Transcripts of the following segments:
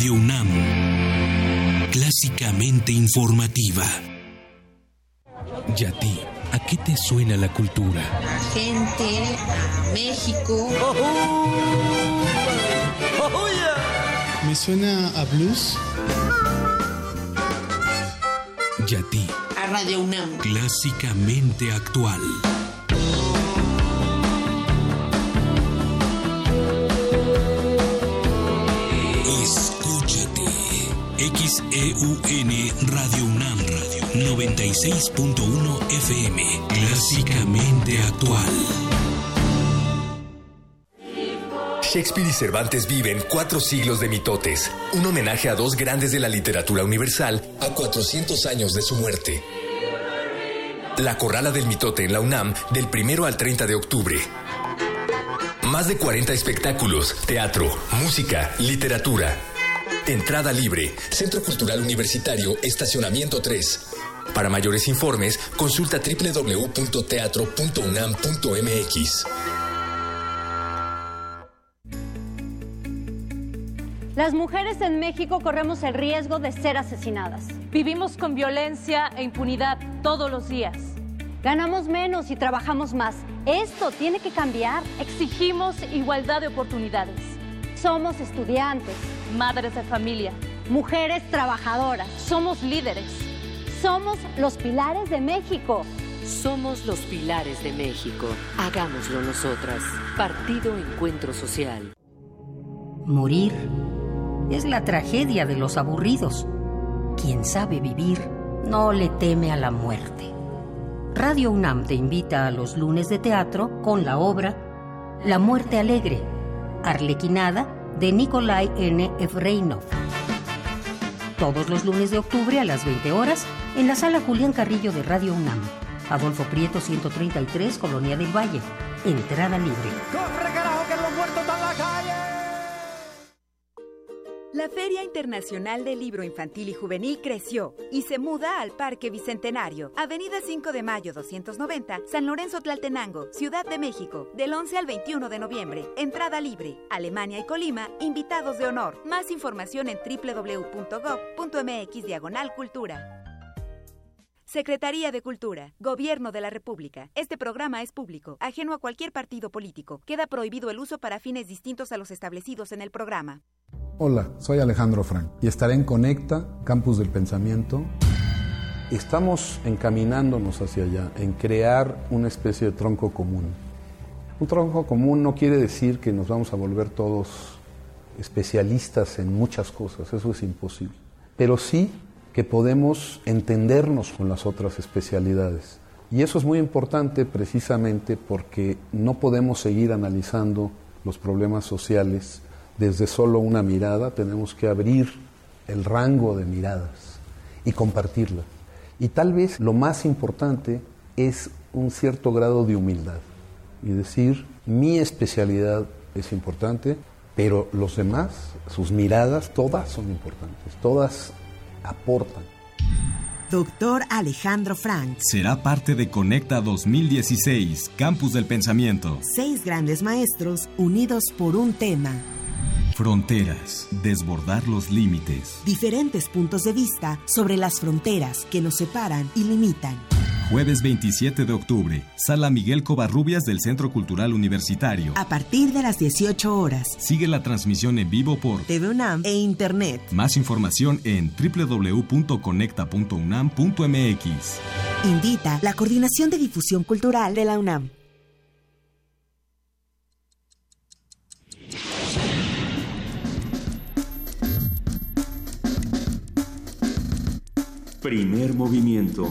Radio UNAM. Clásicamente informativa. Yati, ¿a qué te suena la cultura? A gente, a México. Me suena a blues. Yati, A Radio UNAM. clásicamente actual. XEUN Radio UNAM Radio 96.1 FM. Clásicamente actual. Shakespeare y Cervantes viven cuatro siglos de mitotes, un homenaje a dos grandes de la literatura universal a 400 años de su muerte. La Corrala del Mitote en la UNAM del 1 al 30 de octubre. Más de 40 espectáculos, teatro, música, literatura. Entrada libre, Centro Cultural Universitario, Estacionamiento 3. Para mayores informes, consulta www.teatro.unam.mx. Las mujeres en México corremos el riesgo de ser asesinadas. Vivimos con violencia e impunidad todos los días. Ganamos menos y trabajamos más. Esto tiene que cambiar. Exigimos igualdad de oportunidades. Somos estudiantes, Madres de familia. mujeres trabajadoras. Somos líderes. Somos los pilares de México. Somos los pilares de México. Hagámoslo nosotras. Partido Encuentro Social. Morir es la tragedia de los aburridos. Quien sabe vivir no le teme a la muerte. Radio UNAM te invita a los lunes de teatro con la obra La muerte alegre, Arlequinada de Nikolai N. Efreinov. Todos los lunes de octubre a las 20 horas en la sala Julián Carrillo de Radio UNAM. Adolfo Prieto 133, Colonia del Valle. Entrada libre. La Feria Internacional del Libro Infantil y Juvenil creció y se muda al Parque Bicentenario, Avenida 5 de Mayo 290, San Lorenzo Tlaltenango, Ciudad de México, del 11 al 21 de noviembre. Entrada libre. Alemania y Colima, invitados de honor. Más información en www.gov.mx diagonal cultura. Secretaría de Cultura, Gobierno de la República. Este programa es público, ajeno a cualquier partido político. Queda prohibido el uso para fines distintos a los establecidos en el programa. Hola, soy Alejandro Frank y estaré en Conecta, Campus del Pensamiento. Estamos encaminándonos hacia allá, en crear una especie de tronco común. Un tronco común no quiere decir que nos vamos a volver todos especialistas en muchas cosas, eso es imposible. Pero sí que podemos entendernos con las otras especialidades. Y eso es muy importante precisamente porque no podemos seguir analizando los problemas sociales desde solo una mirada, tenemos que abrir el rango de miradas y compartirlas. Y tal vez lo más importante es un cierto grado de humildad y decir, mi especialidad es importante, pero los demás, sus miradas, todas son importantes, todas aportan. Doctor Alejandro Frank. Será parte de Conecta 2016, Campus del Pensamiento. Seis grandes maestros unidos por un tema. Fronteras, desbordar los límites. Diferentes puntos de vista sobre las fronteras que nos separan y limitan. Jueves 27 de octubre, Sala Miguel Covarrubias del Centro Cultural Universitario. A partir de las 18 horas. Sigue la transmisión en vivo por TV UNAM e Internet. Más información en www.conecta.unam.mx. Invita la Coordinación de Difusión Cultural de la UNAM. Primer movimiento.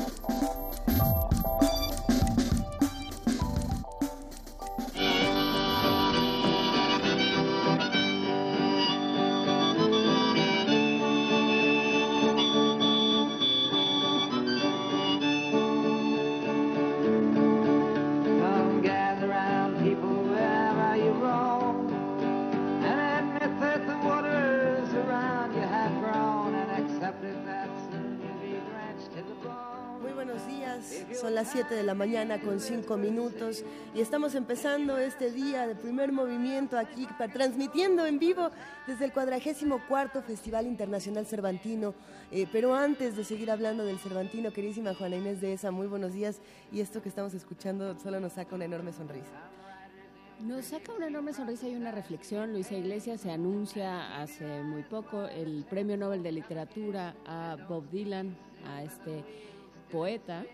7 de la mañana con 5 minutos y estamos empezando este día de primer movimiento aquí, transmitiendo en vivo desde el 44 Festival Internacional Cervantino. Eh, pero antes de seguir hablando del Cervantino, queridísima Juana Inés de esa, muy buenos días y esto que estamos escuchando solo nos saca una enorme sonrisa. Nos saca una enorme sonrisa y una reflexión. Luisa Iglesias se anuncia hace muy poco el Premio Nobel de Literatura a Bob Dylan, a este poeta,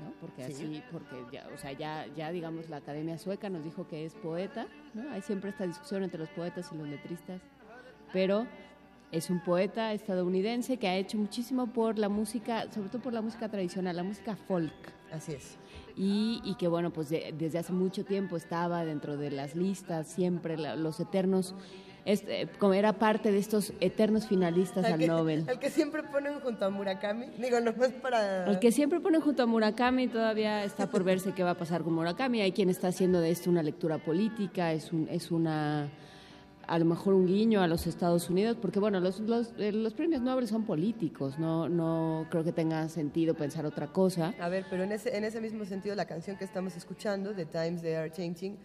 ¿no? Porque así, porque ya, o sea, ya, ya digamos la Academia Sueca nos dijo que es poeta, ¿no? Hay siempre esta discusión entre los poetas y los letristas, pero es un poeta estadounidense que ha hecho muchísimo por la música, sobre todo por la música tradicional, la música folk. Así es. Y, y que bueno, pues desde hace mucho tiempo estaba dentro de las listas, siempre los eternos este, como era parte de estos eternos finalistas al, Nobel. El que siempre ponen junto a Murakami, digo, para... El que siempre ponen junto a Murakami todavía está por verse qué va a pasar con Murakami. Hay quien está haciendo de esto una lectura política, es, un, es una a lo mejor un guiño a los Estados Unidos, porque bueno, los, los, eh, los, premios Nobel son políticos, no, no creo que tenga sentido pensar otra cosa. A ver, pero en ese, en ese mismo sentido, la canción que estamos escuchando, The Times They Are Changing,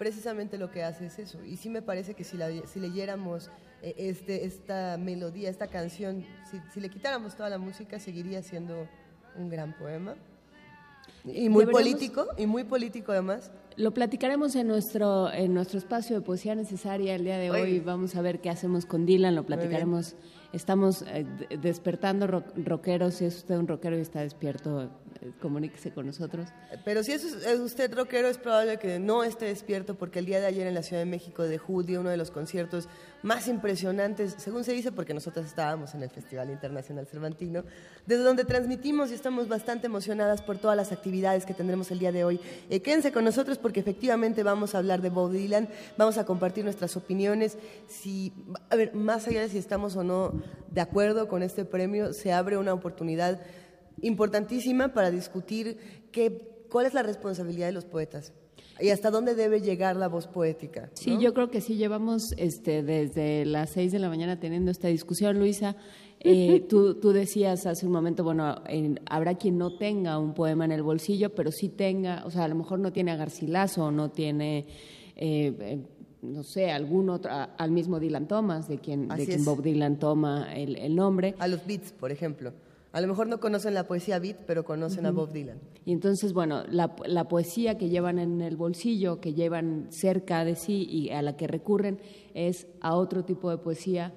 precisamente lo que hace es eso. Y sí me parece que si, la, si leyéramos eh, este, esta melodía, esta canción, si, si, le quitáramos toda la música, seguiría siendo un gran poema. Y muy político, y muy político además. Lo platicaremos en nuestro, en nuestro espacio de poesía necesaria el día de hoy. Vamos a ver qué hacemos con Dylan, lo platicaremos. Estamos eh, despertando rockeros, si es usted un rockero y está despierto, comuníquese con nosotros. Pero si es usted rockero, es probable que no esté despierto porque el día de ayer en la Ciudad de México de Judy, uno de los conciertos más impresionantes, según se dice, porque nosotros estábamos en el Festival Internacional Cervantino, desde donde transmitimos y estamos bastante emocionadas por todas las actividades que tendremos el día de hoy. Eh, quédense con nosotros porque efectivamente vamos a hablar de Bob Dylan, vamos a compartir nuestras opiniones. Si, a ver, más allá de si estamos o no de acuerdo con este premio, se abre una oportunidad importantísima para discutir qué, cuál es la responsabilidad de los poetas y hasta dónde debe llegar la voz poética. Sí, yo creo que sí llevamos este, desde las seis de la mañana teniendo esta discusión, Luisa. Eh, tú, tú, decías hace un momento, bueno, habrá quien no tenga un poema en el bolsillo, pero sí tenga, o sea, a lo mejor no tiene a Garcilaso, no tiene, eh, eh, no sé, algún otro, al mismo Dylan Thomas, de quien, de quien Bob Dylan toma el, el nombre. A los Beats, por ejemplo. A lo mejor no conocen la poesía beat, pero conocen a Bob Dylan. Y entonces, bueno, la, la, poesía que llevan en el bolsillo, que llevan cerca de sí y a la que recurren es a otro tipo de poesía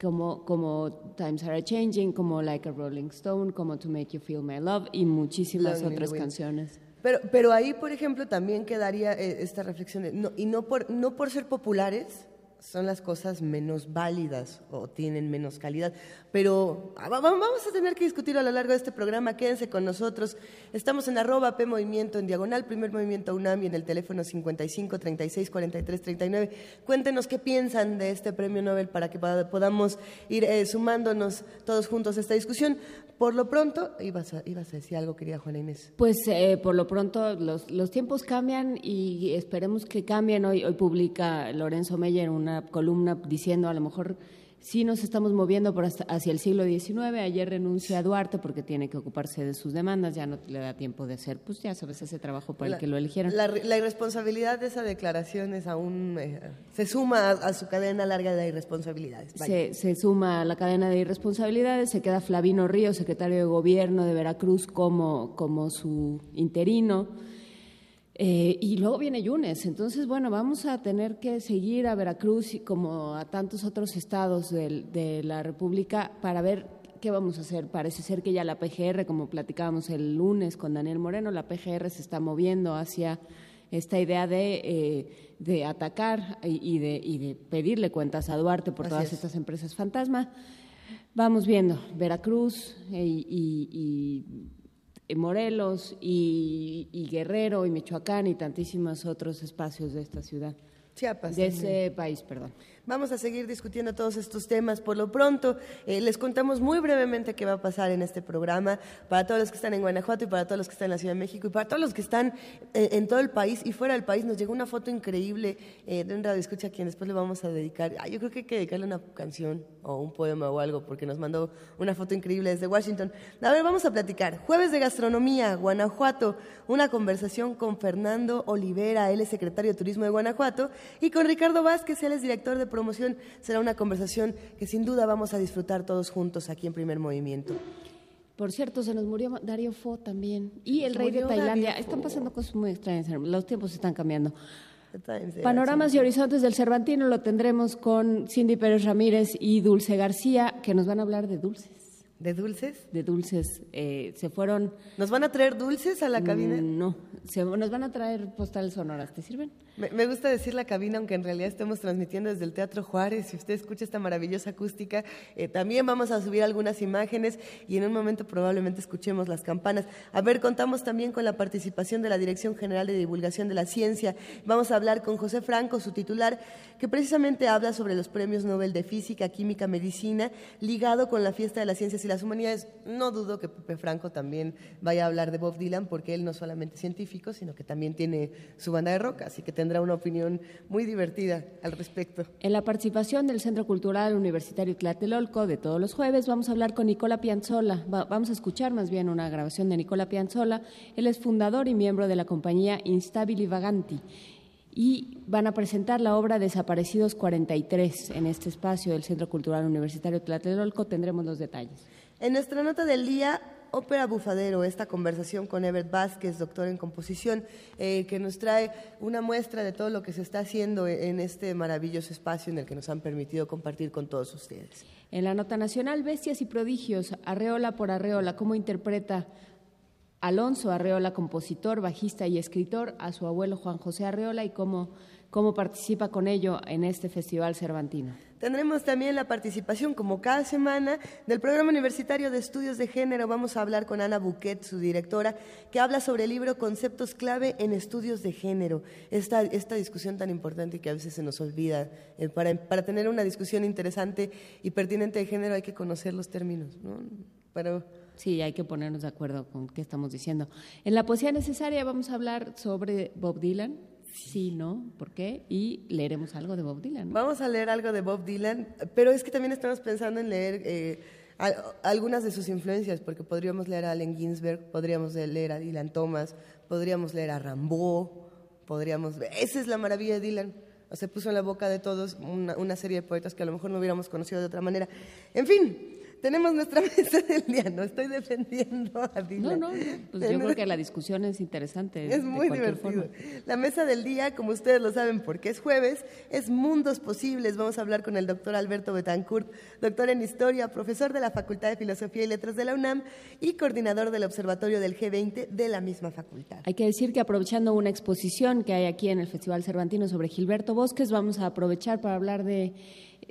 como, como Times Are Changing, como Like a Rolling Stone, como To Make You Feel My Love y muchísimas otras canciones. Pero, pero ahí, por ejemplo, también quedaría eh, esta reflexión, no, y no por, no por ser populares, son las cosas menos válidas o tienen menos calidad. Pero ah, vamos a tener que discutir a lo largo de este programa. Quédense con nosotros. Estamos en arroba P Movimiento en diagonal, primer movimiento UNAM y en el teléfono 55 36 43 39. Cuéntenos qué piensan de este premio Nobel para que podamos ir eh, sumándonos todos juntos a esta discusión. Por lo pronto, ibas a, ibas a decir algo, querida Juana Inés. Pues eh, por lo pronto los, los tiempos cambian y esperemos que cambien. Hoy, hoy publica Lorenzo Meyer una columna diciendo a lo mejor sí nos estamos moviendo por hacia el siglo XIX. Ayer renuncia a Duarte porque tiene que ocuparse de sus demandas, ya no le da tiempo de hacer, pues ya sabes, ese trabajo para el que lo eligieron. La, irresponsabilidad de esa declaración es aún, eh, se suma a, su cadena larga de irresponsabilidades. Se, se, suma a la cadena de irresponsabilidades, se queda Flavino Río, secretario de Gobierno de Veracruz, como, como su interino. Eh, y luego viene Yunes. Entonces, bueno, vamos a tener que seguir a Veracruz y como a tantos otros estados de, de, la República para ver qué vamos a hacer. Parece ser que ya la PGR, como platicábamos el lunes con Daniel Moreno, la PGR se está moviendo hacia esta idea de, eh, de atacar y, de, y, de, pedirle cuentas a Duarte por todas estas empresas fantasma. Vamos viendo, Veracruz eh, y Morelos y, Guerrero y Michoacán y tantísimos otros espacios de esta ciudad. Chiapas. De ese país, perdón. Vamos a seguir discutiendo todos estos temas. Por lo pronto, eh, les contamos muy brevemente qué va a pasar en este programa para todos los que están en Guanajuato y para todos los que están en la Ciudad de México y para todos los que están eh, en todo el país y fuera del país. Nos llegó una foto increíble eh, de un radio escucha a quien después le vamos a dedicar. Yo creo que hay que dedicarle una canción o un poema o algo porque nos mandó una foto increíble desde Washington. A ver, vamos a platicar. Jueves de Gastronomía, Guanajuato, una conversación con Fernando Olivera, él es secretario de Turismo de Guanajuato, y con Ricardo Vázquez, él es director de promoción. Será una conversación que sin duda vamos a disfrutar todos juntos aquí en Primer Movimiento. Por cierto, se nos murió Darío Fo también. Y el rey de Tailandia. Están pasando cosas muy extrañas. Los tiempos están cambiando. Panoramas y horizontes del Cervantino lo tendremos con Cindy Pérez Ramírez y Dulce García, que nos van a hablar de dulces. ¿De dulces? De dulces. Eh, se fueron. ¿Nos van a traer dulces a la cabina? Mm, no, nos van a traer postales sonoras. ¿Te sirven? Me, gusta decir la cabina, aunque en realidad estemos transmitiendo desde el Teatro Juárez. Si usted escucha esta maravillosa acústica, eh, también vamos a subir algunas imágenes y en un momento probablemente escuchemos las campanas. A ver, contamos también con la participación de la Dirección General de Divulgación de la Ciencia. Vamos a hablar con José Franco, su titular, que precisamente habla sobre los premios Nobel de Física, Química, Medicina, ligado con la Fiesta de las Ciencias y las Humanidades. No dudo que Pepe Franco también vaya a hablar de Bob Dylan, porque él no solamente es científico, sino que también tiene su banda de rock, así que tendrá una opinión muy divertida al respecto. En la participación del Centro Cultural Universitario Tlatelolco de todos los jueves vamos a hablar con Nicola Pianzola. vamos a escuchar más bien una grabación de Nicola Pianzola. Él es fundador y miembro de la compañía Instabili Vaganti y van a presentar la obra Desaparecidos 43 en este espacio del Centro Cultural Universitario Tlatelolco. Tendremos los detalles. En nuestra nota del día, Ópera Bufadero, esta conversación con Everett Vázquez, doctor en composición, eh, que nos trae una muestra de todo lo que se está haciendo en este maravilloso espacio en el que nos han permitido compartir con todos ustedes. En la nota nacional, Bestias y Prodigios, Arreola por Arreola, cómo interpreta Alonso Arreola, compositor, bajista y escritor, a su abuelo Juan José Arreola y cómo, cómo participa con ello en este Festival Cervantino. Tendremos también la participación, como cada semana, del Programa Universitario de Estudios de Género. Vamos a hablar con Ana Buquet, su directora, que habla sobre el libro Conceptos clave en estudios de género. Esta, esta discusión tan importante que a veces se nos olvida. Eh, para, para, tener una discusión interesante y pertinente de género hay que conocer los términos. ¿no? Pero, Sí, hay que ponernos de acuerdo con qué estamos diciendo. En la poesía necesaria vamos a hablar sobre Bob Dylan, Sí, ¿no? ¿Por qué? Y leeremos algo de Bob Dylan. Vamos a leer algo de Bob Dylan, pero es que también estamos pensando en leer eh, algunas de sus influencias, porque podríamos leer a Allen Ginsberg, podríamos leer a Dylan Thomas, podríamos leer a Rambaud, podríamos... Esa es la maravilla de Dylan. Se puso en la boca de todos una, una serie de poetas que a lo mejor no hubiéramos conocido de otra manera. En fin, tenemos nuestra mesa del día, no estoy defendiendo a Dylan. No, no, pues yo creo que la discusión es interesante. Es muy divertido. La mesa del día, como ustedes lo saben porque es jueves, es Mundos Posibles. Vamos a hablar con el doctor Alberto Betancourt, doctor en Historia, profesor de la Facultad de Filosofía y Letras de la UNAM y coordinador del Observatorio del G20 de la misma facultad. Hay que decir que aprovechando una exposición que hay aquí en el Festival Cervantino sobre Gilberto Bosques, vamos a aprovechar para hablar de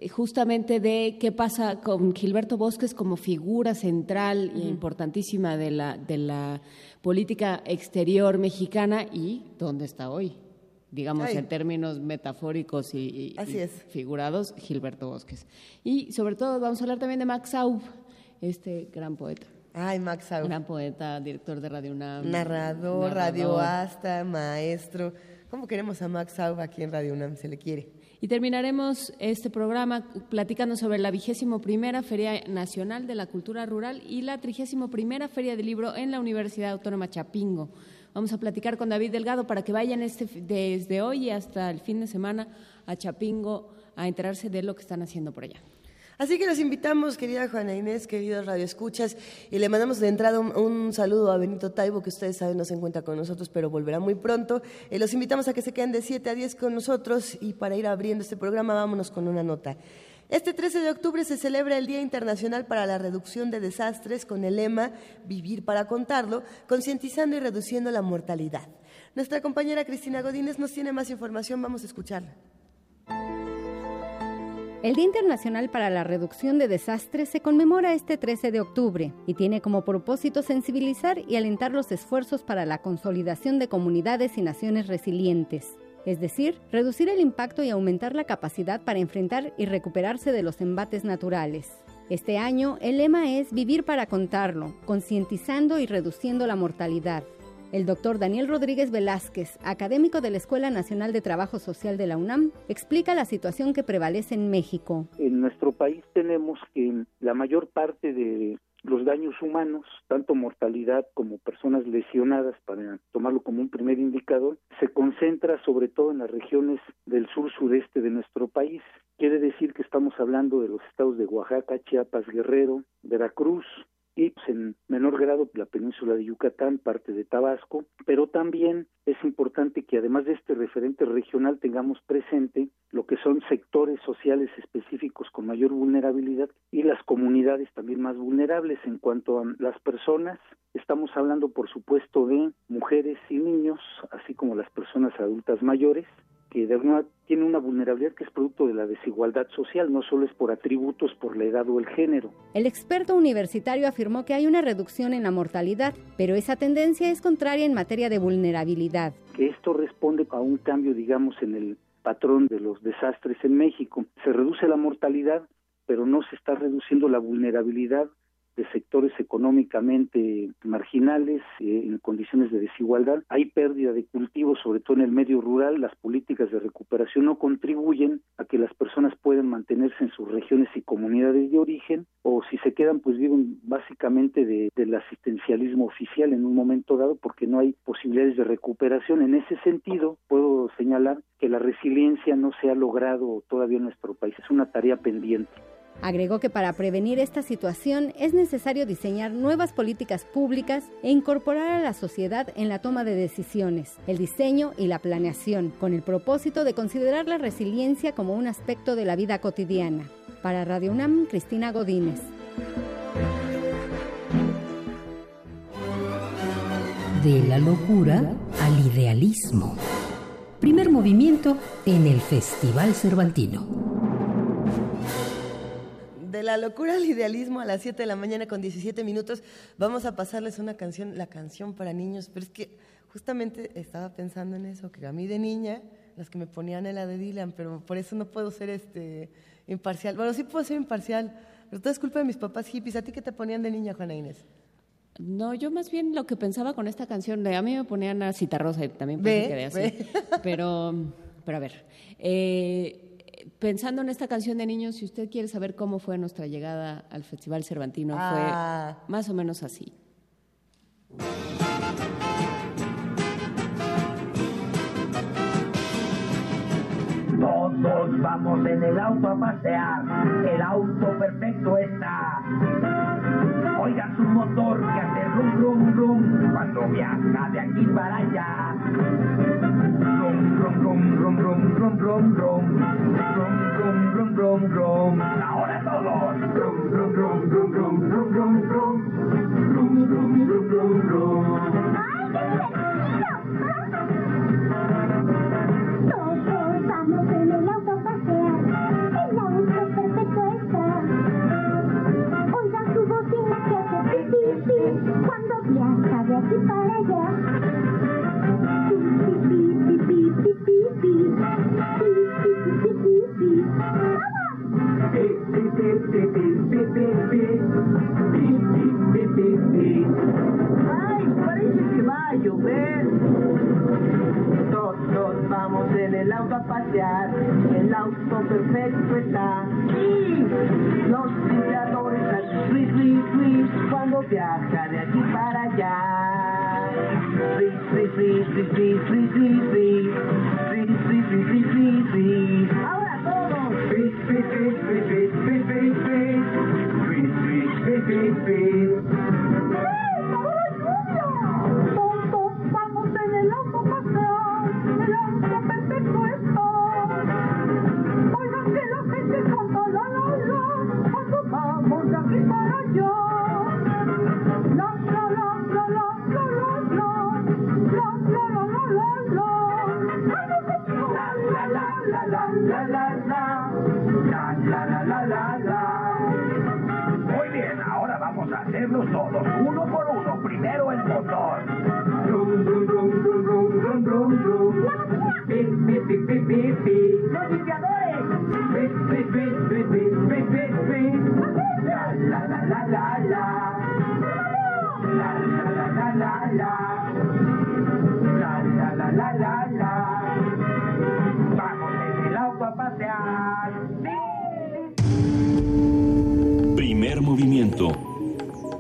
justamente de qué pasa con Gilberto Bosques como figura central e importantísima de la, de la política exterior mexicana y dónde está hoy digamos en términos metafóricos y, figurados, Gilberto Bosques. Y sobre todo vamos a hablar también de Max Aub, este gran poeta. Ay, Max Aub. Gran poeta, director de Radio UNAM. Narrador, radioasta, maestro. ¿Cómo queremos a Max Aub aquí en Radio UNAM? Se le quiere. Y terminaremos este programa platicando sobre la vigésimo primera Feria Nacional de la Cultura Rural y la trigésimo primera Feria del Libro en la Universidad Autónoma Chapingo. Vamos a platicar con David Delgado para que vayan este, desde hoy hasta el fin de semana a Chapingo a enterarse de lo que están haciendo por allá. Así que los invitamos, querida Juana Inés, queridos radioescuchas, y le mandamos de entrada un, saludo a Benito Taibo, que ustedes saben no se encuentra con nosotros, pero volverá muy pronto. Eh, los invitamos a que se queden de 7 a 10 con nosotros y para ir abriendo este programa vámonos con una nota. Este 13 de octubre se celebra el Día Internacional para la Reducción de Desastres con el lema Vivir para contarlo, concientizando y reduciendo la mortalidad. Nuestra compañera Cristina Godínez nos tiene más información, vamos a escucharla. El Día Internacional para la Reducción de Desastres se conmemora este 13 de octubre y tiene como propósito sensibilizar y alentar los esfuerzos para la consolidación de comunidades y naciones resilientes. es decir, reducir el impacto y aumentar la capacidad para enfrentar y recuperarse de los embates naturales. Este año el lema es Vivir para contarlo, concientizando y reduciendo la mortalidad. El doctor Daniel Rodríguez Velázquez, académico de la Escuela Nacional de Trabajo Social de la UNAM, explica la situación que prevalece en México. En nuestro país tenemos que la mayor parte de los daños humanos, tanto mortalidad como personas lesionadas, para tomarlo como un primer indicador, se concentra sobre todo en las regiones del sur-sureste de nuestro país. Quiere decir que estamos hablando de los estados de Oaxaca, Chiapas, Guerrero, Veracruz, y pues, en menor grado la península de Yucatán, parte de Tabasco, pero también es importante que además de este referente regional tengamos presente lo que son sectores sociales específicos con mayor vulnerabilidad y las comunidades también más vulnerables en cuanto a las personas. Estamos hablando, por supuesto, de mujeres y niños, así como las personas adultas mayores, que de alguna tiene una vulnerabilidad que es producto de la desigualdad social, no solo es por atributos, por la edad o el género. El experto universitario afirmó que hay una reducción en la mortalidad, pero esa tendencia es contraria en materia de vulnerabilidad. Que esto responde a un cambio, digamos, en el patrón de los desastres en México. Se reduce la mortalidad, pero no se está reduciendo la vulnerabilidad de sectores económicamente marginales, eh, en condiciones de desigualdad. Hay pérdida de cultivos, sobre todo en el medio rural. Las políticas de recuperación no contribuyen a que las personas puedan mantenerse en sus regiones y comunidades de origen, o si se quedan, pues viven básicamente de, del asistencialismo oficial en un momento dado, porque no hay posibilidades de recuperación. En ese sentido, puedo señalar que la resiliencia no se ha logrado todavía en nuestro país. Es una tarea pendiente. Agregó que para prevenir esta situación es necesario diseñar nuevas políticas públicas e incorporar a la sociedad en la toma de decisiones, el diseño y la planeación, con el propósito de considerar la resiliencia como un aspecto de la vida cotidiana. Para Radio UNAM, Cristina Godínez. De la locura al idealismo. Primer movimiento en el Festival Cervantino la locura al idealismo a las 7 de la mañana con 17 minutos. Vamos a pasarles una canción, la canción para niños, pero es que justamente estaba pensando en eso, que a mí de niña, las que me ponían en la de Dylan, pero por eso no puedo ser este imparcial. Bueno, sí puedo ser imparcial, pero todo es culpa de mis papás hippies. ¿A ti qué te ponían de niña, Juana Inés? No, yo más bien lo que pensaba con esta canción, a mí me ponían a Citarrosa y también pensé que así. Pero, pero a ver, eh, pensando en esta canción de niños, si usted quiere saber cómo fue nuestra llegada al Festival Cervantino, Ah. fue más o menos así. Todos vamos en el auto a pasear. El auto perfecto está. Oiga su motor que hace rum, rum, rum cuando viaja de aquí para allá. Rum, rum, rum, rum, rum, rum, rum, rum. Rum, rum, rum, rum, rum. Ahora todos. Rum, rum, rum, rum, rum, rum, rum, rum. Rum, rum, rum, rum, rum. ¡Ay, qué divertido! viaja de aquí para allá. Pi, pi, pi, pi, pi, ¡Ay, parece que va a llover! Todos vamos en el auto a pasear, el auto perfecto está. ¡Sí! Los cuando viaja de aquí para allá. Frizz, frizz, frizz, frizz, frizz, frizz, frizz. Frizz, frizz, frizz, frizz, frizz, frizz. Ahora todos. Frizz, frizz, frizz, frizz, frizz, frizz, frizz, frizz. Frizz, frizz, frizz, frizz, limpiadores. La la la la la la. La la la la la la. Vamos en el pasear. Primer movimiento.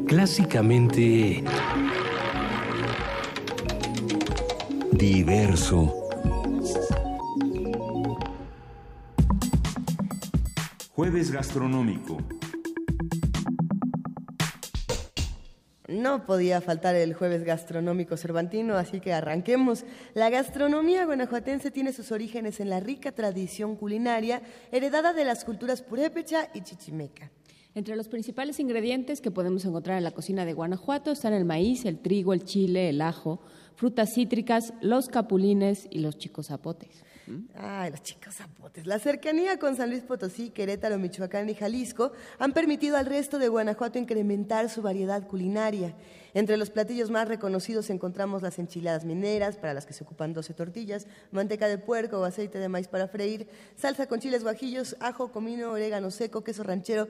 Clásicamente diverso. Jueves gastronómico. No podía faltar el jueves gastronómico cervantino, así que arranquemos. La gastronomía guanajuatense tiene sus orígenes en la rica tradición culinaria heredada de las culturas purépecha y chichimeca. Entre los principales ingredientes que podemos encontrar en la cocina de Guanajuato están el maíz, el trigo, el chile, el ajo, frutas cítricas, los capulines y los chicos zapotes. Ay, los chicos zapotes. La cercanía con San Luis Potosí, Querétaro, Michoacán y Jalisco han permitido al resto de Guanajuato incrementar su variedad culinaria. Entre los platillos más reconocidos encontramos las enchiladas mineras, para las que se ocupan 12 tortillas, manteca de puerco o aceite de maíz para freír, salsa con chiles guajillos, ajo, comino, orégano seco, queso ranchero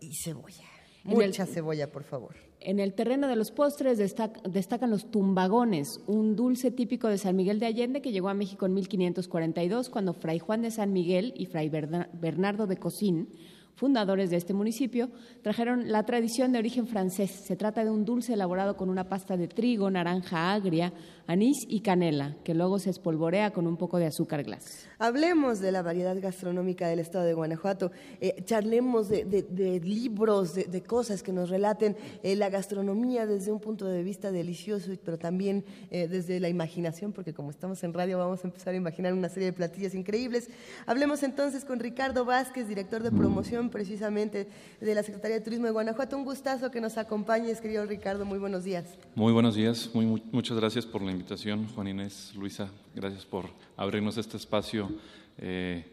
y cebolla. El- Mucha cebolla, por favor. En el terreno de los postres destac- destacan los tumbagones, un dulce típico de San Miguel de Allende que llegó a México en 1542 cuando Fray Juan de San Miguel y Fray Berna- Bernardo de Cosín, fundadores de este municipio, trajeron la tradición de origen francés. Se trata de un dulce elaborado con una pasta de trigo, naranja agria, anís y canela, que luego se espolvorea con un poco de azúcar glass. Hablemos de la variedad gastronómica del estado de Guanajuato, eh, charlemos de, de- de libros, de, de cosas que nos relaten eh, la gastronomía desde un punto de vista delicioso, y- pero también eh, desde la imaginación, porque como estamos en radio vamos a empezar a imaginar una serie de platillos increíbles. Hablemos entonces con Ricardo Vázquez, director de promoción precisamente de la Secretaría de Turismo de Guanajuato. Un gustazo que nos acompañes, querido Ricardo, muy buenos días. Muy buenos días, muy, mu- muchas gracias por la invitación, Juan Inés, Luisa, gracias por abrirnos este espacio eh,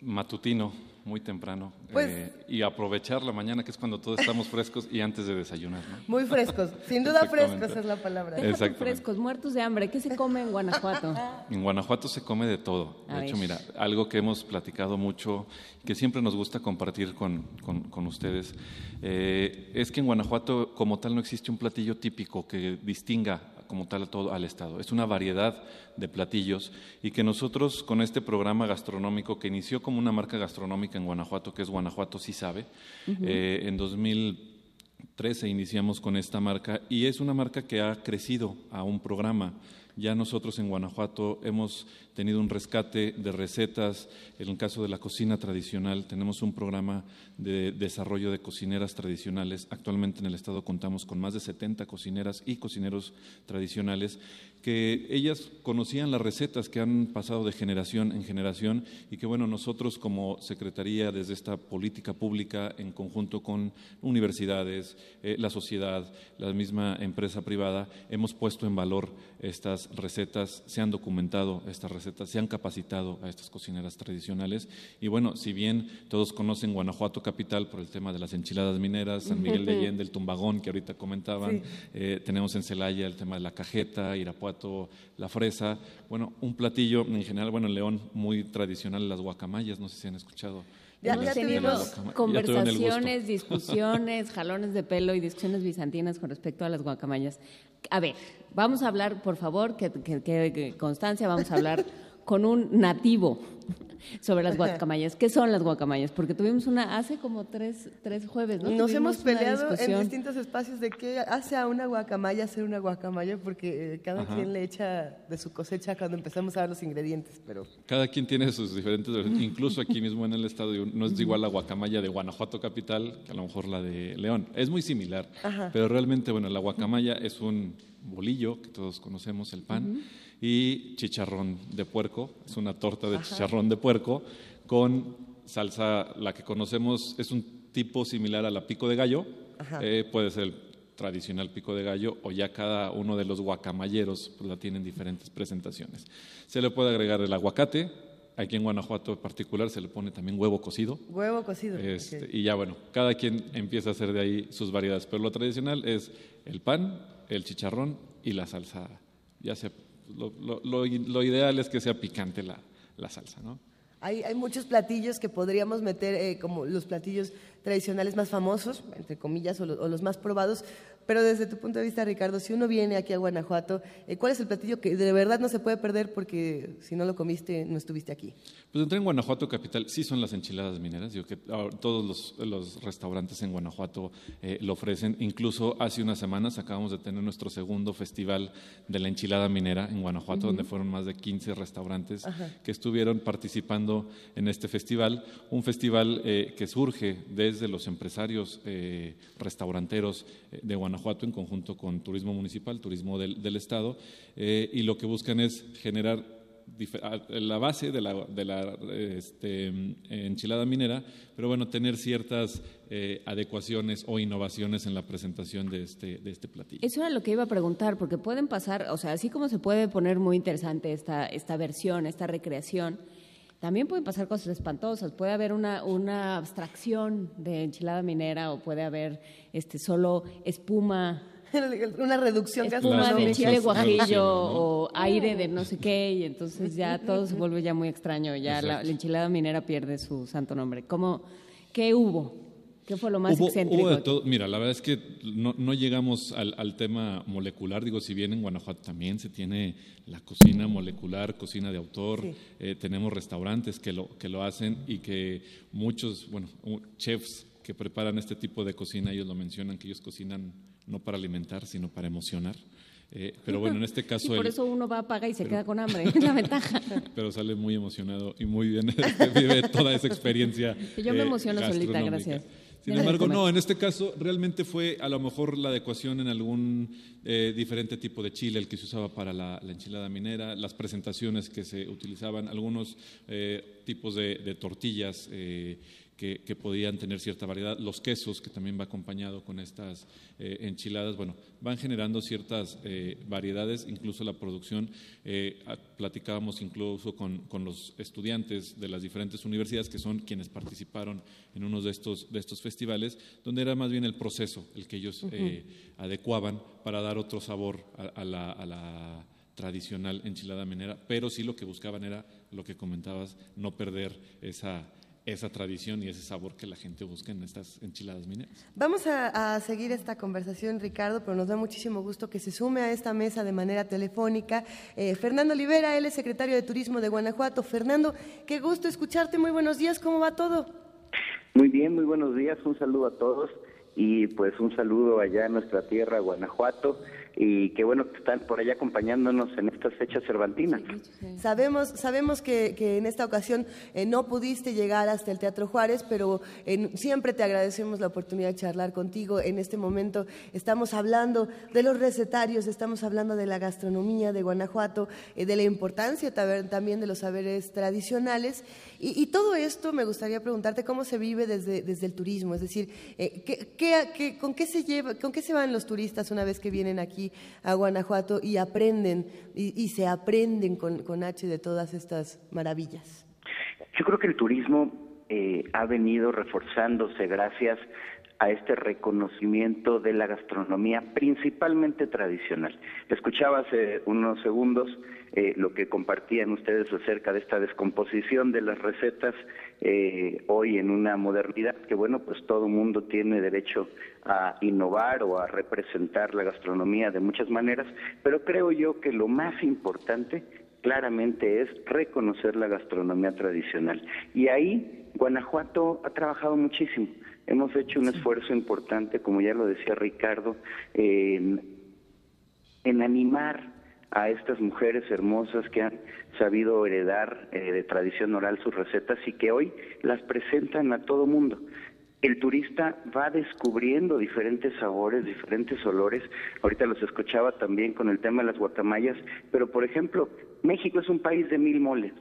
matutino, muy temprano, Pues- eh, y aprovechar la mañana, que es cuando todos estamos frescos y antes de desayunar. ¿no? Muy frescos, sin duda frescos es la palabra. Exactamente. frescos, muertos de hambre. ¿Qué se come en Guanajuato? En Guanajuato se come de todo. A De hecho, ver. mira, algo que hemos platicado mucho, que siempre nos gusta compartir con, con- con ustedes, eh, es que en Guanajuato como tal no existe un platillo típico que distinga como tal a todo al Estado. Es una variedad de platillos y que nosotros con este programa gastronómico que inició como una marca gastronómica en Guanajuato, que es Guanajuato sí sabe, Ujú. eh, en 2013 iniciamos con esta marca y es una marca que ha crecido a un programa. Ya nosotros en Guanajuato hemos tenido un rescate de recetas. En el caso de la cocina tradicional, tenemos un programa de desarrollo de cocineras tradicionales. Actualmente en el Estado contamos con más de 70 cocineras y cocineros tradicionales que ellas conocían las recetas que han pasado de generación en generación y que, bueno, nosotros como Secretaría, desde esta política pública, en conjunto con universidades, eh, la sociedad, la misma empresa privada, hemos puesto en valor estas recetas, se han documentado estas recetas, se han capacitado a estas cocineras tradicionales. Y bueno, si bien todos conocen Guanajuato capital por el tema de las enchiladas mineras, San Miguel de Allende, el tumbagón que ahorita comentaban, Sí. eh, tenemos en Celaya el tema de la cajeta, Irapuato, la fresa. Bueno, un platillo en general, bueno, en León muy tradicional, las guacamayas, no sé si han escuchado. Ya, de ya tuvimos ya conversaciones, discusiones, jalones de pelo y discusiones bizantinas con respecto a las guacamayas. A ver, vamos a hablar, por favor, que- que- que constancia, vamos a hablar con un nativo sobre las guacamayas. ¿Qué son las guacamayas? Porque tuvimos una hace como tres, tres jueves, ¿no? Nos Tuvimos hemos peleado en distintos espacios de qué hace a una guacamaya ser una guacamaya, porque eh, cada Ajá. quien le echa de su cosecha cuando empezamos a ver los ingredientes. Pero Cada quien tiene sus diferentes, incluso aquí mismo en el estado, no es igual la guacamaya de Guanajuato capital que a lo mejor la de León. Es muy similar, Ajá. pero realmente, bueno, la guacamaya es un bolillo que todos conocemos, el pan. Y chicharrón de puerco, es una torta de Ajá. chicharrón de puerco con salsa, la que conocemos es un tipo similar a la pico de gallo, eh, puede ser el tradicional pico de gallo o ya cada uno de los guacamayeros pues, la tienen diferentes presentaciones. Se le puede agregar el aguacate, aquí en Guanajuato en particular se le pone también huevo cocido. huevo cocido. Este. Y ya bueno, cada quien empieza a hacer de ahí sus variedades, pero lo tradicional es el pan, el chicharrón y la salsa. Ya sea, lo, lo- lo- ideal es que sea picante la, la salsa, ¿no? Hay, hay muchos platillos que podríamos meter eh, como los platillos tradicionales más famosos, entre comillas, o los más probados, pero desde tu punto de vista, Ricardo, si uno viene aquí a Guanajuato, eh, ¿cuál es el platillo que de verdad no se puede perder porque si no lo comiste, no estuviste aquí? Pues entré en Guanajuato capital, sí son las enchiladas mineras, digo que todos los, los restaurantes en Guanajuato eh, lo ofrecen, incluso hace unas semanas acabamos de tener nuestro segundo festival de la enchilada minera en Guanajuato, donde fueron más de 15 restaurantes Ajá. que estuvieron participando en este festival, un festival eh, que surge desde los empresarios eh, restauranteros eh, de Guanajuato en conjunto con Turismo Municipal, Turismo del, Estado, eh, y lo que buscan es generar la base de la, de la este, enchilada minera, pero bueno, tener ciertas eh, adecuaciones o innovaciones en la presentación de este, de este platillo. Eso era lo que iba a preguntar, porque pueden pasar, o sea, así como se puede poner muy interesante esta, esta versión, esta recreación, también pueden pasar cosas espantosas. Puede haber una, una abstracción de enchilada minera o puede haber este solo espuma. Una reducción espuma de chile guajillo o aire de no sé qué y entonces ya todo se vuelve ya muy extraño. Ya la, la enchilada minera pierde su santo nombre. ¿Cómo, ¿Qué hubo? ¿Qué fue lo más Hubo- excéntrico? hubo de todo. Mira, la verdad es que no, no llegamos al, al tema molecular. Digo, si bien en Guanajuato también se tiene la cocina molecular, cocina de autor, Sí. eh, tenemos restaurantes que lo, que lo hacen y que muchos, bueno, chefs que preparan este tipo de cocina, ellos lo mencionan, que ellos cocinan no para alimentar, sino para emocionar. Eh, pero bueno, en este caso... Y por eso uno va, paga y se pero- queda con hambre. Es la ventaja. pero sale muy emocionado y muy bien vive toda esa experiencia. Yo me eh, emociono solita, gracias. Sin embargo, no, en este caso realmente fue a lo mejor la adecuación en algún eh, diferente tipo de chile, el que se usaba para la, la enchilada minera, las presentaciones que se utilizaban, algunos eh, tipos de, de tortillas eh, que, que podían tener cierta variedad, los quesos, que también va acompañado con estas eh, enchiladas, bueno, van generando ciertas eh, variedades, incluso la producción, eh, platicábamos incluso con, con los estudiantes de las diferentes universidades que son quienes participaron en uno de estos, de estos festivales, donde era más bien el proceso el que ellos adecuaban para dar otro sabor a, a la, a la tradicional enchilada minera, pero sí lo que buscaban era lo que comentabas, no perder esa, esa tradición y ese sabor que la gente busca en estas enchiladas mineras. Vamos a, a seguir esta conversación, Ricardo, pero nos da muchísimo gusto que se sume a esta mesa de manera telefónica. eh, Fernando Olivera, él es secretario de Turismo de Guanajuato. Fernando, qué gusto escucharte. Muy buenos días. ¿Cómo va todo? Muy bien, muy buenos días, un saludo a todos y pues un saludo allá en nuestra tierra, Guanajuato, y qué bueno que están por allá acompañándonos en estas fechas cervantinas. Sabemos, sabemos que, que en esta ocasión eh, no pudiste llegar hasta el Teatro Juárez, pero eh, siempre te agradecemos la oportunidad de charlar contigo. En este momento estamos hablando de los recetarios, estamos hablando de la gastronomía de Guanajuato, eh, de la importancia también de los saberes tradicionales. Y, y todo esto me gustaría preguntarte cómo se vive desde, desde el turismo, es decir, eh, ¿qué, qué- con, qué se lleva, ¿con qué se van los turistas una vez que vienen aquí a Guanajuato y aprenden y, y se aprenden con, con H de todas estas maravillas? Yo creo que el turismo eh, ha venido reforzándose gracias a este reconocimiento de la gastronomía principalmente tradicional. Escuchaba hace unos segundos eh, lo que compartían ustedes acerca de esta descomposición de las recetas eh, hoy en una modernidad que bueno pues todo mundo tiene derecho a innovar o a representar la gastronomía de muchas maneras, pero creo yo que lo más importante claramente es reconocer la gastronomía tradicional. Y ahí Guanajuato ha trabajado muchísimo. Hemos hecho un esfuerzo importante, como ya lo decía Ricardo, en, en animar a estas mujeres hermosas que han sabido heredar eh, de tradición oral sus recetas y que hoy las presentan a todo mundo. El turista va descubriendo diferentes sabores, diferentes olores. Ahorita los escuchaba también con el tema de las guacamayas, pero por ejemplo, México es un país de mil moles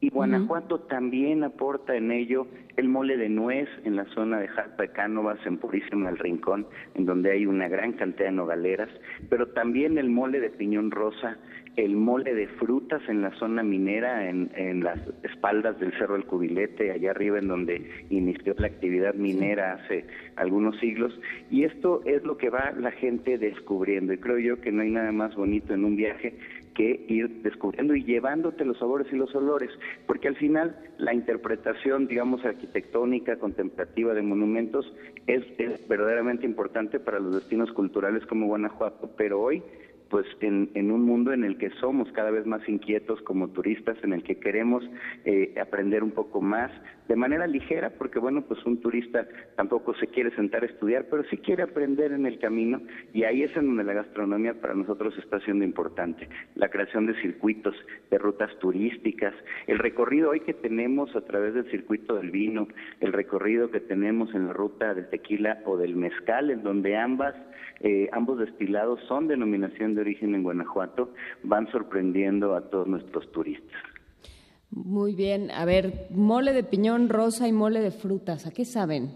y Guanajuato también aporta en ello el mole de nuez en la zona de Jalpa de Cánovas, en Purísima del Rincón, en donde hay una gran cantidad de nogaleras, pero también el mole de piñón rosa, el mole de frutas en la zona minera, en, en las espaldas del Cerro del Cubilete, allá arriba en donde inició la actividad minera hace algunos siglos. Y esto es lo que va la gente descubriendo. Y creo yo que no hay nada más bonito en un viaje que ir descubriendo y llevándote los sabores y los olores, porque al final la interpretación, digamos, arquitectónica, contemplativa de monumentos es, es verdaderamente importante para los destinos culturales como Guanajuato, pero hoy pues en, en, un mundo en el que somos cada vez más inquietos como turistas, en el que queremos eh, aprender un poco más de manera ligera, porque bueno, pues un turista tampoco se quiere sentar a estudiar, pero sí quiere aprender en el camino y ahí es en donde la gastronomía para nosotros está siendo importante. La creación de circuitos, de rutas turísticas, el recorrido hoy que tenemos a través del circuito del vino, el recorrido que tenemos en la ruta del tequila o del mezcal, en donde ambas, eh, ambos destilados son denominación de origen en Guanajuato, van sorprendiendo a todos nuestros turistas. Muy bien. A ver, mole de piñón rosa y mole de frutas, ¿a qué saben?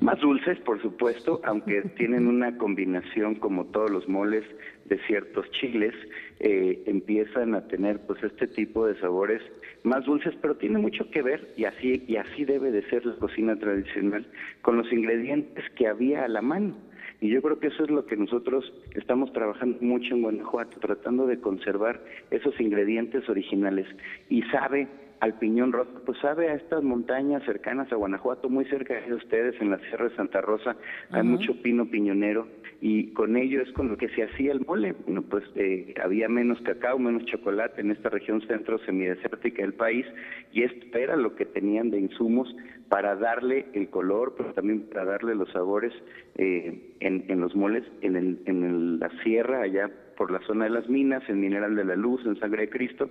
Más dulces, por supuesto, aunque tienen una combinación como todos los moles de ciertos chiles, eh, empiezan a tener pues este tipo de sabores más dulces, pero tiene mucho que ver y así y así debe de ser la cocina tradicional con los ingredientes que había a la mano. Y yo creo que eso es lo que nosotros estamos trabajando mucho en Guanajuato, tratando de conservar esos ingredientes originales. Y sabe al Piñón Rosa, pues sabe a estas montañas cercanas a Guanajuato, muy cerca de ustedes, en la Sierra de Santa Rosa, hay mucho pino piñonero y con ello es con lo que se hacía el mole. Bueno, pues eh, había menos cacao, menos chocolate en esta región centro semidesértica del país y esto era lo que tenían de insumos para darle el color, pero también para darle los sabores eh, en, los moles, en, el, en la sierra, allá por la zona de las minas, en Mineral de la Luz, en Sangre de Cristo,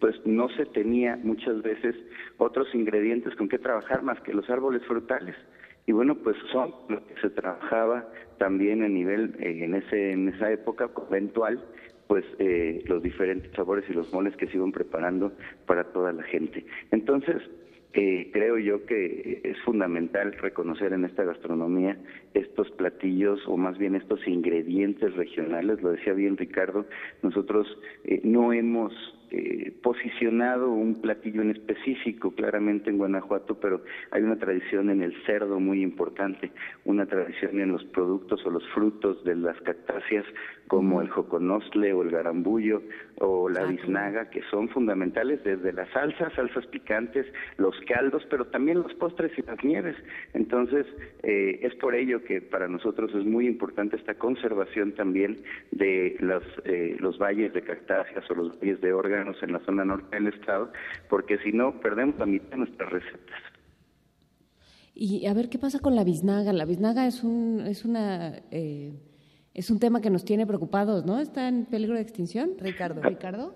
pues no se tenía muchas veces otros ingredientes con que trabajar más que los árboles frutales. Y bueno, pues son lo que se trabajaba también a nivel, eh, en, ese, en esa época conventual, pues eh, los diferentes sabores y los moles que se iban preparando para toda la gente. Entonces, eh, creo yo que es fundamental reconocer en esta gastronomía estos platillos o más bien estos ingredientes regionales, lo decía bien Ricardo, nosotros eh, no hemos eh, posicionado un platillo en específico claramente en Guanajuato, pero hay una tradición en el cerdo muy importante, una tradición en los productos o los frutos de las cactáceas como el joconostle o el garambullo o la biznaga, que son fundamentales desde las salsas, salsas picantes, los caldos, pero también los postres y las nieves. Entonces, eh, es por ello que para nosotros es muy importante esta conservación también de los, eh, los valles de cactáceas o los valles de órganos en la zona norte del estado, porque si no, perdemos la mitad de nuestras recetas. Y a ver qué pasa con la biznaga. La biznaga es un, es una, eh, es un tema que nos tiene preocupados, ¿no? ¿Está en peligro de extinción? Ricardo. Ricardo.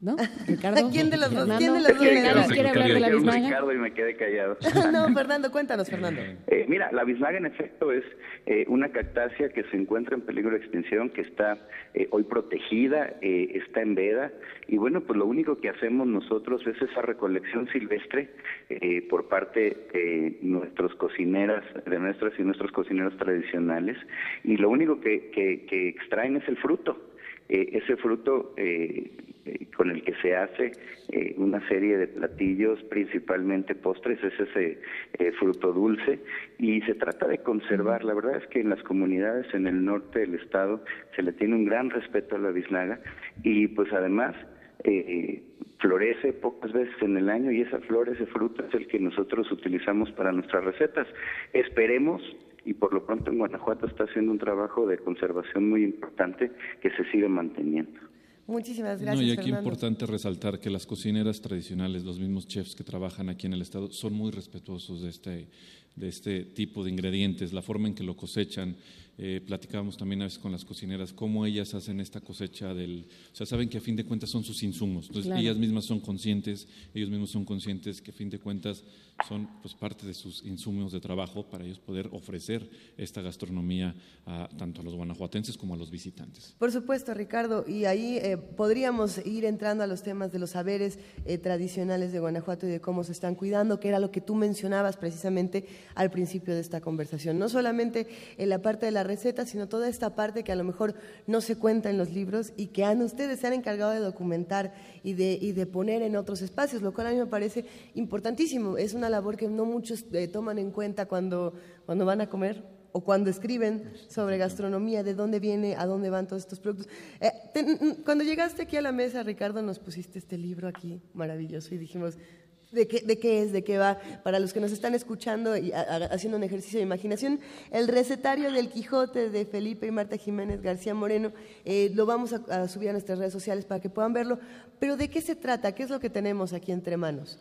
¿No? Ricardo. ¿Quién de los dos? Fernando, ¿Quién de los dos? ¿Quiere, quiere hablar de la biznaga? Ricardo y me quedé callado. no, Fernando, cuéntanos, Fernando. Eh, mira, la biznaga en efecto es eh, una cactácea que se encuentra en peligro de extinción, que está eh, hoy protegida, eh, está en veda, y bueno, pues lo único que hacemos nosotros es esa recolección silvestre eh, por parte de nuestros cocineras, de nuestras y nuestros cocineros tradicionales, y lo único que, que, que extraen es el fruto. Eh, ese fruto eh, eh, con el que se hace eh, una serie de platillos, principalmente postres, es ese eh, fruto dulce y se trata de conservar. La verdad es que en las comunidades en el norte del estado se le tiene un gran respeto a la biznaga y pues además eh, florece pocas veces en el año y esa flor, ese fruto es el que nosotros utilizamos para nuestras recetas. Esperemos y por lo pronto en Guanajuato está haciendo un trabajo de conservación muy importante que se sigue manteniendo. Muchísimas gracias. No, y aquí es Fernando. importante resaltar que las cocineras tradicionales, los mismos chefs que trabajan aquí en el estado, son muy respetuosos de este, de este tipo de ingredientes, la forma en que lo cosechan. Eh, platicábamos también a veces con las cocineras cómo ellas hacen esta cosecha del, o sea, saben que a fin de cuentas son sus insumos, entonces Claro. ellas mismas son conscientes, ellos mismos son conscientes que a fin de cuentas son pues parte de sus insumos de trabajo para ellos poder ofrecer esta gastronomía a, tanto a los guanajuatenses como a los visitantes. Por supuesto, Ricardo, y ahí eh, podríamos ir entrando a los temas de los saberes eh, tradicionales de Guanajuato y de cómo se están cuidando, que era lo que tú mencionabas precisamente al principio de esta conversación. No solamente en la parte de la receta, sino toda esta parte que a lo mejor no se cuenta en los libros y que han, ustedes se han encargado de documentar y de, y de poner en otros espacios, lo cual a mí me parece importantísimo. Es una labor que no muchos eh, toman en cuenta cuando, cuando van a comer o cuando escriben sobre gastronomía, de dónde viene, a dónde van todos estos productos. Eh, cuando llegaste aquí a la mesa, Ricardo, nos pusiste este libro aquí maravilloso y dijimos, ¿de qué, de qué es? ¿De qué va? Para los que nos están escuchando y a- a- haciendo un ejercicio de imaginación, el recetario del Quijote de Felipe y Marta Jiménez García Moreno, eh, lo vamos a, a subir a nuestras redes sociales para que puedan verlo. Pero ¿de qué se trata? ¿Qué es lo que tenemos aquí entre manos?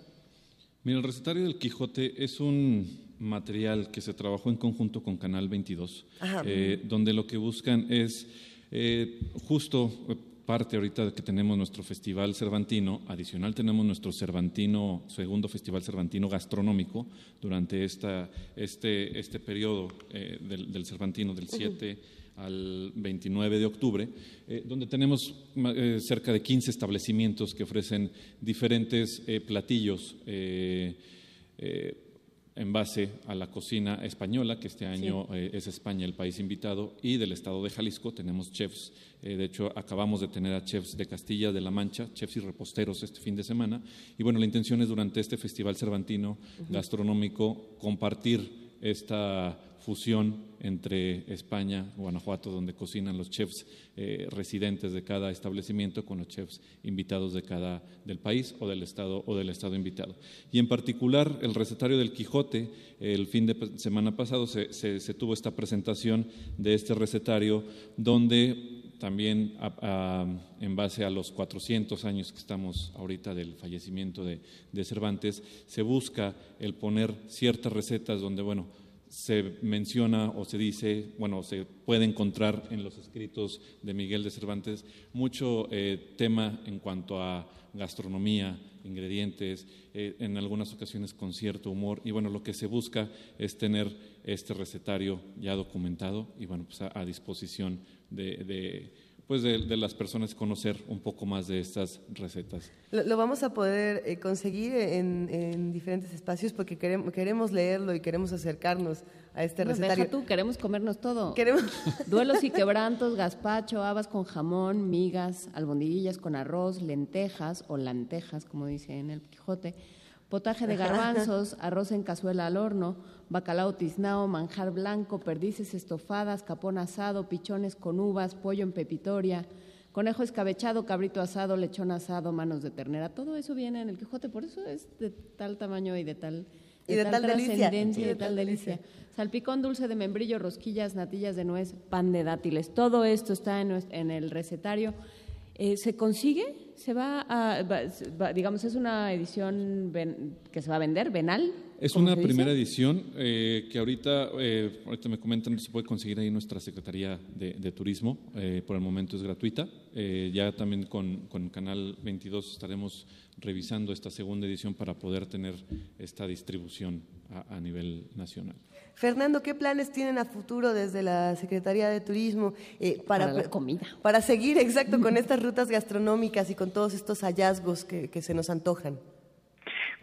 Mira, el recetario del Quijote es un material que se trabajó en conjunto con Canal 22, Ajá. eh, donde lo que buscan es eh, justo parte ahorita de que tenemos nuestro festival cervantino, adicional tenemos nuestro cervantino, segundo festival cervantino gastronómico durante esta, este, este periodo eh, del, del cervantino del 7 al 29 de octubre, eh, donde tenemos eh, cerca de 15 establecimientos que ofrecen diferentes platillos eh, en base a la cocina española, que este año eh, es España el país invitado, y del estado de Jalisco tenemos chefs. eh, de hecho, acabamos de tener a chefs de Castilla de la Mancha, chefs y reposteros este fin de semana. Y bueno, la intención es durante este Festival Cervantino Gastronómico compartir esta fusión entre España, Guanajuato, donde cocinan los chefs eh, residentes de cada establecimiento con los chefs invitados de cada del país o del estado o del estado invitado. Y en particular el recetario del Quijote, el fin de semana pasado se, se- tuvo esta presentación de este recetario donde también en base a los 400 años que estamos ahorita del fallecimiento de Cervantes, se busca el poner ciertas recetas donde, bueno, se menciona o se dice, bueno, se puede encontrar en los escritos de Miguel de Cervantes mucho eh, tema en cuanto a gastronomía, ingredientes, eh, en algunas ocasiones con cierto humor. Y bueno, lo que se busca es tener este recetario ya documentado y bueno, pues a, disposición de, pues de, de las personas conocer un poco más de estas recetas. Lo, lo vamos a poder eh, conseguir en, en diferentes espacios porque queremos, queremos leerlo y queremos acercarnos a este No, recetario. deja tú, queremos comernos todo. Queremos... Duelos y quebrantos, gazpacho, habas con jamón, migas, albondiguillas con arroz, lentejas o lantejas, como dice en el Quijote, potaje de garbanzos, arroz en cazuela al horno, bacalao tiznao, manjar blanco, perdices estofadas, capón asado, pichones con uvas, pollo en pepitoria, conejo escabechado, cabrito asado, lechón asado, manos de ternera. Todo eso viene en el Quijote, por eso es de tal tamaño y de tal Y de tal delicia. trascendencia Y de tal delicia. Salpicón dulce de membrillo, rosquillas, natillas de nuez, pan de dátiles. Todo esto está en, en el recetario. Eh, ¿Se consigue? ¿Se va a, va- va- digamos, es una edición ven- que se va a vender, venal? Es ¿Cómo una dice? primera edición eh, que ahorita, eh, ahorita me comentan, se puede conseguir ahí en nuestra Secretaría de, de Turismo, eh, por el momento es gratuita. Eh, ya también con, con Canal 22 estaremos revisando esta segunda edición para poder tener esta distribución a, a nivel nacional. Fernando, ¿qué planes tienen a futuro desde la Secretaría de Turismo eh, para, Para la comida. Para seguir, exacto, con estas rutas gastronómicas y con todos estos hallazgos que, que se nos antojan.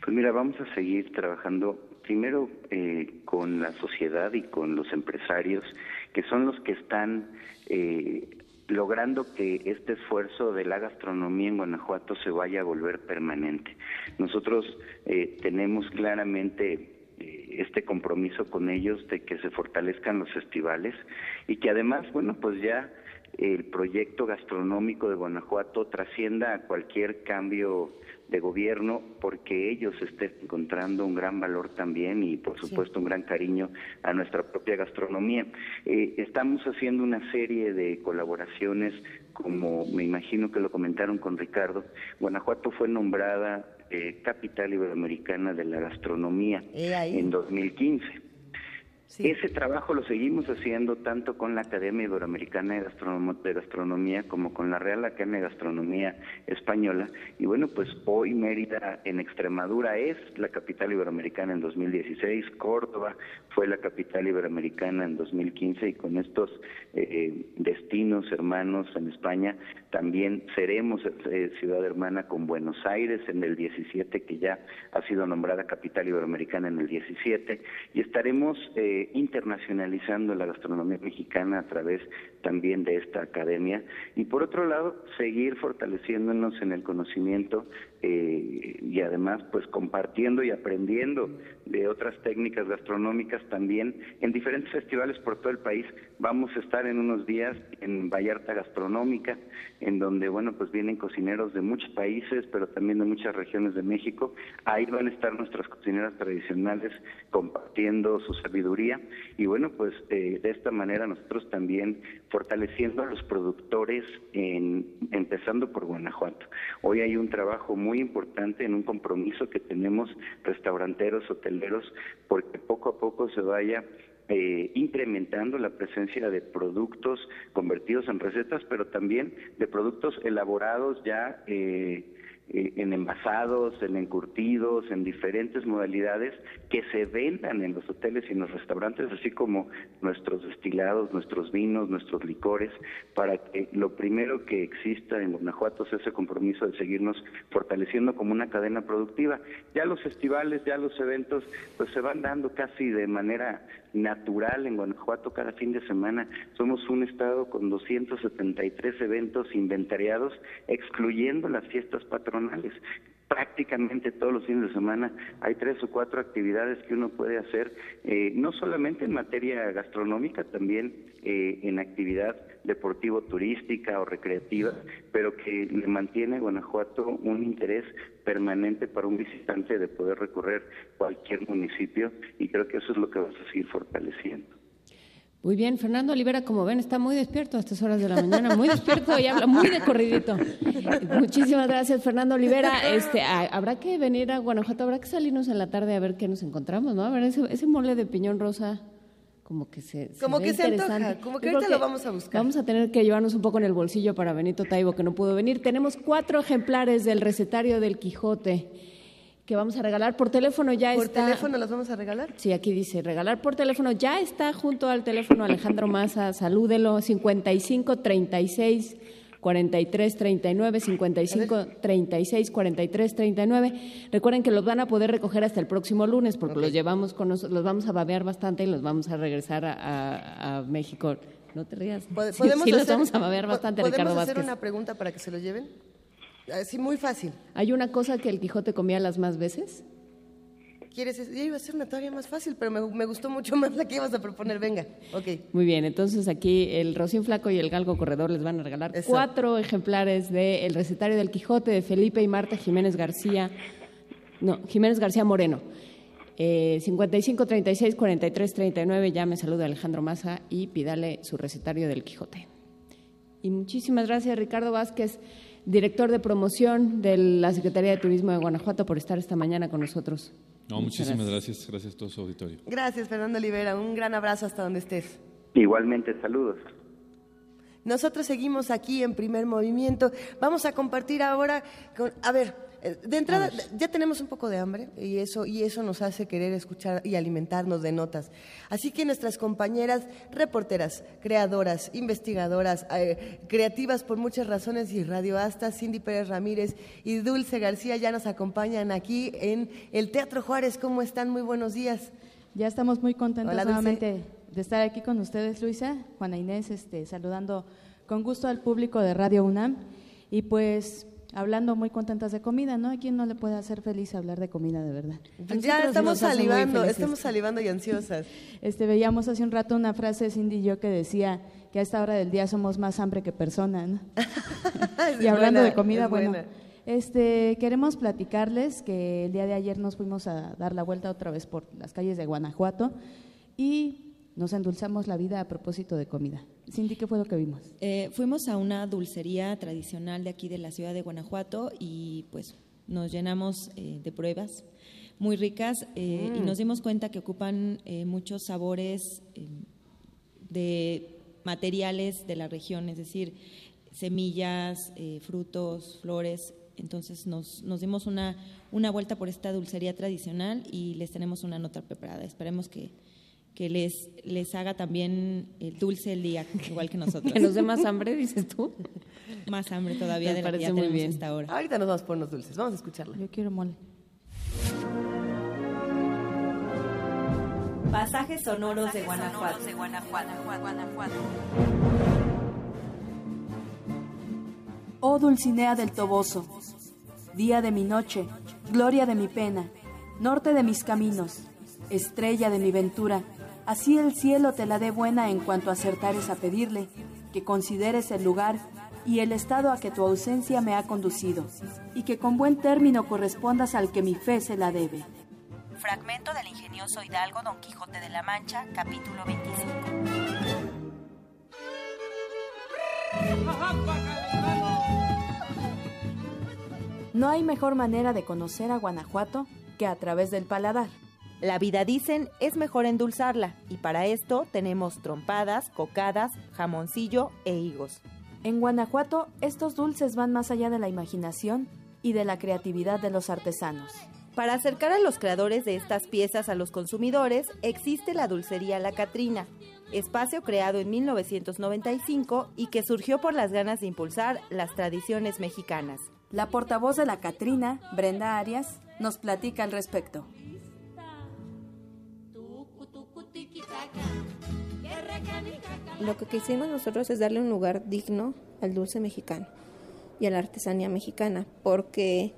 Pues mira, vamos a seguir trabajando primero eh, con la sociedad y con los empresarios, que son los que están eh, logrando que este esfuerzo de la gastronomía en Guanajuato se vaya a volver permanente. Nosotros eh, tenemos claramente este compromiso con ellos de que se fortalezcan los festivales y que además, bueno, pues ya el proyecto gastronómico de Guanajuato trascienda a cualquier cambio de gobierno porque ellos estén encontrando un gran valor también y por supuesto un gran cariño a nuestra propia gastronomía. Eh, estamos haciendo una serie de colaboraciones como me imagino que lo comentaron con Ricardo. Guanajuato fue nombrada eh, capital iberoamericana de la gastronomía en 2015. Ese trabajo lo seguimos haciendo tanto con la Academia Iberoamericana de, Gastronom- de Gastronomía como con la Real Academia de Gastronomía Española. Y bueno, pues hoy Mérida en Extremadura es la capital iberoamericana en 2016, Córdoba fue la capital iberoamericana en 2015 y con estos eh, destinos hermanos en España también seremos eh, ciudad hermana con Buenos Aires en el 17, que ya ha sido nombrada capital iberoamericana en el 17, y estaremos eh, internacionalizando la gastronomía mexicana a través también de esta academia. Y por otro lado, seguir fortaleciéndonos en el conocimiento eh, y además pues compartiendo y aprendiendo de otras técnicas gastronómicas también en diferentes festivales por todo el país. Vamos a estar en unos días en Vallarta Gastronómica, en donde, bueno, pues vienen cocineros de muchos países, pero también de muchas regiones de México. Ahí van a estar nuestras cocineras tradicionales compartiendo su sabiduría y, bueno, pues eh, de esta manera nosotros también fortaleciendo a los productores, en, empezando por Guanajuato. Hoy hay un trabajo muy importante en un compromiso que tenemos restauranteros, hoteleros, porque poco a poco se vaya eh, incrementando la presencia de productos convertidos en recetas, pero también de productos elaborados ya eh, en envasados, en encurtidos, en diferentes modalidades que se vendan en los hoteles y en los restaurantes, así como nuestros destilados, nuestros vinos, nuestros licores, para que lo primero que exista en Guanajuato sea ese compromiso de seguirnos fortaleciendo como una cadena productiva. Ya los festivales, ya los eventos, pues se van dando casi de manera natural en Guanajuato cada fin de semana. Somos un estado con 273 eventos inventariados, excluyendo las fiestas patronales. Prácticamente todos los fines de semana hay tres o cuatro actividades que uno puede hacer, eh, no solamente en materia gastronómica, también eh, en actividad deportivo turística o recreativa, pero que le mantiene a Guanajuato un interés permanente para un visitante de poder recorrer cualquier municipio y creo que eso es lo que vamos a seguir fortaleciendo. Muy bien, Fernando Olivera, como ven, está muy despierto a estas horas de la mañana, muy despierto y habla muy de corridito. Muchísimas gracias, Fernando Olivera. Este, a- habrá que venir a Guanajuato, habrá que salirnos en la tarde a ver qué nos encontramos, ¿no? A ver, ese, ese mole de piñón rosa, como que se, Como ve que se antoja, como que Yo ahorita lo vamos a buscar. Vamos a tener que llevarnos un poco en el bolsillo para Benito Taibo, que no pudo venir. Tenemos cuatro ejemplares del recetario del Quijote que vamos a regalar por teléfono. Ya ¿Por está. teléfono las vamos a regalar? Sí, aquí dice regalar por teléfono. Ya está junto al teléfono Alejandro Maza. Salúdelo. 55 36 43 39 55 36 43 39. Recuerden que los van a poder recoger hasta el próximo lunes porque los llevamos con nosotros, los vamos a babear bastante y los vamos a regresar a, a- a México. No te rías. Sí, ¿Podemos sí los hacer- vamos a babear bastante, ¿Podemos Ricardo hacer Vázquez. una pregunta para que se lo lleven? Así muy fácil. Hay una cosa que el Quijote comía las más veces. ¿Quieres? Yo iba a hacer una todavía más fácil, pero me, me gustó mucho más la que ibas a proponer. Venga, ok. Muy bien, entonces aquí el Rocín Flaco y el Galgo Corredor les van a regalar Eso. cuatro ejemplares de El recetario del Quijote de Felipe y Marta Jiménez García, no, Jiménez García Moreno. Eh, 55 36 43 39, ya me saluda Alejandro Maza y pídale su recetario del Quijote. Y muchísimas gracias Ricardo Vázquez, director de promoción de la Secretaría de Turismo de Guanajuato, por estar esta mañana con nosotros. No, Muchas muchísimas gracias. gracias, a todo su auditorio. Gracias, Fernando Olivera. Un gran abrazo hasta donde estés. Igualmente, saludos. Nosotros seguimos aquí en primer movimiento. Vamos a compartir ahora con, a ver, de entrada ya tenemos un poco de hambre y eso y eso nos hace querer escuchar y alimentarnos de notas. Así que nuestras compañeras reporteras, creadoras, investigadoras, eh, creativas por muchas razones y radioastas, Cindy Pérez Ramírez y Dulce García ya nos acompañan aquí en el Teatro Juárez. ¿Cómo están? Muy buenos días. Ya estamos muy contentos Hola, nuevamente de estar aquí con ustedes, Luisa, Juana Inés, este, saludando con gusto al público de Radio UNAM y pues hablando muy contentas de comida, ¿no? ¿A quién no le puede hacer feliz hablar de comida de verdad? Ya estamos salivando, estamos salivando y ansiosas. Este, veíamos hace un rato una frase de Cindy y yo que decía que a esta hora del día somos más hambre que persona, ¿no? y hablando buena, de comida, bueno, buena. este, queremos platicarles que el día de ayer nos fuimos a dar la vuelta otra vez por las calles de Guanajuato y nos endulzamos la vida a propósito de comida. Cindy, ¿qué fue lo que vimos? Eh, fuimos a una dulcería tradicional de aquí de la ciudad de Guanajuato y pues nos llenamos eh, de pruebas muy ricas eh, y Mm. nos dimos cuenta que ocupan eh, muchos sabores eh, de materiales de la región, es decir, semillas, frutos, flores. Entonces nos, nos dimos una, una vuelta por esta dulcería tradicional y les tenemos una nota preparada. Esperemos que, que les, les haga también el dulce el día, igual que nosotros. Que nos dé más hambre, dices tú. Más hambre todavía Me de la que ya muy tenemos bien. hasta ahora. Ahorita nos vamos por unos dulces, vamos a escucharla. Yo quiero mole. Pasajes sonoros de Guanajuato. Oh Dulcinea del Toboso, día de mi noche, gloria de mi pena, norte de mis caminos, estrella de mi ventura, así el cielo te la dé buena en cuanto acertares a pedirle, que consideres el lugar y el estado a que tu ausencia me ha conducido, y que con buen término correspondas al que mi fe se la debe. Fragmento del ingenioso Hidalgo Don Quijote de la Mancha, capítulo 25. No hay mejor manera de conocer a Guanajuato que a través del paladar. La vida, dicen, es mejor endulzarla, y para esto tenemos trompadas, cocadas, jamoncillo e higos. En Guanajuato, estos dulces van más allá de la imaginación y de la creatividad de los artesanos. Para acercar a los creadores de estas piezas a los consumidores, existe la Dulcería La Catrina, espacio creado en 1995 y que surgió por las ganas de impulsar las tradiciones mexicanas. La portavoz de La Catrina, Brenda Arias, nos platica al respecto. Lo que quisimos nosotros es darle un lugar digno al dulce mexicano y a la artesanía mexicana, porque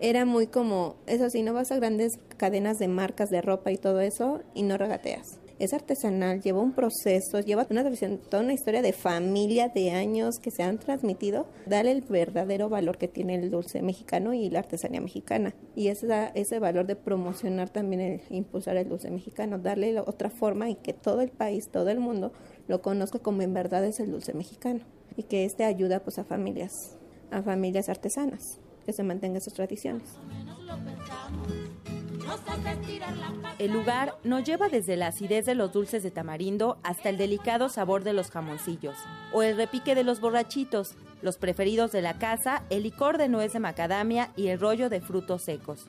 era muy como, eso sí, no vas a grandes cadenas de marcas de ropa y todo eso y no regateas. Es artesanal, lleva un proceso, lleva una tradición, toda una historia de familia, de años que se han transmitido. Dale el verdadero valor que tiene el dulce mexicano y la artesanía mexicana. Y ese, ese valor de promocionar también, el impulsar el dulce mexicano, darle otra forma y que todo el país, todo el mundo lo conozca como en verdad es el dulce mexicano. Y que este ayuda pues a familias, a familias artesanas, que se mantengan sus tradiciones. El lugar nos lleva desde la acidez de los dulces de tamarindo hasta el delicado sabor de los jamoncillos, o el repique de los borrachitos, los preferidos de la casa, el licor de nuez de macadamia y el rollo de frutos secos.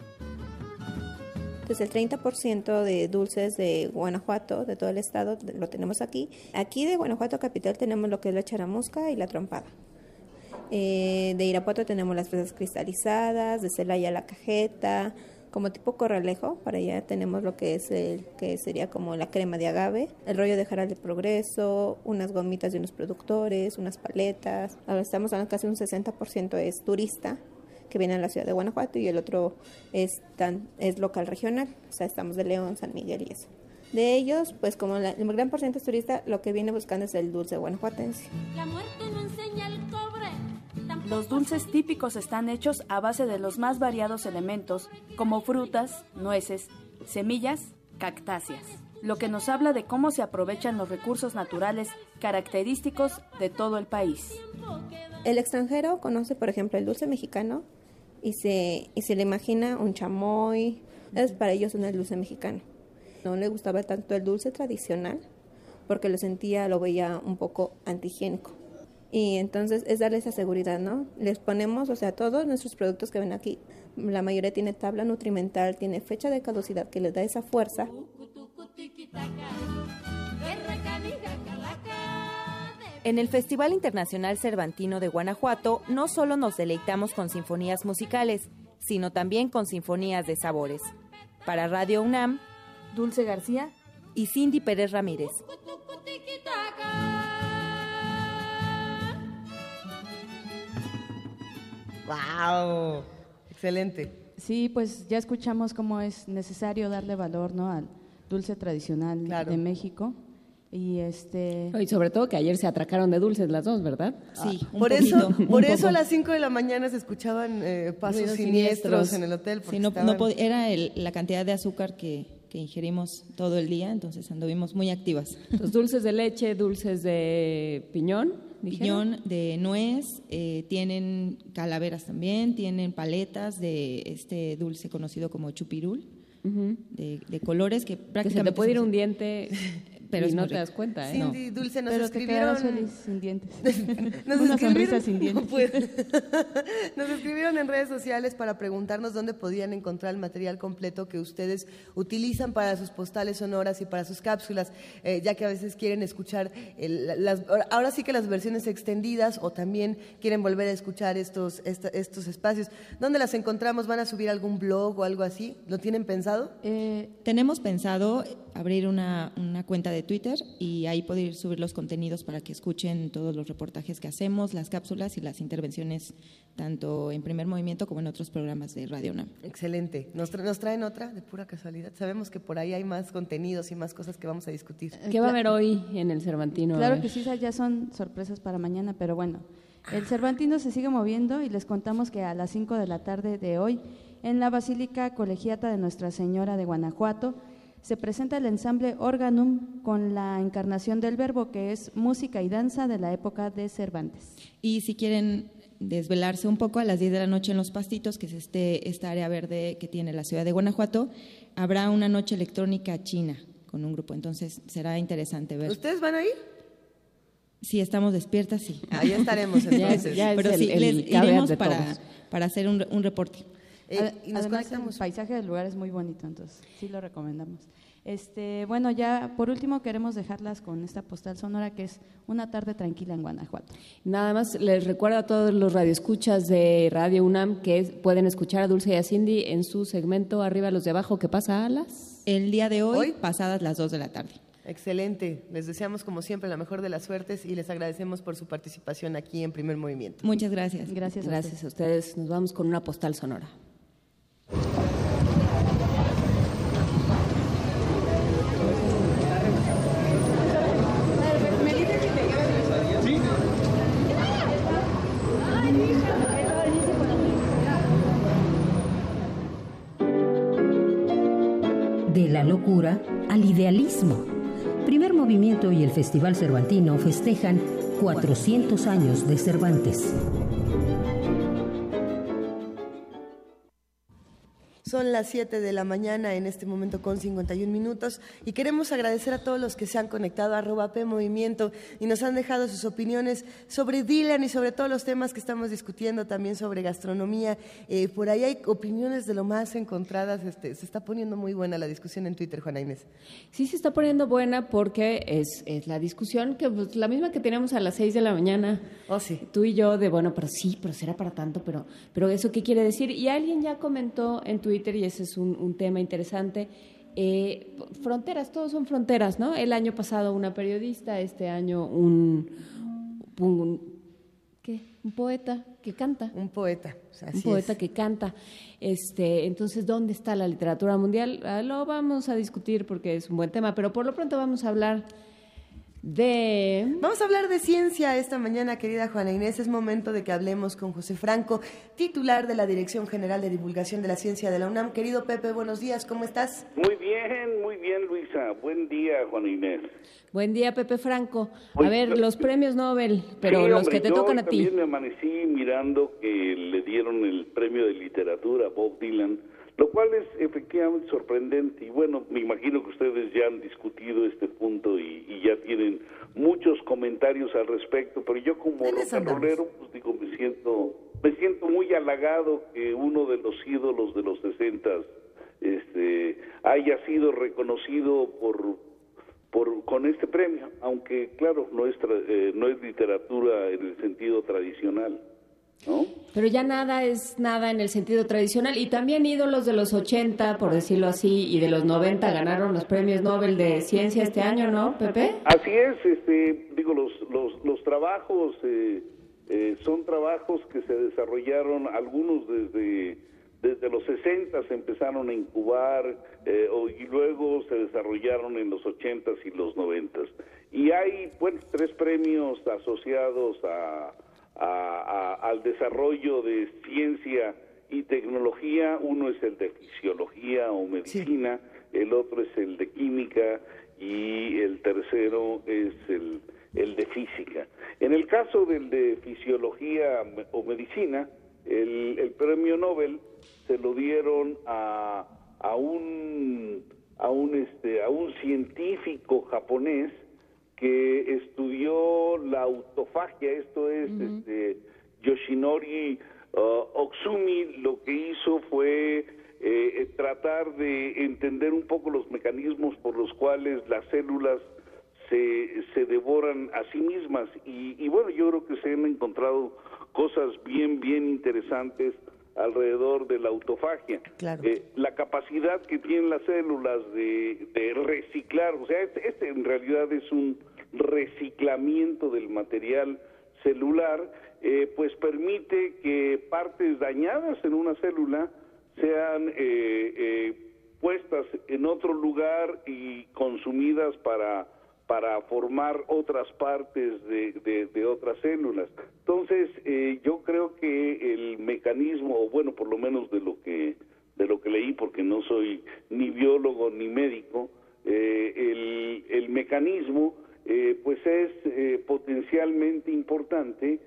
Entonces el 30% de dulces de Guanajuato, de todo el estado, lo tenemos aquí. Aquí de Guanajuato capital tenemos lo que es la charamusca y la trompada. Eh, de Irapuato tenemos las fresas cristalizadas, de Celaya la cajeta, como tipo corralejo, para allá tenemos lo que es el que sería como la crema de agave, el rollo de jaral de progreso, unas gomitas de unos productores, unas paletas. Ahora estamos hablando casi un 60% es turista que viene a la ciudad de Guanajuato y el otro es, tan, es local regional, o sea, estamos de León, San Miguel y eso. De ellos, pues como la, el gran porcentaje es turista, lo que viene buscando es el dulce guanajuatense. La muerte no enseña el cobre. Los dulces típicos están hechos a base de los más variados elementos, como frutas, nueces, semillas, cactáceas, lo que nos habla de cómo se aprovechan los recursos naturales característicos de todo el país. El extranjero conoce, por ejemplo, el dulce mexicano y se, y se le imagina un chamoy, es para ellos un dulce mexicano. No le gustaba tanto el dulce tradicional porque lo sentía, lo veía un poco antihigiénico. Y entonces es darle esa seguridad, ¿no? Les ponemos, o sea, todos nuestros productos que ven aquí, la mayoría tiene tabla nutrimental, tiene fecha de caducidad que les da esa fuerza. En el Festival Internacional Cervantino de Guanajuato no solo nos deleitamos con sinfonías musicales, sino también con sinfonías de sabores. Para Radio UNAM, Dulce García y Cindy Pérez Ramírez. ¡Wow! Excelente. Sí, pues ya escuchamos cómo es necesario darle valor ¿no? al dulce tradicional de México. Y este y sobre todo que ayer se atracaron de dulces las dos, ¿verdad? Sí, un por eso, poquito, por un eso poco. a las 5 de la mañana se escuchaban eh, pasos Ruidos siniestros, en el hotel. Sí, no, estaban- no era el- la cantidad de azúcar que, que ingerimos todo el día, entonces anduvimos muy activas. Los dulces de leche, dulces de piñón, dijeron. Piñón de nuez, eh, tienen calaveras también, tienen paletas de este dulce conocido como chupirul, de, de colores que Que se prácticamente... te puede ir un diente Pero y es no te das cuenta, ¿eh? Cindy, Dulce, nos Pero escribieron... feliz sin dientes. Nos Una escribieron- sonrisa sin dientes. No puede. Nos escribieron en redes sociales para preguntarnos dónde podían encontrar el material completo que ustedes utilizan para sus postales sonoras y para sus cápsulas, eh, ya que a veces quieren escuchar, el- las, ahora sí que las versiones extendidas o también quieren volver a escuchar estos, esta- estos espacios. ¿Dónde las encontramos? ¿Van a subir algún blog o algo así? ¿Lo tienen pensado? Tenemos pensado abrir una, una cuenta de Twitter y ahí poder subir los contenidos para que escuchen todos los reportajes que hacemos, las cápsulas y las intervenciones tanto en primer movimiento como en otros programas de Radio UNAM. Excelente. ¿Nos, tra- nos traen otra de pura casualidad? Sabemos que por ahí hay más contenidos y más cosas que vamos a discutir. ¿Qué va a haber hoy en el Cervantino? Claro que sí, ya son sorpresas para mañana, pero bueno, el Cervantino se sigue moviendo y les contamos que a las 5 de la tarde de hoy, en la Basílica Colegiata de Nuestra Señora de Guanajuato, se presenta el ensamble Organum con la encarnación del verbo, que es música y danza de la época de Cervantes. Y si quieren desvelarse un poco a las 10 de la noche en Los Pastitos, que es este, esta área verde que tiene la ciudad de Guanajuato, habrá una noche electrónica china con un grupo, entonces será interesante ver. ¿Ustedes van a ir? Si estamos despiertas, sí. Ahí estaremos Ya es- entonces. ya es Pero el- sí, el les iremos para, para hacer un, un reporte. Eh, y nos Además, conectamos. el paisaje del lugar es muy bonito, entonces sí lo recomendamos. Este, bueno, ya por último queremos dejarlas con esta postal sonora que es una tarde tranquila en Guanajuato. Nada más les recuerdo a todos los radioescuchas de Radio UNAM que es- pueden escuchar a Dulce y a Cindy en su segmento Arriba los de abajo que pasa a las... El día de hoy, pasadas las 2 de la tarde. Excelente. Les deseamos como siempre la mejor de las suertes y les agradecemos por su participación aquí en Primer Movimiento. Muchas gracias. Gracias. a Gracias a ustedes. Nos vamos con una postal sonora. Locura al idealismo. Primer Movimiento y el Festival Cervantino festejan 400 años de Cervantes. Son las 7 de la mañana en este momento con 51 minutos y queremos agradecer a todos los que se han conectado a arroba P Movimiento y nos han dejado sus opiniones sobre Dylan y sobre todos los temas que estamos discutiendo, también sobre gastronomía. Eh, por ahí hay opiniones de lo más encontradas. Este, se está poniendo muy buena la discusión en Twitter, Juana Inés. Sí se está poniendo buena porque es, es la discusión que pues, la misma que teníamos a las 6 de la mañana. Oh, sí. Tú y yo de, bueno, pero sí, pero será para tanto, pero, pero eso qué quiere decir. Y alguien ya comentó en Twitter, y ese es un, un tema interesante, eh, fronteras, todos son fronteras, ¿no? El año pasado una periodista, este año un, un, ¿qué? un poeta que canta. Un poeta, así un poeta es. que canta. Este, entonces, ¿dónde está la literatura mundial? Ah, lo vamos a discutir porque es un buen tema, pero por lo pronto vamos a hablar de... Vamos a hablar de ciencia esta mañana, querida Juana Inés. Es momento de que hablemos con José Franco, titular de la Dirección General de Divulgación de la Ciencia de la UNAM. Querido Pepe, buenos días, ¿cómo estás? Muy bien, muy bien, Luisa. Buen día, Juan Inés. Buen día, Pepe Franco. A ver, yo- los premios Nobel, pero Sí, los hombre, que te yo tocan a ti. también me amanecí mirando que le dieron el premio de literatura a Bob Dylan, lo cual es efectivamente sorprendente. Y bueno, me imagino que ustedes ya han discutido este punto y, y ya tienen muchos comentarios al respecto, pero yo como rocanrolero, pues digo, me siento, me siento muy halagado que uno de los ídolos de los 60 este, haya sido reconocido por por con este premio, aunque claro no es tra- eh, no es literatura en el sentido tradicional, ¿no? Pero ya nada es nada en el sentido tradicional. Y también ídolos de los 80, por decirlo así, y de los 90 ganaron los premios Nobel de Ciencia este año, ¿no, Pepe? Así es, este, digo los los, los trabajos eh, eh, son trabajos que se desarrollaron algunos desde desde los 60 se empezaron a incubar eh, y luego se desarrollaron en los 80 y los 90 y hay pues tres premios asociados a, a- a- al desarrollo de ciencia y tecnología uno es el de fisiología o medicina el otro es el de química y el tercero es el, el de física. En el caso del de fisiología o medicina, el, el premio Nobel se lo dieron a, a un a un este a un científico japonés que estudió la autofagia, esto es este Yoshinori uh, Oksumi lo que hizo fue eh, tratar de entender un poco los mecanismos por los cuales las células se, se devoran a sí mismas. Y, y bueno yo creo que se han encontrado cosas bien bien interesantes alrededor de la autofagia. Claro. Eh, la capacidad que tienen las células de, de reciclar, o sea, este, este en realidad es un reciclamiento del material celular, eh, pues permite que partes dañadas en una célula sean eh, eh, puestas en otro lugar y consumidas para para formar otras partes de, de- otras células. Entonces, eh, yo creo que el mecanismo, o bueno, por lo menos de lo que de lo que leí, porque no soy ni biólogo ni médico, eh, el, el mecanismo, eh, pues es eh, potencialmente importante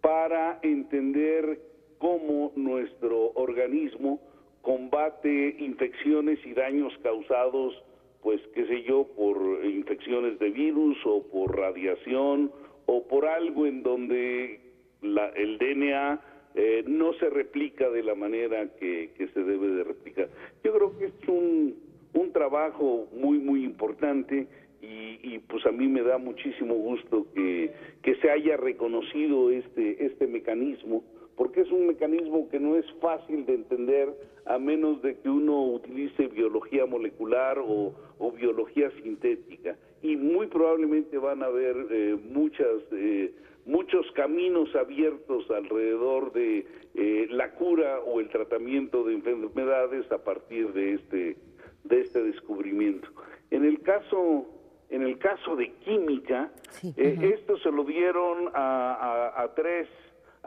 para entender cómo nuestro organismo combate infecciones y daños causados pues qué sé yo, por infecciones de virus o por radiación o por algo en donde la- el DNA eh, no se replica de la manera que, se debe de replicar. Yo creo que es un, un trabajo muy, muy importante y, y, pues a mí me da muchísimo gusto que, que se haya reconocido este, este mecanismo, porque es un mecanismo que no es fácil de entender a menos de que uno utilice biología molecular o, o biología sintética. Y muy probablemente van a haber eh, muchas, eh, muchos caminos abiertos alrededor de eh, la cura o el tratamiento de enfermedades a partir de este, de este descubrimiento. En el caso, en el caso de química, eh, esto se lo dieron a, a- a tres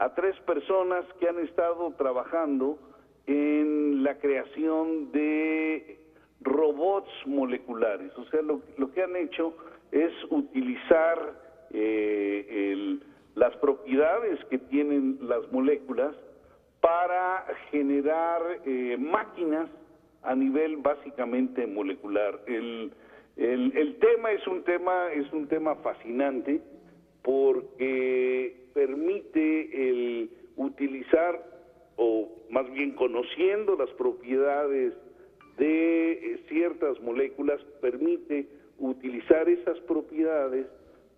a tres personas que han estado trabajando en la creación de robots moleculares. O sea, lo, lo que han hecho es utilizar eh, el- las propiedades que tienen las moléculas para generar eh, máquinas a nivel básicamente molecular. El, el, el tema es un tema es un tema fascinante porque permite el utilizar o más bien conociendo las propiedades de eh, ciertas moléculas permite utilizar esas propiedades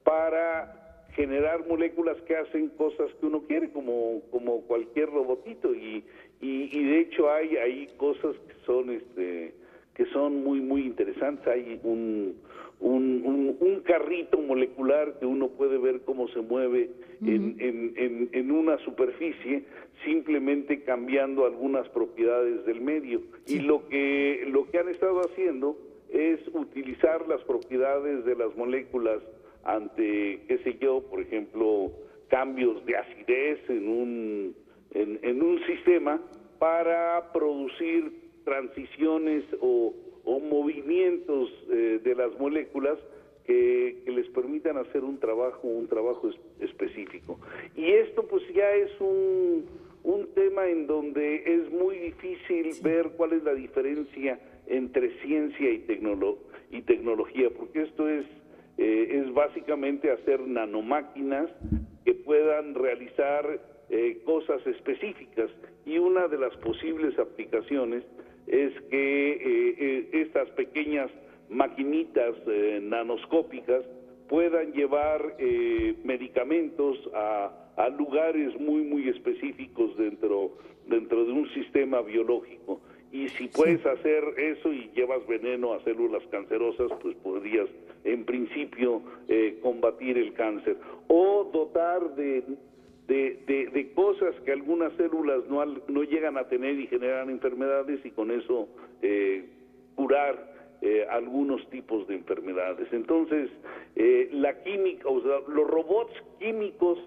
para generar moléculas que hacen cosas que uno quiere como como cualquier robotito. Y y, y de hecho hay hay cosas que son este que son muy muy interesantes. Hay un un, un, un carrito molecular que uno puede ver cómo se mueve en, en, en, en una superficie simplemente cambiando algunas propiedades del medio. Y lo que lo que han estado haciendo es utilizar las propiedades de las moléculas ante qué sé yo por ejemplo cambios de acidez en un en, en un sistema para producir transiciones o, o movimientos eh, de las moléculas que, que les permitan hacer un trabajo un trabajo es- específico. Y esto pues ya es un, un tema en donde es muy difícil ver cuál es la diferencia entre ciencia y, tecnolo- y tecnología porque esto es eh, es básicamente hacer nanomáquinas que puedan realizar eh, cosas específicas. Y una de las posibles aplicaciones es que eh, eh, estas pequeñas maquinitas eh, nanoscópicas puedan llevar eh, medicamentos a, a lugares muy muy específicos dentro dentro de un sistema biológico. Y si puedes hacer eso y llevas veneno a células cancerosas pues podrías en principio eh, combatir el cáncer. O dotar de de, cosas que algunas células no, no llegan a tener y generan enfermedades y con eso eh, curar eh, algunos tipos de enfermedades. Entonces, eh, la química, o sea, los robots químicos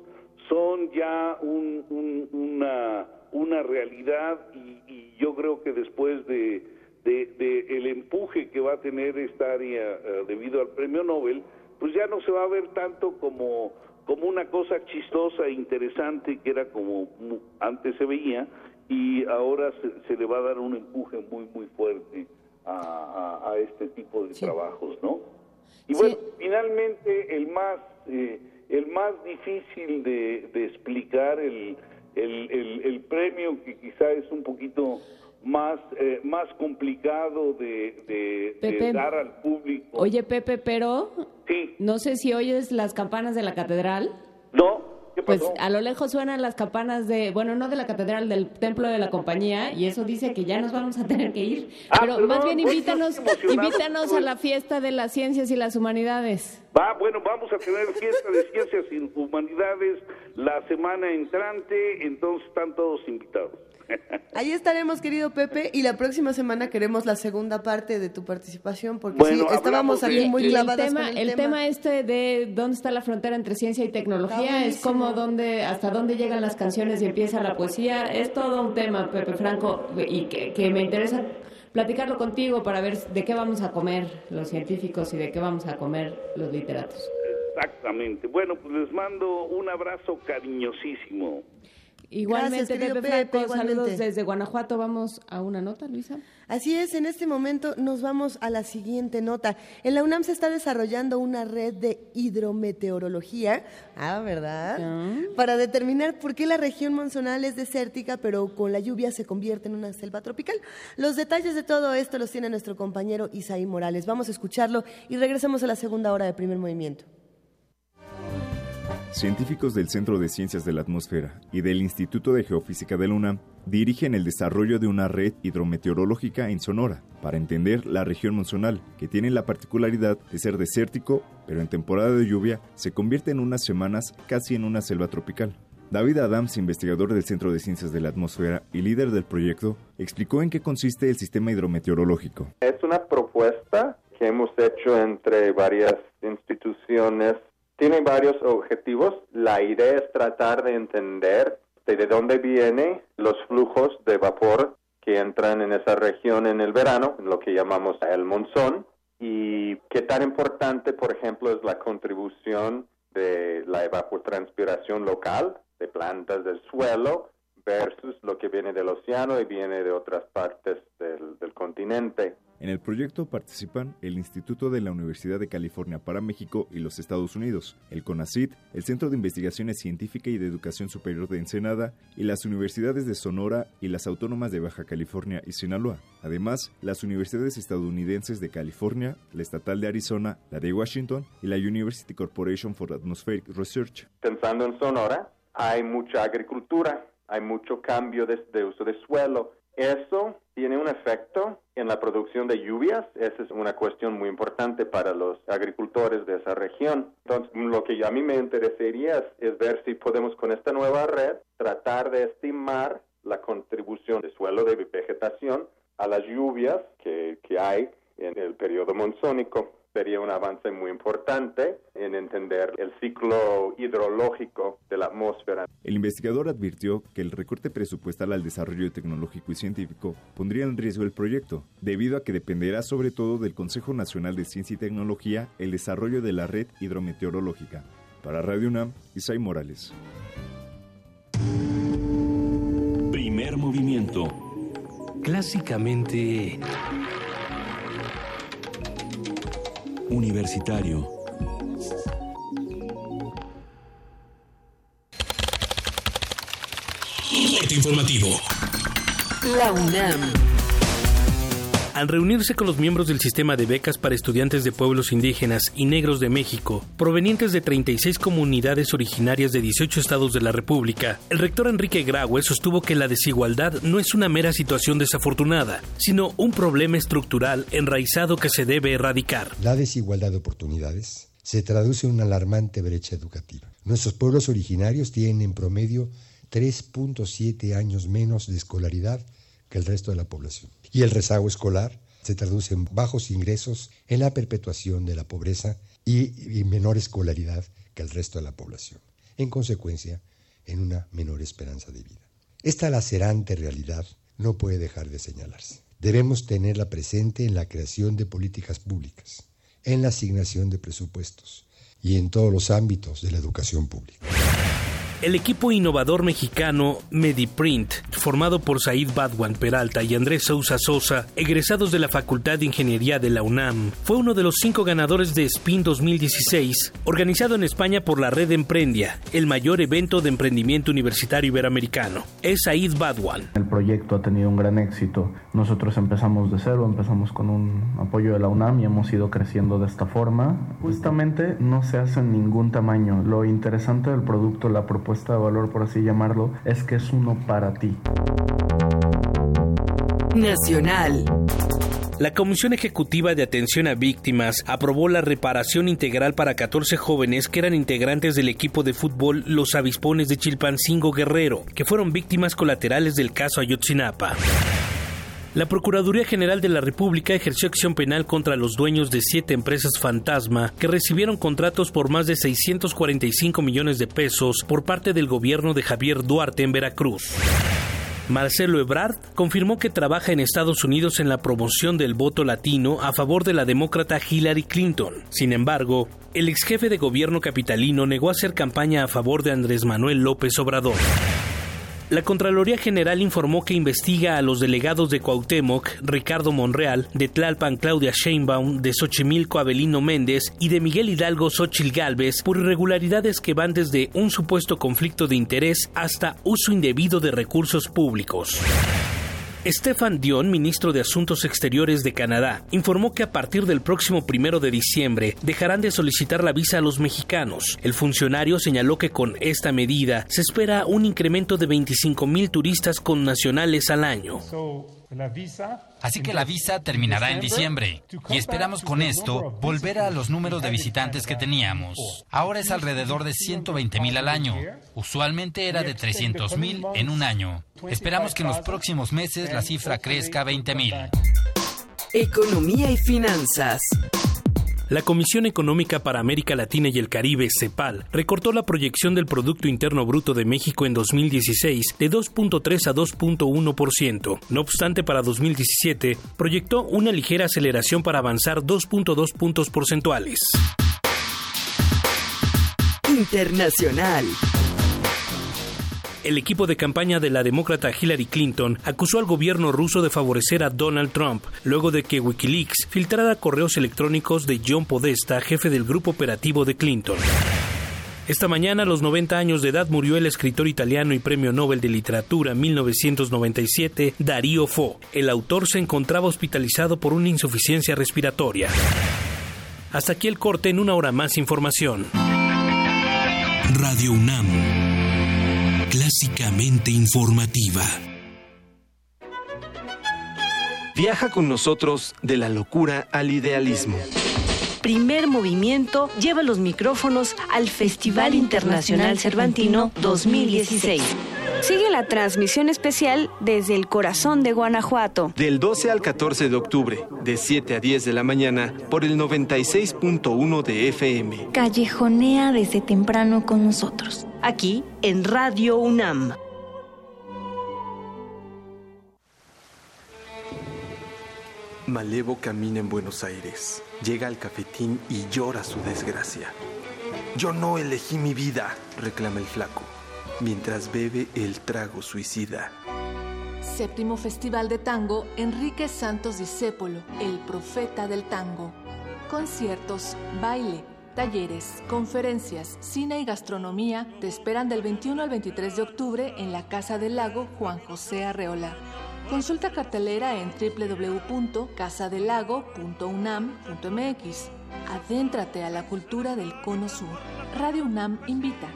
son ya un- un- una, una realidad y, y yo creo que después de, de- de el empuje que va a tener esta área eh, debido al premio Nobel, pues ya no se va a ver tanto como como una cosa chistosa e interesante que era como antes se veía y ahora se, se le va a dar un empuje muy muy fuerte a, a- a este tipo de trabajos, ¿no? Y bueno, finalmente el más eh, el más difícil de, de explicar el, el, el- el premio que quizá es un poquito más eh, más complicado de, de- de Pepe. dar al público. Oye, Pepe, pero no sé si oyes las campanas de la catedral. No, ¿qué Pues a lo lejos suenan las campanas de, bueno, no de la catedral, del templo de la compañía, y eso dice que ya nos vamos a tener que ir. Ah, Pero más bien pues, invítanos, invítanos a la fiesta de las ciencias y las humanidades. Va, bueno, vamos a tener fiesta de ciencias y humanidades la semana entrante, entonces están todos invitados. Ahí estaremos, querido Pepe, y la próxima semana queremos la segunda parte de tu participación, porque Bueno, sí, estábamos de- aquí muy Y clavados el tema, con el tema este de dónde está la frontera entre ciencia y tecnología es como dónde, hasta dónde llegan las canciones y empieza la poesía. Es todo un tema, Pepe Franco, y que, que me interesa platicarlo contigo para ver de qué vamos a comer los científicos y de qué vamos a comer los literatos. Exactamente. Bueno, pues les mando un abrazo cariñosísimo. Igualmente, Gracias, querido Pepe Franco, Pepe, igualmente. saludos desde Guanajuato. Vamos a una nota, Luisa. Así es, en este momento nos vamos a la siguiente nota. En la UNAM se está desarrollando una red de hidrometeorología, ah, ¿verdad? Para determinar por qué la región monzonal es desértica, pero con la lluvia se convierte en una selva tropical. Los detalles de todo esto los tiene nuestro compañero Isaí Morales. Vamos a escucharlo y regresamos a la segunda hora de primer movimiento. Científicos del Centro de Ciencias de la Atmósfera y del Instituto de Geofísica de la dirigen el desarrollo de una red hidrometeorológica en Sonora para entender la región monzonal, que tiene la particularidad de ser desértico, pero en temporada de lluvia se convierte en unas semanas casi en una selva tropical. David Adams, investigador del Centro de Ciencias de la Atmósfera y líder del proyecto, explicó en qué consiste el sistema hidrometeorológico. Es una propuesta que hemos hecho entre varias instituciones. Tiene varios objetivos. La idea es tratar de entender de dónde vienen los flujos de vapor que entran en esa región en el verano, lo que llamamos el monzón, y qué tan importante, por ejemplo, es la contribución de la evapotranspiración local de plantas del suelo versus lo que viene del océano y viene de otras partes del, del continente. En el proyecto participan el Instituto de la Universidad de California para México y los Estados Unidos, el CONACYT, el Centro de Investigaciones Científica y de Educación Superior de Ensenada y las universidades de Sonora y las autónomas de Baja California y Sinaloa. Además, las universidades estadounidenses de California, la Estatal de Arizona, la de Washington y la University Corporation for Atmospheric Research. Pensando en Sonora, hay mucha agricultura, hay mucho cambio de, de uso de suelo. Eso tiene un efecto en la producción de lluvias. Esa es una cuestión muy importante para los agricultores de esa región. Entonces, lo que a mí me interesaría es, es ver si podemos con esta nueva red tratar de estimar la contribución de suelo de vegetación a las lluvias que, que hay en el periodo monzónico. Sería un avance muy importante en entender el ciclo hidrológico de la atmósfera. El investigador advirtió que el recorte presupuestal al desarrollo tecnológico y científico pondría en riesgo el proyecto, debido a que dependerá sobre todo del Consejo Nacional de Ciencia y Tecnología el desarrollo de la red hidrometeorológica. Para Radio UNAM, Isai Morales. Primer movimiento. Clásicamente Universitario. Corte informativo. La UNAM. Al reunirse con los miembros del sistema de becas para estudiantes de pueblos indígenas y negros de México, provenientes de 36 comunidades originarias de 18 estados de la República, el rector Enrique Graue sostuvo que la desigualdad no es una mera situación desafortunada, sino un problema estructural enraizado que se debe erradicar. La desigualdad de oportunidades se traduce en una alarmante brecha educativa. Nuestros pueblos originarios tienen en promedio 3.7 años menos de escolaridad que el resto de la población. Y el rezago escolar se traduce en bajos ingresos, en la perpetuación de la pobreza y, y menor escolaridad que el resto de la población. En consecuencia, en una menor esperanza de vida. Esta lacerante realidad no puede dejar de señalarse. Debemos tenerla presente en la creación de políticas públicas, en la asignación de presupuestos y en todos los ámbitos de la educación pública. El equipo innovador mexicano Mediprint, formado por Said Badwan Peralta y Andrés Sousa Sosa, egresados de la Facultad de Ingeniería de la UNAM, fue uno de los cinco ganadores de SPIN 2016, organizado en España por la Red Emprendia, el mayor evento de emprendimiento universitario iberoamericano. Es Said Badwan. El proyecto ha tenido un gran éxito. Nosotros empezamos de cero, empezamos con un apoyo de la UNAM y hemos ido creciendo de esta forma. Justamente no se hace en ningún tamaño. Lo interesante del producto, la propuesta propuesta de valor, por así llamarlo, es que es uno para ti. Nacional. La Comisión Ejecutiva de Atención a Víctimas aprobó la reparación integral para 14 jóvenes que eran integrantes del equipo de fútbol Los Avispones de Chilpancingo Guerrero, que fueron víctimas colaterales del caso Ayotzinapa. La Procuraduría General de la República ejerció acción penal contra los dueños de siete empresas fantasma que recibieron contratos por más de 645 millones de pesos por parte del gobierno de Javier Duarte en Veracruz. Marcelo Ebrard confirmó que trabaja en Estados Unidos en la promoción del voto latino a favor de la demócrata Hillary Clinton. Sin embargo, el ex jefe de gobierno capitalino negó hacer campaña a favor de Andrés Manuel López Obrador. La Contraloría General informó que investiga a los delegados de Cuauhtémoc, Ricardo Monreal, de Tlalpan Claudia Sheinbaum, de Xochimilco Abelino Méndez y de Miguel Hidalgo Xochil Gálvez por irregularidades que van desde un supuesto conflicto de interés hasta uso indebido de recursos públicos. Stefan Dion, ministro de Asuntos Exteriores de Canadá, informó que a partir del próximo primero de diciembre dejarán de solicitar la visa a los mexicanos. El funcionario señaló que con esta medida se espera un incremento de 25 mil turistas con nacionales al año. Así que la visa terminará en diciembre y esperamos con esto volver a los números de visitantes que teníamos. Ahora es alrededor de 120 mil al año. Usualmente era de 300 mil en un año. Esperamos que en los próximos meses la cifra crezca a 20 mil. Economía y finanzas. La Comisión Económica para América Latina y el Caribe, CEPAL, recortó la proyección del Producto Interno Bruto de México en 2016 de 2.3 a 2.1%. No obstante, para 2017 proyectó una ligera aceleración para avanzar 2.2 puntos porcentuales. Internacional. El equipo de campaña de la demócrata Hillary Clinton acusó al gobierno ruso de favorecer a Donald Trump luego de que Wikileaks filtrara correos electrónicos de John Podesta, jefe del grupo operativo de Clinton. Esta mañana, a los 90 años de edad, murió el escritor italiano y premio Nobel de Literatura 1997, Darío Fo. El autor se encontraba hospitalizado por una insuficiencia respiratoria. Hasta aquí el corte en una hora más información. Radio UNAM clásicamente informativa. Viaja con nosotros de la locura al idealismo. Primer movimiento lleva los micrófonos al Festival Internacional Cervantino 2016. Sigue la transmisión especial desde el corazón de Guanajuato. Del 12 al 14 de octubre, de 7 a 10 de la mañana, por el 96.1 de FM. Callejonea desde temprano con nosotros. Aquí en Radio UNAM. Malevo camina en Buenos Aires, llega al cafetín y llora su desgracia. Yo no elegí mi vida, reclama el flaco, mientras bebe el trago suicida. Séptimo Festival de Tango Enrique Santos Discépolo, el profeta del tango. Conciertos, baile, talleres, conferencias, cine y gastronomía te esperan del 21 al 23 de octubre en la Casa del Lago Juan José Arreola. Consulta cartelera en www.casadelago.unam.mx. Adéntrate a la cultura del Cono Sur. Radio UNAM invita.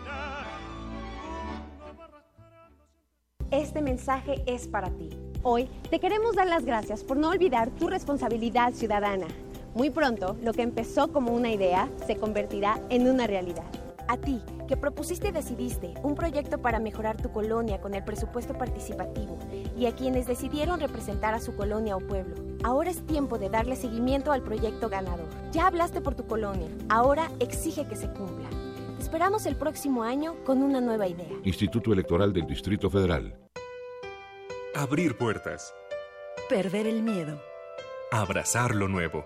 Este mensaje es para ti. Hoy te queremos dar las gracias por no olvidar tu responsabilidad ciudadana. Muy pronto, lo que empezó como una idea se convertirá en una realidad. A ti, que propusiste y decidiste un proyecto para mejorar tu colonia con el presupuesto participativo, y a quienes decidieron representar a su colonia o pueblo, ahora es tiempo de darle seguimiento al proyecto ganador. Ya hablaste por tu colonia, ahora exige que se cumpla. Te esperamos el próximo año con una nueva idea. Instituto Electoral del Distrito Federal. Abrir puertas. Perder el miedo. Abrazar lo nuevo.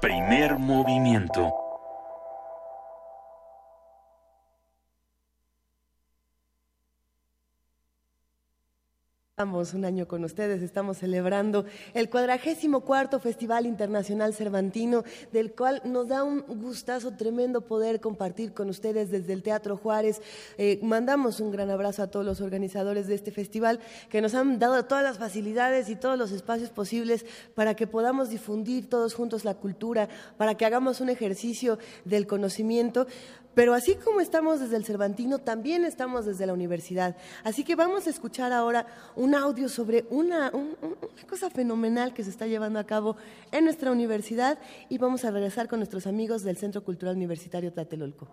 Primer movimiento. Estamos un año con ustedes, estamos celebrando el cuadragésimo cuarto Festival Internacional Cervantino, del cual nos da un gustazo tremendo poder compartir con ustedes desde el Teatro Juárez. Eh, mandamos un gran abrazo a todos los organizadores de este festival que nos han dado todas las facilidades y todos los espacios posibles para que podamos difundir todos juntos la cultura, para que hagamos un ejercicio del conocimiento. Pero así como estamos desde el Cervantino, también estamos desde la universidad. Así que vamos a escuchar ahora un audio sobre una, cosa fenomenal que se está llevando a cabo en nuestra universidad y vamos a regresar con nuestros amigos del Centro Cultural Universitario Tlatelolco.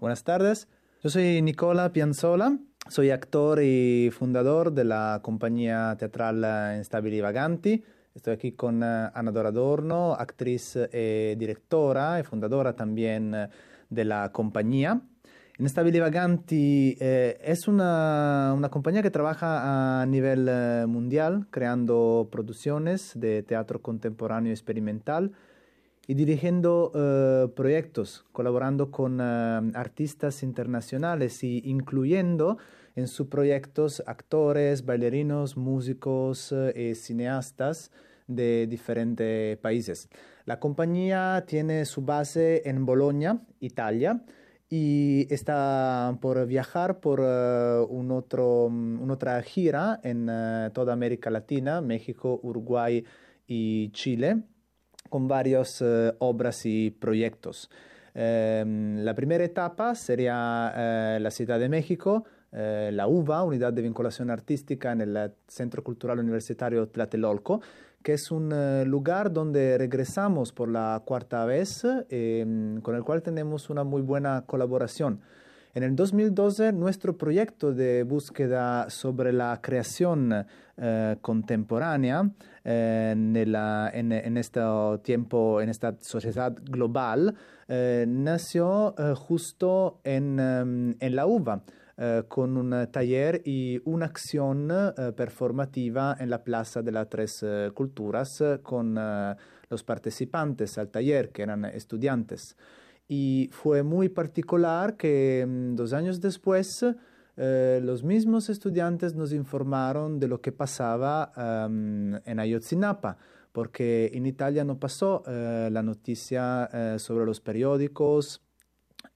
Buenas tardes, yo soy Nicola Pianzola, soy actor y fundador de la compañía teatral Instabili Vaganti. Estoy aquí con eh, Ana Doradorno, actriz y directora y fundadora también de la compañía. Inestability Vaganti eh, es una, compañía que trabaja a nivel eh, mundial creando producciones de teatro contemporáneo experimental y dirigiendo eh, proyectos, colaborando con artistas internacionales y incluyendo en sus proyectos actores, bailarinos, músicos y cineastas de diferentes países. La compañía tiene su base en Bolonia, Italia, y está por viajar por uh, un otro, una otra gira en uh, toda América Latina, México, Uruguay y Chile, con varias uh, obras y proyectos. Um, la primera etapa sería la Ciudad de México, la UVA, Unidad de Vinculación Artística en el Centro Cultural Universitario Tlatelolco, que es un eh, lugar donde regresamos por la cuarta vez, em, con el cual tenemos una muy buena colaboración. En el 2012, nuestro proyecto de búsqueda sobre la creación eh, contemporánea eh, en, en, este tiempo, en esta sociedad global, nació justo en, em, en la UVA. Eh, con un taller y una acción eh, performativa en la Plaza de las Tres eh, Culturas con los participantes al taller, que eran estudiantes. Y fue muy particular que mm, dos años después los mismos estudiantes nos informaron de lo que pasaba em, en Ayotzinapa, porque en Italia no pasó la noticia sobre los periódicos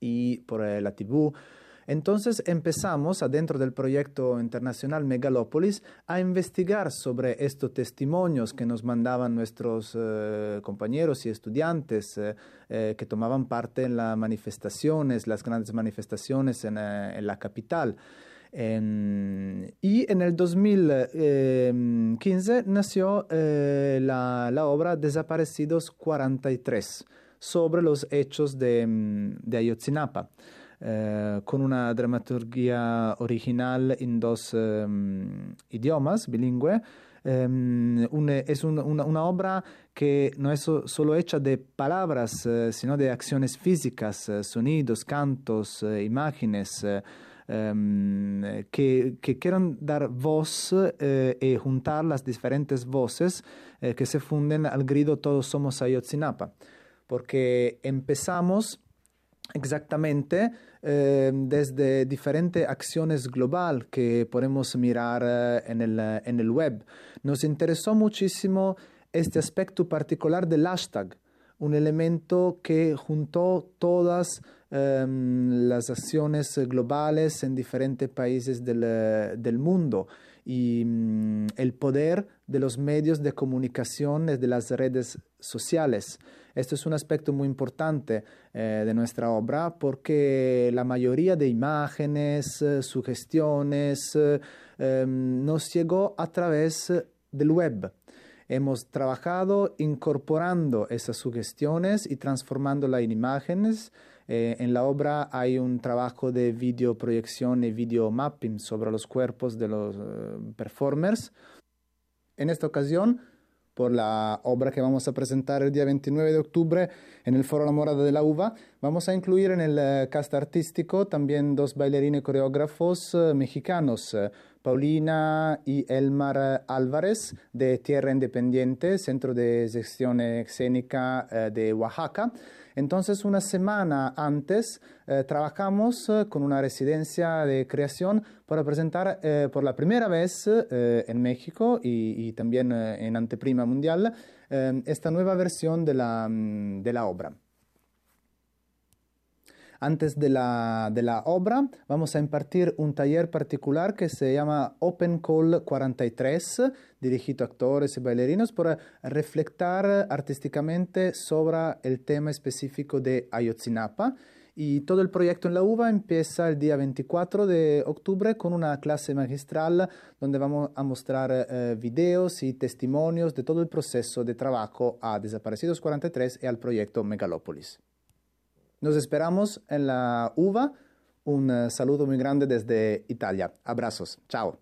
y por la TV entonces empezamos, adentro del proyecto internacional Megalópolis, a investigar sobre estos testimonios que nos mandaban nuestros eh, compañeros y estudiantes eh, eh, que tomaban parte en las manifestaciones, las grandes manifestaciones en, la capital. y en el 2015 nació la, obra Desaparecidos 43 sobre los hechos de, de Ayotzinapa. Eh, con una dramaturgia original en dos em, idiomas, bilingüe. Em, es una, obra que no es solo hecha de palabras, eh, sino de acciones físicas, eh, sonidos, cantos, imágenes. Em, que, que quieren dar voz y juntar las diferentes voces que se funden al grito Todos somos Ayotzinapa. Porque empezamos exactamente eh, desde diferentes acciones global que podemos mirar eh, en, el, en el web. Nos interesó muchísimo este aspecto particular del hashtag, un elemento que juntó todas em, las acciones globales en diferentes países del, del mundo y mm, el poder de los medios de comunicación de las redes sociales. Esto es un aspecto muy importante eh, de nuestra obra porque la mayoría de imágenes, eh, sugestiones, eh, em, nos llegó a través del web. Hemos trabajado incorporando esas sugestiones y transformándolas en imágenes. En la obra hay un trabajo de videoproyección y video mapping sobre los cuerpos de los performers. En esta ocasión por la obra que vamos a presentar el día 29 de octubre en el Foro La Morada de la Uva. Vamos a incluir en el eh, cast artístico también dos bailarines coreógrafos eh, mexicanos, eh, Paulina y Elmar Álvarez de Tierra Independiente, Centro de Gestión Escénica de Oaxaca. Entonces, una semana antes, eh, trabajamos eh, con una residencia de creación para presentar eh, por la primera vez en México y, también en Anteprima Mundial esta nueva versión de la, mm, de la obra. Antes de la, obra vamos a impartir un taller particular que se llama Open Call 43, dirigido a actores y bailarinos para reflectar artísticamente sobre el tema específico de Ayotzinapa. Y todo el proyecto en la UVA empieza el día 24 de octubre con una clase magistral donde vamos a mostrar eh, videos y testimonios de todo el proceso de trabajo a Desaparecidos 43 y al proyecto Megalópolis. Nos esperamos en la UVA. Un eh, saludo muy grande desde Italia. Abrazos. Chao.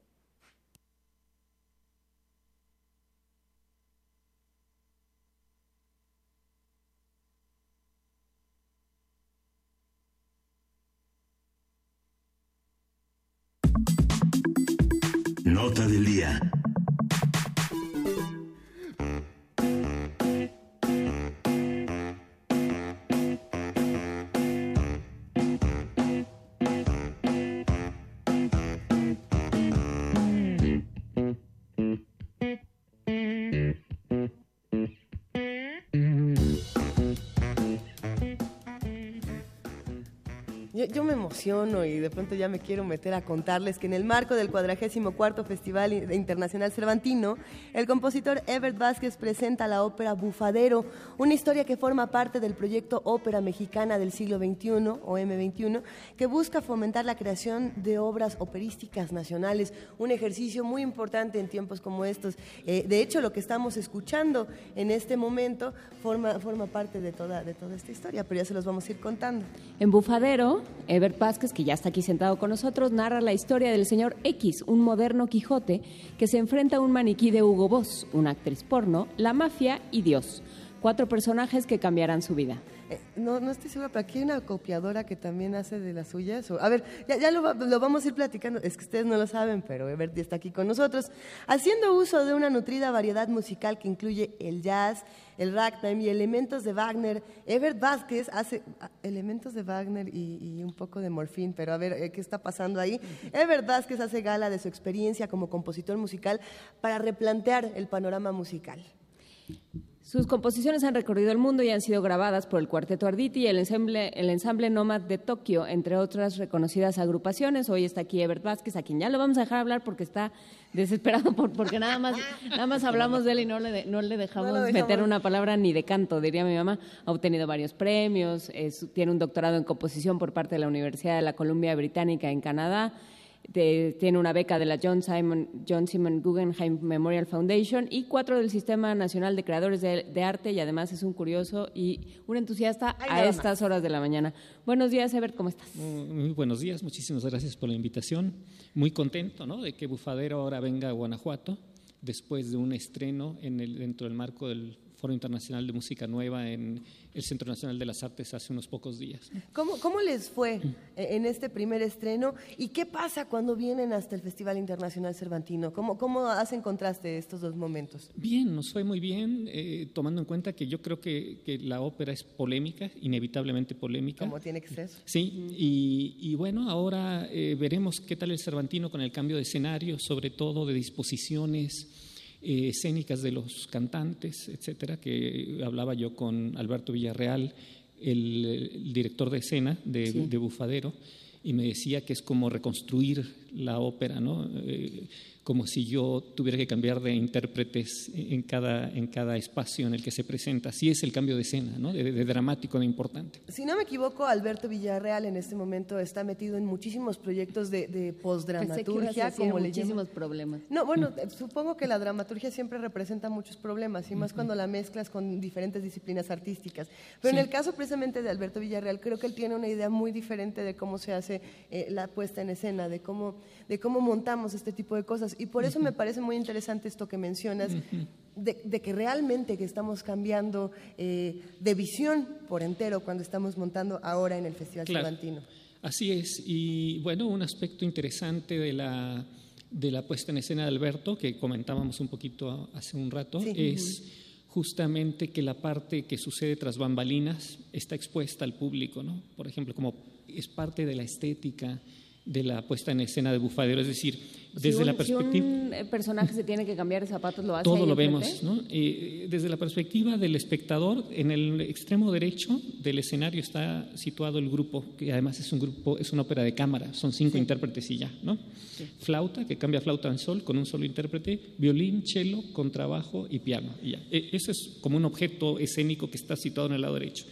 Nota del día. Yo, me emociono y de pronto ya me quiero meter a contarles que en el marco del 44 Festival Internacional Cervantino, el compositor Ebert Vázquez presenta la ópera Bufadero, una historia que forma parte del proyecto Ópera Mexicana del siglo XXI, o M21, que busca fomentar la creación de obras operísticas nacionales, un ejercicio muy importante en tiempos como estos. Eh, de hecho, lo que estamos escuchando en este momento forma, forma parte de toda, de toda esta historia, pero ya se los vamos a ir contando. En Bufadero, Ever Vázquez, que ya está aquí sentado con nosotros, narra la historia del señor X, un moderno Quijote que se enfrenta a un maniquí de Hugo Boss, una actriz porno, la mafia y Dios. Cuatro personajes que cambiarán su vida. Eh, no, no estoy segura, pero aquí hay una copiadora que también hace de las suyas. a ver, ya, lo, vamos a ir platicando. Es que ustedes no lo saben, pero Everty está aquí con nosotros, haciendo uso de una nutrida variedad musical que incluye el jazz, el ragtime y elementos de Wagner. Ebert Vázquez hace ah, elementos de Wagner y, un poco de morfín, pero a ver, eh, ¿qué está pasando ahí? Ebert Vázquez hace gala de su experiencia como compositor musical para replantear el panorama musical. Sus composiciones han recorrido el mundo y han sido grabadas por el Cuarteto Arditi y el ensamble, el ensamble Nomad de Tokio, entre otras reconocidas agrupaciones. Hoy está aquí Ebert Vázquez, a quien ya lo vamos a dejar hablar porque está desesperado por, porque nada más, nada más hablamos de él y no le, no le dejamos meter una palabra ni de canto, diría mi mamá. Ha obtenido varios premios, tiene un doctorado en composición por parte de la Universidad de la Columbia Británica en Canadá tiene una beca de la John Simon, John Simon Guggenheim Memorial Foundation y cuatro del Sistema Nacional de Creadores de, Arte y además es un curioso y un entusiasta a estas horas de la mañana. Buenos días, Ebert, ¿cómo estás? Muy buenos días, muchísimas gracias por la invitación. Muy contento ¿no? de que Bufadero ahora venga a Guanajuato después de un estreno en el, dentro del marco del Foro Internacional de Música Nueva en el Centro Nacional de las Artes hace unos pocos días. ¿Cómo, cómo les fue en este primer estreno y qué pasa cuando vienen hasta el Festival Internacional Cervantino? ¿Cómo, cómo hacen contraste estos dos momentos? Bien, nos fue muy bien, eh, tomando en cuenta que yo creo que, que, la ópera es polémica, inevitablemente polémica. Como tiene que ser. Sí, y, y bueno, ahora eh, veremos qué tal el Cervantino con el cambio de escenario, sobre todo de disposiciones eh, escénicas de los cantantes, etcétera, que hablaba yo con Alberto Villarreal, el, director de escena de, de, Bufadero, y me decía que es como reconstruir la ópera, ¿no? Eh, como si yo tuviera que cambiar de intérpretes en cada, en cada espacio en el que se presenta. Así es el cambio de escena, ¿no? de, dramático, de importante. Si no me equivoco, Alberto Villarreal en este momento está metido en muchísimos proyectos de, de postdramaturgia. como muchísimos problemas. No, bueno, mm. supongo que la dramaturgia siempre representa muchos problemas, y más cuando la mezclas con diferentes disciplinas artísticas. Pero en el caso precisamente de Alberto Villarreal, creo que él tiene una idea muy diferente de cómo se hace eh, la puesta en escena, de cómo, de cómo montamos este tipo de cosas. Y por eso me parece muy interesante esto que mencionas, de, que realmente que estamos cambiando eh, de visión por entero cuando estamos montando ahora en el Festival claro. Así es, y bueno, un aspecto interesante de la, de la puesta en escena de Alberto, que comentábamos un poquito hace un rato, es justamente que la parte que sucede tras bambalinas está expuesta al público, ¿no? Por ejemplo, como es parte de la estética de la puesta en escena de Bufadero, es decir, desde si la un, perspectiva... Si un eh, personaje se tiene que cambiar de zapatos, lo hace Todo lo vemos, ¿no? Eh, desde la perspectiva del espectador, en el extremo derecho del escenario está situado el grupo, que además es un grupo, es una ópera de cámara, son cinco intérpretes y ya, ¿no? Flauta, que cambia flauta en sol con un solo intérprete, violín, cello, contrabajo y piano, y ya. E- Eso es como un objeto escénico que está situado en el lado derecho.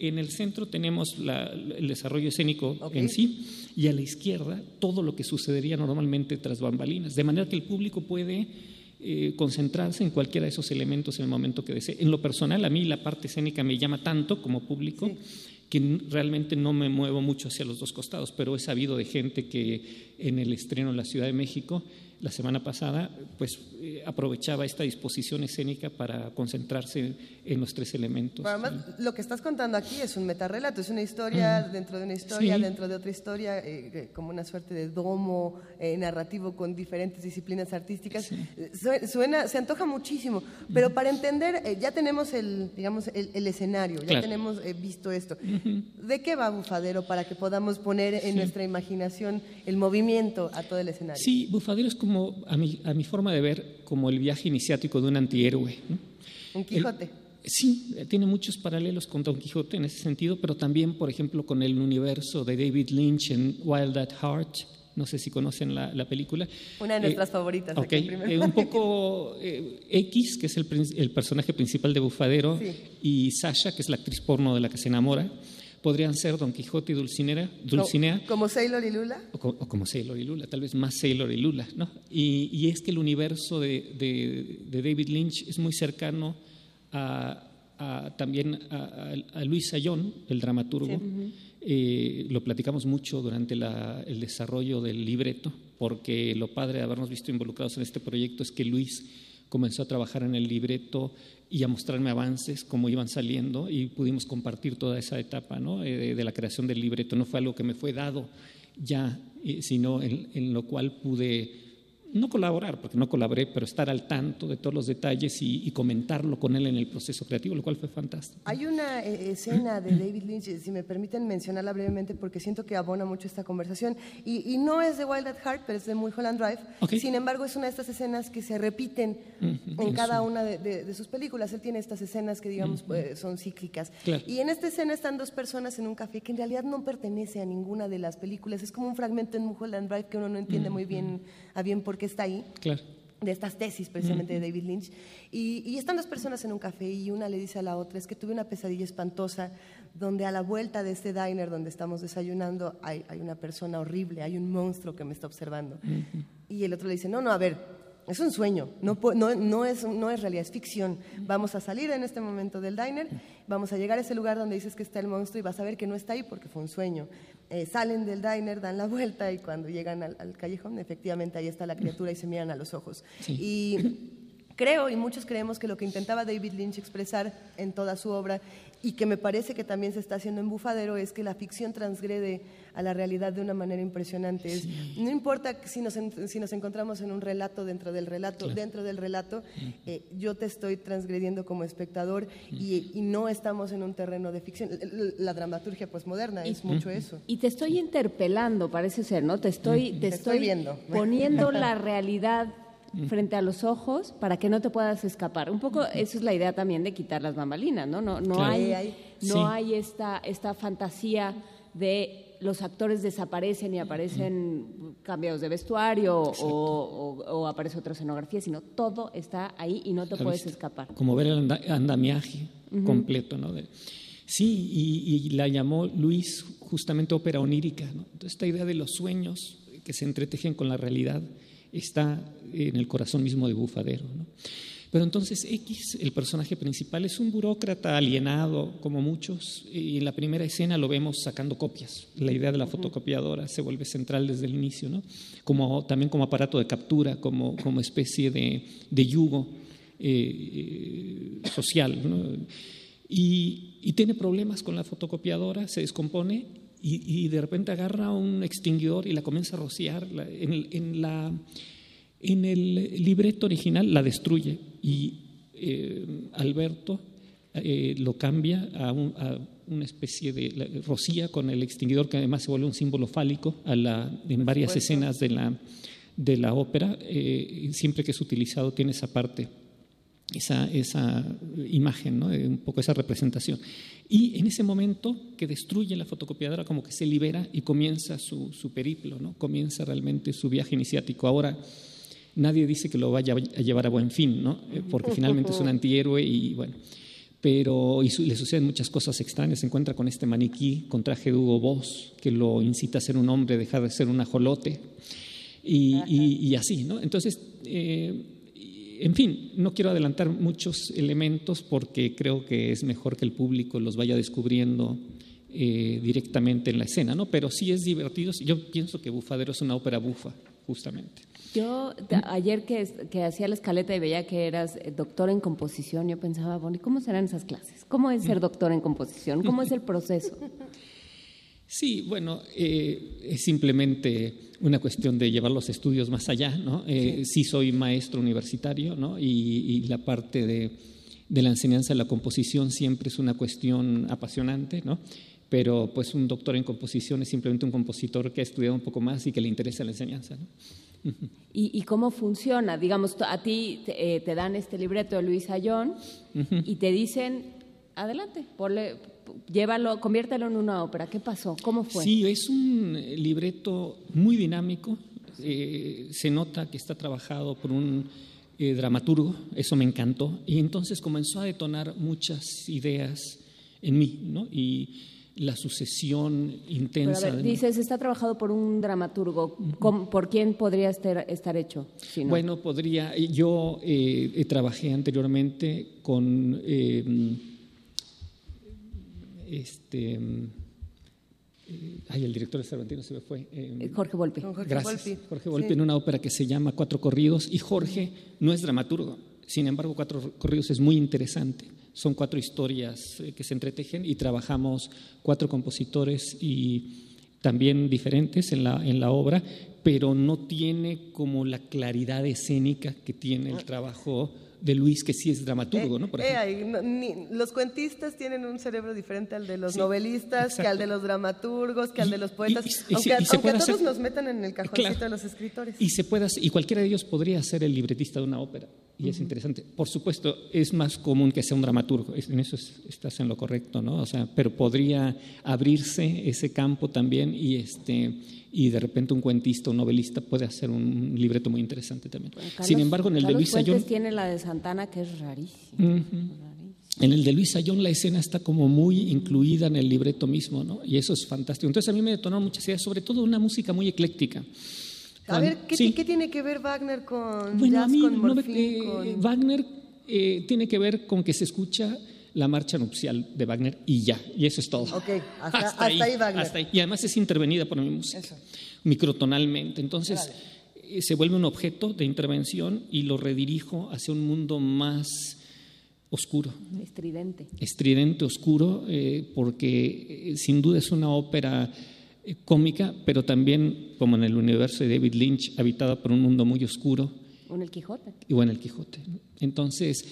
En el centro tenemos la- el desarrollo escénico en sí y a la izquierda todo lo que sucedería normalmente tras bambalinas, de manera que el público puede eh, concentrarse en cualquiera de esos elementos en el momento que desee. En lo personal, a mí la parte escénica me llama tanto como público que realmente no me muevo mucho hacia los dos costados, pero he sabido de gente que en el estreno en la Ciudad de México la semana pasada, pues eh, aprovechaba esta disposición escénica para concentrarse en los tres elementos. Pero además, lo que estás contando aquí es un metarrelato, es una historia Mm. dentro de una historia, Sí. dentro de otra historia, eh, eh, como una suerte de domo eh, narrativo con diferentes disciplinas artísticas. Eh, sue- Suena, se antoja muchísimo, pero para entender, eh, ya tenemos el, digamos, el, el escenario, ya Claro. tenemos eh, visto esto. ¿De qué va Bufadero para que podamos poner en Sí. nuestra imaginación el movimiento a todo el escenario? Sí, Bufadero es como, a mi, a mi forma de ver, como el viaje iniciático de un antihéroe. ¿no? Un Quijote. Sí, eh, tiene muchos paralelos con Don Quijote en ese sentido, pero también, por ejemplo, con el universo de David Lynch en Wild at Heart. No sé si conocen la, la película. Una de Eh, nuestras favoritas. ok, aquí en eh, un poco eh, X, que es el, el personaje principal de Bufadero, Sí. y Sasha, que es la actriz porno de la que se enamora, podrían ser Don Quijote y Dulcinea, Dulcinea Co- Como Sailor y Lula. o, co- o como Sailor y Lula, tal vez más Sailor y Lula, ¿no? Y, y es que el universo de, de- de David Lynch es muy cercano a, a- también a, Luis Sayón, el dramaturgo. Sí. Eh, lo platicamos mucho durante la- el desarrollo del libreto, porque lo padre de habernos visto involucrados en este proyecto es que Luis comenzó a trabajar en el libreto y a mostrarme avances, cómo iban saliendo, y pudimos compartir toda esa etapa ¿no? Eh, de, la creación del libreto. No fue algo que me fue dado ya, eh, sino en, en lo cual pude no colaborar, porque no colaboré, pero estar al tanto de todos los detalles y, y comentarlo con él en el proceso creativo, lo cual fue fantástico. Hay una eh, escena de David Lynch, eh, si me permiten mencionarla brevemente, porque siento que abona mucho esta conversación. Y, y no es de Wild at Heart, pero es de Mulholland Drive. Sin embargo, es una de estas escenas que se repiten en en cada una de, de- de sus películas. Él tiene estas escenas que, digamos, eh, son cíclicas. Claro. Y en esta escena están dos personas en un café que en realidad no pertenece a ninguna de las películas. Es como un fragmento en Mulholland Drive que uno no entiende muy bien a bien por qué está ahí Claro. de estas tesis precisamente de David Lynch. Y, y están dos personas en un café y una le dice a la otra, es que tuve una pesadilla espantosa donde a la vuelta de este diner donde estamos desayunando hay, hay una persona horrible, hay un monstruo que me está observando. Y el otro le dice, no, no, a ver, es un sueño, no, pu- no, no, es, no es realidad, es ficción. Vamos a salir en este momento del diner, vamos a llegar a ese lugar donde dices que está el monstruo y vas a ver que no está ahí porque fue un sueño. Eh, salen del diner, dan la vuelta y cuando llegan al, al callejón, efectivamente ahí está la criatura y se miran a los ojos. Y creo, y muchos creemos que lo que intentaba David Lynch expresar en toda su obra, y que me parece que también se está haciendo en Bufadero, es que la ficción transgrede a la realidad de una manera impresionante. Es- no importa si nos, en- si nos encontramos en un relato dentro del relato, Claro. dentro del relato, eh, yo te estoy transgrediendo como espectador y, y no estamos en un terreno de ficción. La dramaturgia posmoderna es mucho eso. Y te estoy interpelando, parece ser, ¿no? Te estoy, te Te estoy estoy viendo. poniendo la realidad frente a los ojos para que no te puedas escapar. Un poco eso es la idea también de quitar las bambalinas, ¿no? No, no Claro. hay, no sí. hay esta, esta fantasía de los actores desaparecen y aparecen cambiados de vestuario o, o- o aparece otra escenografía, sino todo está ahí y no te puedes vista. escapar. como ver el anda- andamiaje completo, ¿no? De- sí, y, y la llamó Luis justamente ópera onírica, ¿no? Entonces, esta idea de los sueños que se entretejen con la realidad está en el corazón mismo de Bufadero, ¿no? Pero entonces X, el personaje principal, es un burócrata alienado, como muchos, y en la primera escena lo vemos sacando copias. La idea de la fotocopiadora se vuelve central desde el inicio, ¿no? Como, también como aparato de captura, como, como especie de, de yugo eh, eh, social. ¿no? Y, y tiene problemas con la fotocopiadora, se descompone y, y de repente agarra un extinguidor y la comienza a rociar. En, en la, en el libreto original la destruye y, Alberto lo cambia a, una especie de rocía con el extinguidor que además se vuelve un símbolo fálico a la, en varias escenas de la, de la ópera. siempre que es utilizado tiene esa parte esa, esa imagen, ¿no? un poco esa representación. Y en ese momento que destruye la fotocopiadora, como que se libera y comienza su, su periplo, ¿no? comienza realmente su viaje iniciático. Ahora, nadie dice que lo vaya a llevar a buen fin, ¿no? Eh, porque finalmente es un antihéroe y bueno. Pero y le suceden muchas cosas extrañas. Se encuentra con este maniquí con traje de Hugo Boss que lo incita a ser un hombre, dejar de ser un ajolote y, y, así, ¿no? Entonces, eh, en fin, no quiero adelantar muchos elementos porque creo que es mejor que el público los vaya descubriendo eh, directamente en la escena, ¿no? Pero sí es divertido. Yo pienso que Bufadero es una ópera bufa, justamente. Yo ayer que, que, hacía la escaleta y veía que eras eh, doctor en composición, yo pensaba, bueno, ¿cómo serán esas clases? ¿Cómo es ser doctor en composición? ¿Cómo es el proceso? Sí, bueno, eh, es simplemente una cuestión de llevar los estudios más allá, ¿no? Eh, sí. soy maestro universitario, ¿no? Y, la parte de, la enseñanza de la composición siempre es una cuestión apasionante, ¿no? Pero pues un doctor en composición es simplemente un compositor que ha estudiado un poco más y que le interesa la enseñanza, ¿no? ¿Y, cómo funciona? Digamos, a ti te, eh, dan este libreto de Luis Ayón y te dicen, adelante, ponle llévalo, conviértelo en una ópera. ¿Qué pasó? ¿Cómo fue? Sí, es un libreto muy dinámico. Eh, se nota que está trabajado por un eh, dramaturgo, eso me encantó. Y entonces comenzó a detonar muchas ideas en mí, ¿no? Y la sucesión intensa. dices, está trabajado por un dramaturgo. ¿Por quién podría estar, estar hecho? Bueno, podría. Yo eh, trabajé anteriormente con este, eh, ay, el director de Cervantino se me fue. Eh, eh, Jorge Volpi. Gracias. Jorge Volpi en una ópera que se llama Cuatro Corridos y Jorge no es dramaturgo. Sin embargo, Cuatro Corridos es muy interesante. Son cuatro historias que se entretejen y trabajamos cuatro compositores y también diferentes en la, en la obra, pero no tiene como la claridad escénica que tiene el ah. trabajo de Luis, que sí es dramaturgo, ¿no? Por eh, los cuentistas tienen un cerebro diferente al de los novelistas, que al de los dramaturgos, que al de los poetas, aunque, a todos nos metan en el cajoncito de los escritores. Y, se pueda, y cualquiera de ellos podría ser el libretista de una ópera, y es interesante. Por supuesto, es más común que sea un dramaturgo, en eso estás en lo correcto, ¿no? O sea, pero podría abrirse ese campo también y este y de repente un cuentista, un novelista puede hacer un libreto muy interesante también. Sin embargo, en el de Luis Ayón... tiene la de Santana que es rarísima. En el de Luis Ayón la escena está como muy incluida en el libreto mismo, ¿no? Y eso es fantástico. Entonces a mí me detonó muchas ideas, sobre todo una música muy ecléctica. A ver, ¿qué, ¿qué, tiene que ver Wagner con bueno, a mí, no eh, Wagner eh, tiene que ver con que se escucha la marcha nupcial de Wagner y ya, y eso es todo. Ok, hasta, ahí, Wagner. Y además es intervenida por mi música, microtonalmente. Entonces eh, se vuelve un objeto de intervención y lo redirijo hacia un mundo más oscuro. Estridente. Estridente, oscuro, eh, porque eh, sin duda es una ópera cómica, pero también, como en el universo de David Lynch, habitada por un mundo muy oscuro. O en el Quijote. Y en el Quijote. Entonces,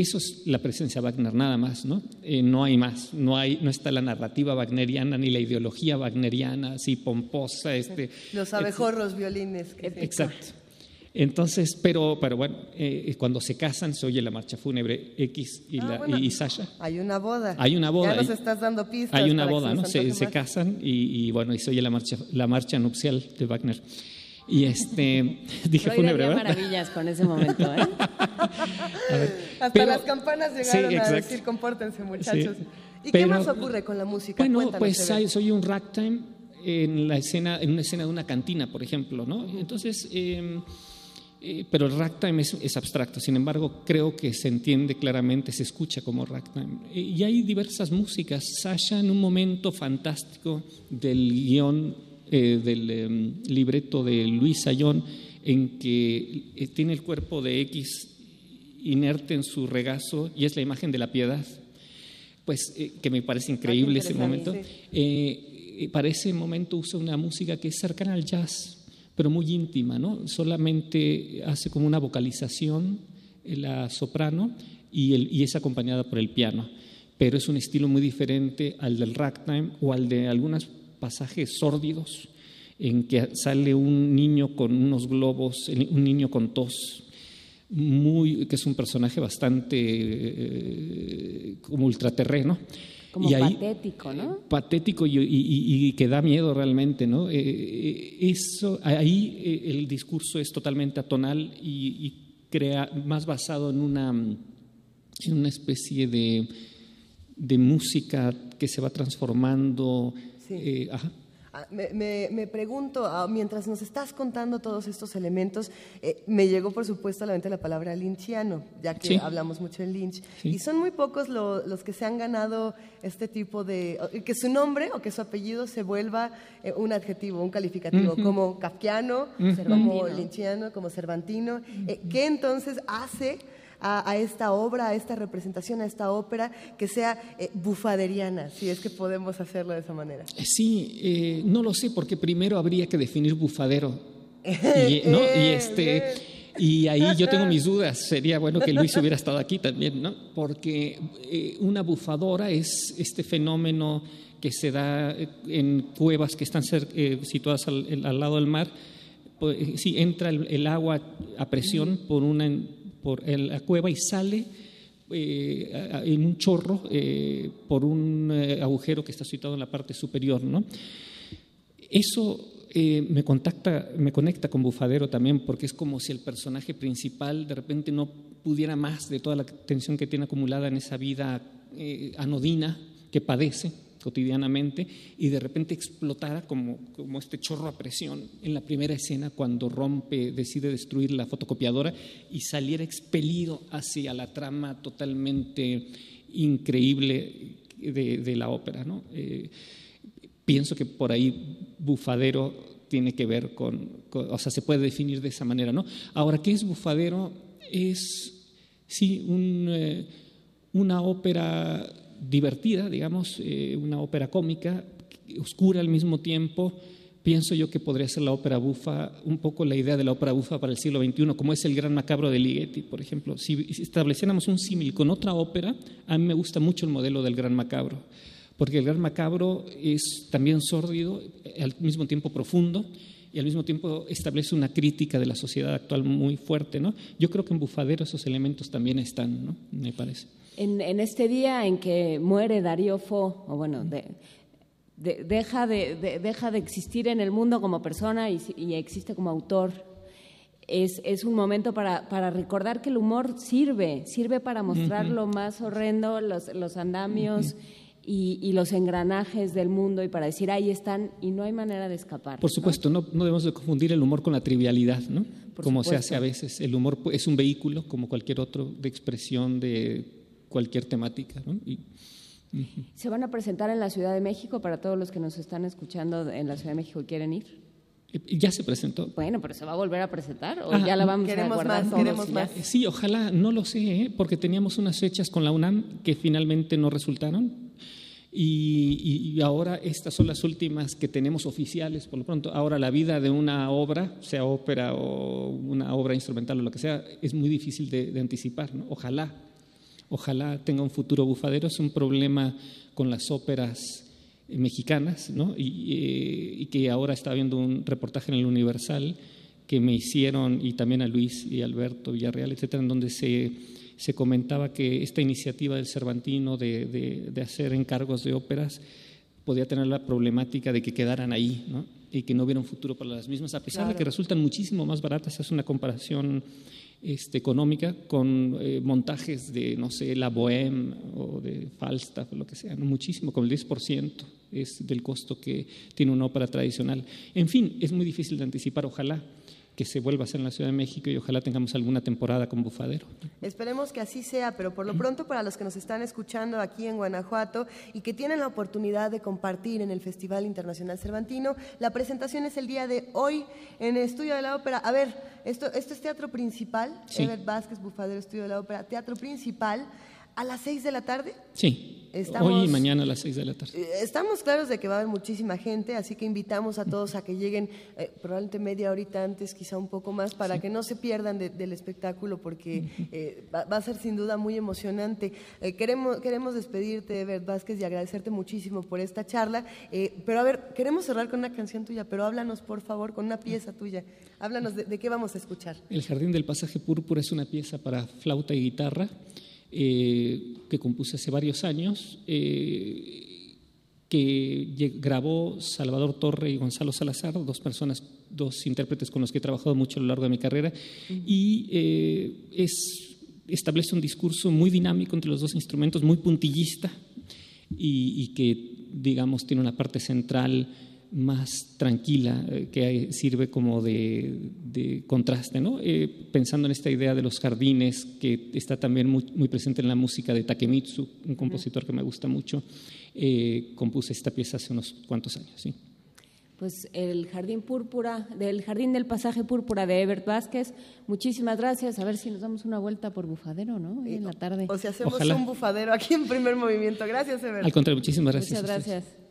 eso es la presencia de Wagner nada más, ¿no? Eh, no hay más, no, hay, no está la narrativa wagneriana ni la ideología wagneriana así pomposa. Este, Los abejorros violines. Exacto. Entonces, pero, pero bueno, eh, cuando se casan se oye la marcha fúnebre X y, ah, la, y, Sasha. Hay una boda. Hay una boda. Ya nos estás dando pistas. Hay una boda, ¿no? Se, se, casan y, y, bueno, y se oye la marcha, la marcha nupcial de Wagner. Y este, dije fúnebre, ¿verdad? maravillas con ese momento, ¿eh? Hasta las campanas llegaron a decir, compórtense muchachos. ¿Y qué más ocurre con la música? Bueno, pues soy un ragtime en la escena, en una escena de una cantina, por ejemplo, ¿no? Entonces, em, eh, pero el ragtime es, es, abstracto, sin embargo, creo que se entiende claramente, se escucha como ragtime. Y hay diversas músicas. Sasha, en un momento fantástico del guion eh, del em, libreto de Luis Sayón, en que eh, tiene el cuerpo de X inerte en su regazo y es la imagen de la piedad, pues eh, que me parece increíble ese momento. para ese momento usa una música que es cercana al jazz, pero muy íntima, ¿no? Solamente hace como una vocalización la soprano y, el, y es acompañada por el piano. Pero es un estilo muy diferente al del ragtime o al de algunos pasajes sórdidos en que sale un niño con unos globos, un niño con tos, muy, que es un personaje bastante eh, como ultraterreno. Como patético, ¿no? Patético y, que da miedo realmente, ¿no? Eh, eh, eso, ahí el discurso es totalmente atonal y, crea más basado en una, en una especie de, de música que se va transformando. Ajá. Ah, me, pregunto, ah, mientras nos estás contando todos estos elementos, eh, me llegó por supuesto a la mente la palabra lynchiano, ya que hablamos mucho en Lynch. Y son muy pocos los que se han ganado este tipo de... que su nombre o que su apellido se vuelva eh, un adjetivo, un calificativo, como kafkiano, como lynchiano, como cervantino. Eh, ¿Qué entonces hace a, esta obra, a esta representación, a esta ópera, que sea eh, bufaderiana, si es que podemos hacerlo de esa manera. Eh, sí, eh, no lo sé, porque primero habría que definir bufadero. y, ¿no? y, este, y ahí yo tengo mis dudas. Sería bueno que Luis hubiera estado aquí también, ¿no? Porque una bufadora es este fenómeno que se da en cuevas que están situadas al, lado del mar. Pues, sí, entra el agua a presión por una por la cueva y sale eh, en un chorro eh, por un eh, agujero que está situado en la parte superior. ¿no? Eso me, contacta, me conecta con Bufadero también porque es como si el personaje principal de repente no pudiera más de toda la tensión que tiene acumulada en esa vida anodina que padece cotidianamente y de repente explotara como, como este chorro a presión en la primera escena cuando rompe, decide destruir la fotocopiadora y saliera expelido hacia la trama totalmente increíble de, la ópera. ¿no? Eh, pienso que por ahí Bufadero tiene que ver con, o sea, se puede definir de esa manera. ¿no? Ahora, ¿qué es Bufadero? Es, sí, un, eh, una ópera divertida, digamos, eh, una ópera cómica, oscura al mismo tiempo. Pienso yo que podría ser la ópera bufa, un poco la idea de la ópera bufa para el siglo XXI, como es el Gran Macabro de Ligeti, por ejemplo. Si estableciéramos un símil con otra ópera, a mí me gusta mucho el modelo del Gran Macabro, porque el Gran Macabro es también sórdido, al mismo tiempo profundo, y al mismo tiempo establece una crítica de la sociedad actual muy fuerte. ¿no? Yo creo que en Bufadero esos elementos también están, ¿no? me parece. En, este día en que muere Darío Fo, o bueno, deja, de, deja de existir en el mundo como persona y, existe como autor, es, es un momento para, para, recordar que el humor sirve, sirve para mostrar lo más horrendo, los, los andamios. Y, los engranajes del mundo y para decir ahí están y no hay manera de escapar. Por supuesto, no, no, debemos de confundir el humor con la trivialidad, ¿no? como se hace a veces. El humor es un vehículo como cualquier otro de expresión de cualquier temática. ¿no? ¿Se van a presentar en la Ciudad de México para todos los que nos están escuchando en la Ciudad de México y quieren ir? Ya se presentó. Bueno, pero ¿se va a volver a presentar o ya la vamos a guardar más, queremos más. Sí, ojalá, no lo sé, ¿eh? porque teníamos unas fechas con la UNAM que finalmente no resultaron. Y, y, ahora estas son las últimas que tenemos oficiales, por lo pronto. Ahora la vida de una obra, sea ópera o una obra instrumental o lo que sea, es muy difícil de, de anticipar. ¿no? Ojalá ojalá tenga un futuro bufadero. Es un problema con las óperas eh, mexicanas, ¿no? y, eh, que ahora está viendo un reportaje en el Universal que me hicieron, y también a Luis y Alberto Villarreal, etcétera, en donde se, se comentaba que esta iniciativa del Cervantino de, de, hacer encargos de óperas podía tener la problemática de que quedaran ahí, ¿no? y que no hubiera un futuro para las mismas, a pesar de que resultan muchísimo más baratas. Es una comparación este, económica con eh, montajes de, no sé, la Bohème o de Falstaff, lo que sea, muchísimo, con el 10% es del costo que tiene una ópera tradicional. En fin, es muy difícil de anticipar, ojalá que se vuelva a hacer en la Ciudad de México y ojalá tengamos alguna temporada con Bufadero. Esperemos que así sea, pero por lo pronto para los que nos están escuchando aquí en Guanajuato y que tienen la oportunidad de compartir en el Festival Internacional Cervantino, la presentación es el día de hoy en el Estudio de la Ópera. A ver, esto, esto es teatro principal, sí. Vázquez, Bufadero, Estudio de la Ópera, teatro principal a las 6 de la tarde. Sí. Hoy y mañana a las 6 de la tarde. Eh, estamos claros de que va a haber muchísima gente, así que invitamos a todos a que lleguen eh, probablemente media horita antes, quizá un poco más, para que no se pierdan del espectáculo, porque eh, va, a ser sin duda muy emocionante. queremos, queremos despedirte, Bert Vázquez, y agradecerte muchísimo por esta charla. pero a ver, queremos cerrar con una canción tuya, pero háblanos, por favor, con una pieza tuya. Háblanos de, de qué vamos a escuchar. El Jardín del Pasaje Púrpura es una pieza para flauta y guitarra. Eh, que compuse hace varios años, eh, que grabó Salvador Torre y Gonzalo Salazar, dos personas, dos intérpretes con los que he trabajado mucho a lo largo de mi carrera, y eh, es, establece un discurso muy dinámico entre los dos instrumentos, muy puntillista, y, y que, digamos, tiene una parte central más tranquila, eh, que sirve como de, contraste, ¿no? Eh, pensando en esta idea de los jardines, que está también muy, presente en la música de Takemitsu, un compositor que me gusta mucho, eh, compuse esta pieza hace unos cuantos años. ¿sí? Pues el Jardín Púrpura, del Jardín del Pasaje Púrpura de Ebert Vázquez, muchísimas gracias. A ver si nos damos una vuelta por bufadero, ¿no? en la tarde. O si hacemos un bufadero aquí en primer movimiento. Gracias, Ebert. Al contrario, muchísimas gracias. Muchas gracias.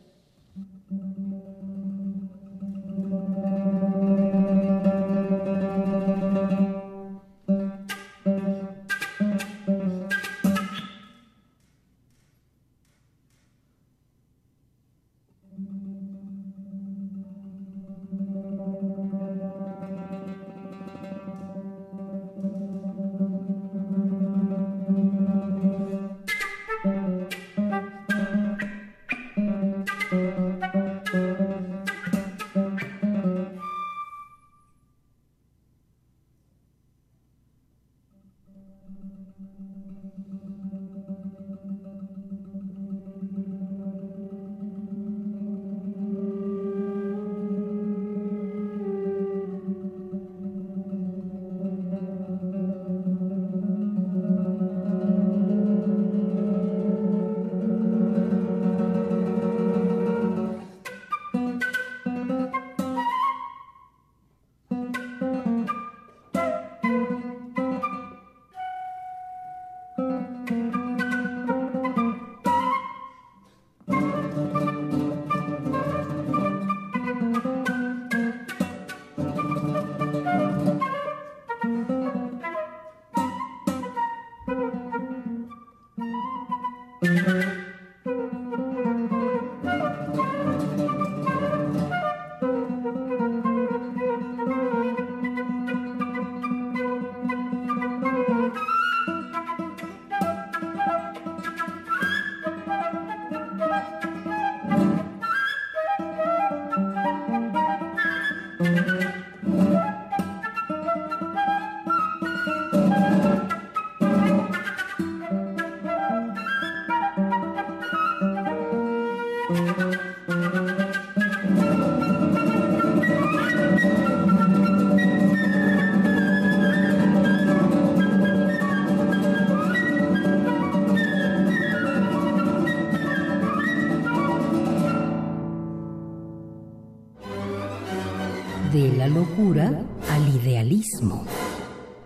Al idealismo.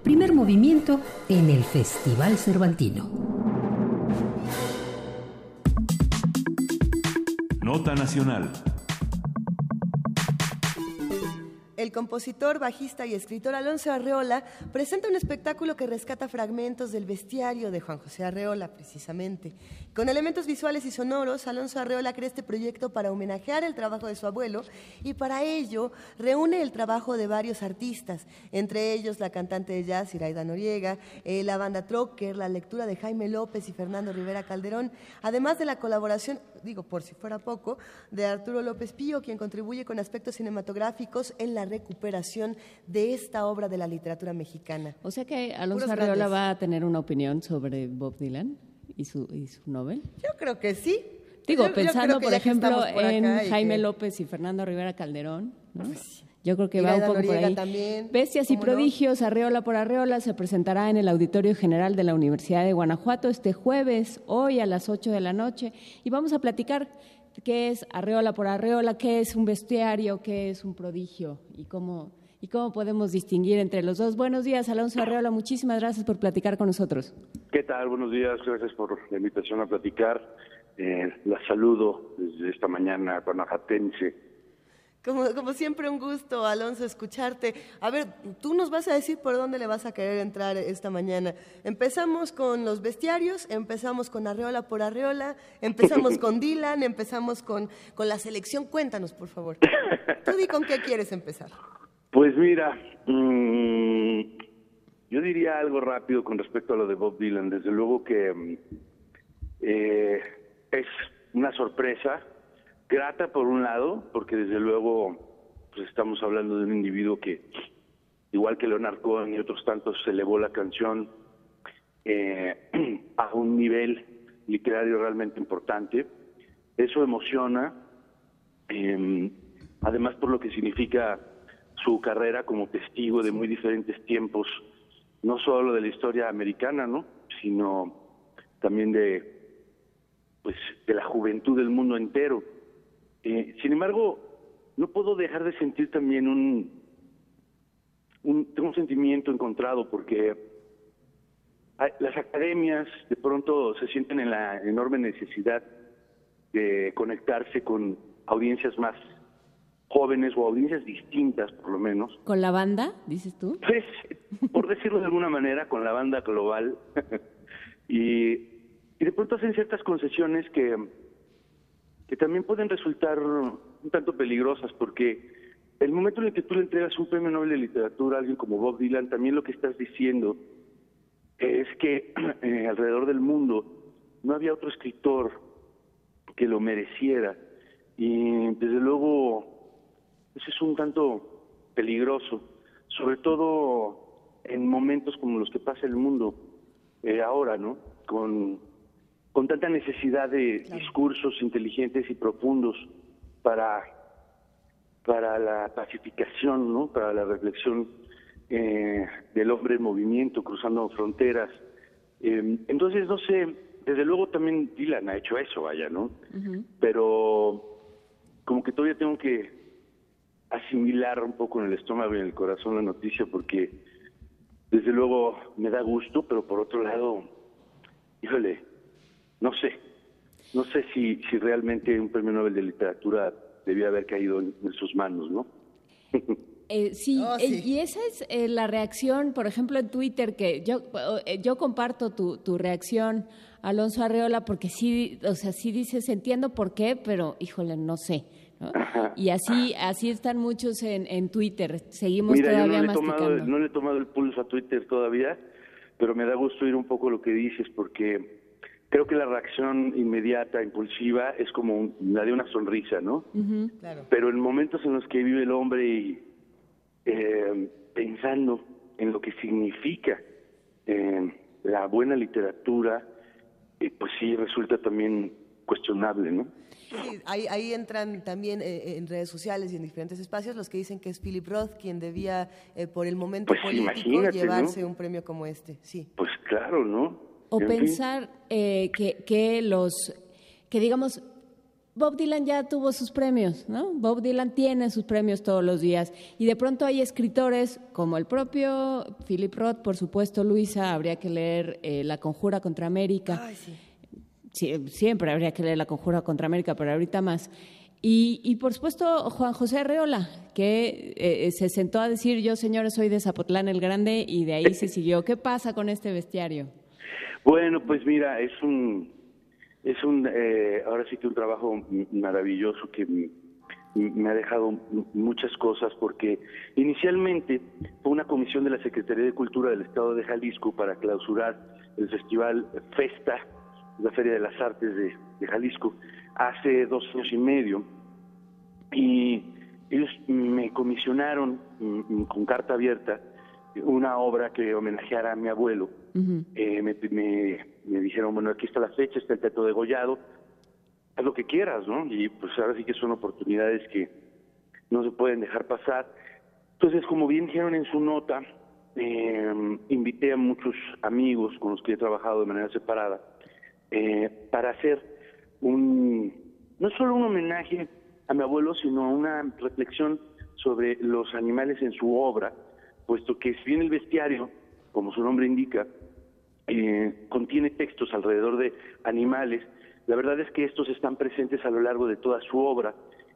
Primer movimiento en el Festival Cervantino. Nota Nacional. Compositor, bajista y escritor Alonso Arreola presenta un espectáculo que rescata fragmentos del bestiario de Juan José Arreola, precisamente. Con elementos visuales y sonoros, Alonso Arreola crea este proyecto para homenajear el trabajo de su abuelo y para ello reúne el trabajo de varios artistas, entre ellos la cantante de jazz Iraida Noriega, eh, la banda Trocker, la lectura de Jaime López y Fernando Rivera Calderón, además de la colaboración, digo por si fuera poco, de Arturo López Pío, quien contribuye con aspectos cinematográficos en la recuperación de esta obra de la literatura mexicana. O sea que Alonso Arreola va a tener una opinión sobre Bob Dylan y su, y su novel. Yo creo que sí. Digo, pensando, por ejemplo, en Jaime López y Fernando Rivera Calderón, pues Yo creo que va un poco por ahí. Bestias y prodigios, Arreola por Arreola, se presentará en el Auditorio General de la Universidad de Guanajuato este jueves, hoy a las 8 de la noche, y vamos a platicar qué es Arreola por Arreola, qué es un bestiario, qué es un prodigio y cómo y cómo podemos distinguir entre los dos. Buenos días, Alonso Arreola, muchísimas gracias por platicar con nosotros. ¿Qué tal? Buenos días, gracias por la invitación a platicar. Eh, la saludo desde esta mañana guanajatense como, como siempre, un gusto, Alonso, escucharte. A ver, tú nos vas a decir por dónde le vas a querer entrar esta mañana. Empezamos con los bestiarios, empezamos con Arreola por Arreola, empezamos con Dylan, empezamos con, con la selección. Cuéntanos, por favor. Tú di con qué quieres empezar. Pues mira, mmm, yo diría algo rápido con respecto a lo de Bob Dylan. Desde luego que mm, eh, es una sorpresa grata por un lado, porque desde luego pues estamos hablando de un individuo que, igual que Leonard Cohen y otros tantos, se elevó la canción eh, a un nivel literario realmente importante. Eso emociona, eh, además por lo que significa su carrera como testigo de muy diferentes tiempos, no solo de la historia americana, ¿no? sino también de pues de la juventud del mundo entero. Eh, sin embargo, no puedo dejar de sentir también un, un, tengo un sentimiento encontrado porque las academias de pronto se sienten en la enorme necesidad de conectarse con audiencias más jóvenes o audiencias distintas, por lo menos. ¿Con la banda, dices tú? Pues, por decirlo de alguna manera, con la banda global. y, y de pronto hacen ciertas concesiones que que también pueden resultar un tanto peligrosas porque el momento en el que tú le entregas un premio Nobel de Literatura a alguien como Bob Dylan, también lo que estás diciendo es que eh, alrededor del mundo no había otro escritor que lo mereciera. Y desde luego eso es un tanto peligroso, sobre todo en momentos como los que pasa el mundo eh, ahora, ¿no? Con con tanta necesidad de discursos inteligentes y profundos para, para la pacificación, ¿no? para la reflexión eh, del hombre en movimiento, cruzando fronteras. Eh, entonces, no sé, desde luego también Dylan ha hecho eso, vaya, ¿no? Pero como que todavía tengo que asimilar un poco en el estómago y en el corazón la noticia porque desde luego me da gusto, pero por otro lado, híjole, no sé, no sé si, si realmente un premio Nobel de Literatura debía haber caído en, sus manos, ¿no? Eh, sí, oh, eh, y esa es eh, la reacción, por ejemplo, en Twitter, que yo, yo comparto tu, tu reacción, Alonso Arreola, porque sí, o sea, sí dices, entiendo por qué, pero híjole, no sé. Y así así están muchos en, en Twitter. Seguimos todavía no tomado, no le he tomado el pulso a Twitter todavía, pero me da gusto oír un poco lo que dices, porque creo que la reacción inmediata, impulsiva, es como la de una sonrisa, ¿no? Pero en momentos en los que vive el hombre eh, pensando en lo que significa eh, la buena literatura, eh, pues sí resulta también cuestionable, ¿no? Sí, ahí, entran también en redes sociales y en diferentes espacios los que dicen que es Philip Roth quien debía, por el momento pues político, llevarse un premio como este. Sí. Pues claro, ¿no? O pensar eh, que, que los, que digamos, Bob Dylan ya tuvo sus premios, ¿no? Bob Dylan tiene sus premios todos los días y de pronto hay escritores como el propio Philip Roth, por supuesto, Luisa, habría que leer eh, La Conjura contra América. siempre habría que leer La Conjura contra América, pero ahorita más. Y, y por supuesto, Juan José Arreola, que eh, se sentó a decir, yo señores soy de Zapotlán el Grande, y de ahí se siguió. ¿Qué pasa con este bestiario? Bueno, pues mira, es un, es un, eh, ahora sí que un trabajo maravilloso que me ha dejado muchas cosas porque inicialmente fue una comisión de la Secretaría de Cultura del Estado de Jalisco para clausurar el festival Festa, la Feria de las Artes de, de Jalisco, hace dos años y medio. Y ellos me comisionaron con carta abierta una obra que homenajeara a mi abuelo. Eh, me, me, dijeron, bueno, aquí está la fecha, está el teatro degollado, haz lo que quieras, ¿no? Y pues ahora sí que son oportunidades que no se pueden dejar pasar. Entonces, como bien dijeron en su nota, eh, invité a muchos amigos con los que he trabajado de manera separada eh, para hacer un, no solo un homenaje a mi abuelo, sino una reflexión sobre los animales en su obra, puesto que si bien el bestiario, como su nombre indica, eh, contiene textos alrededor de animales, la verdad es que estos están presentes a lo largo de toda su obra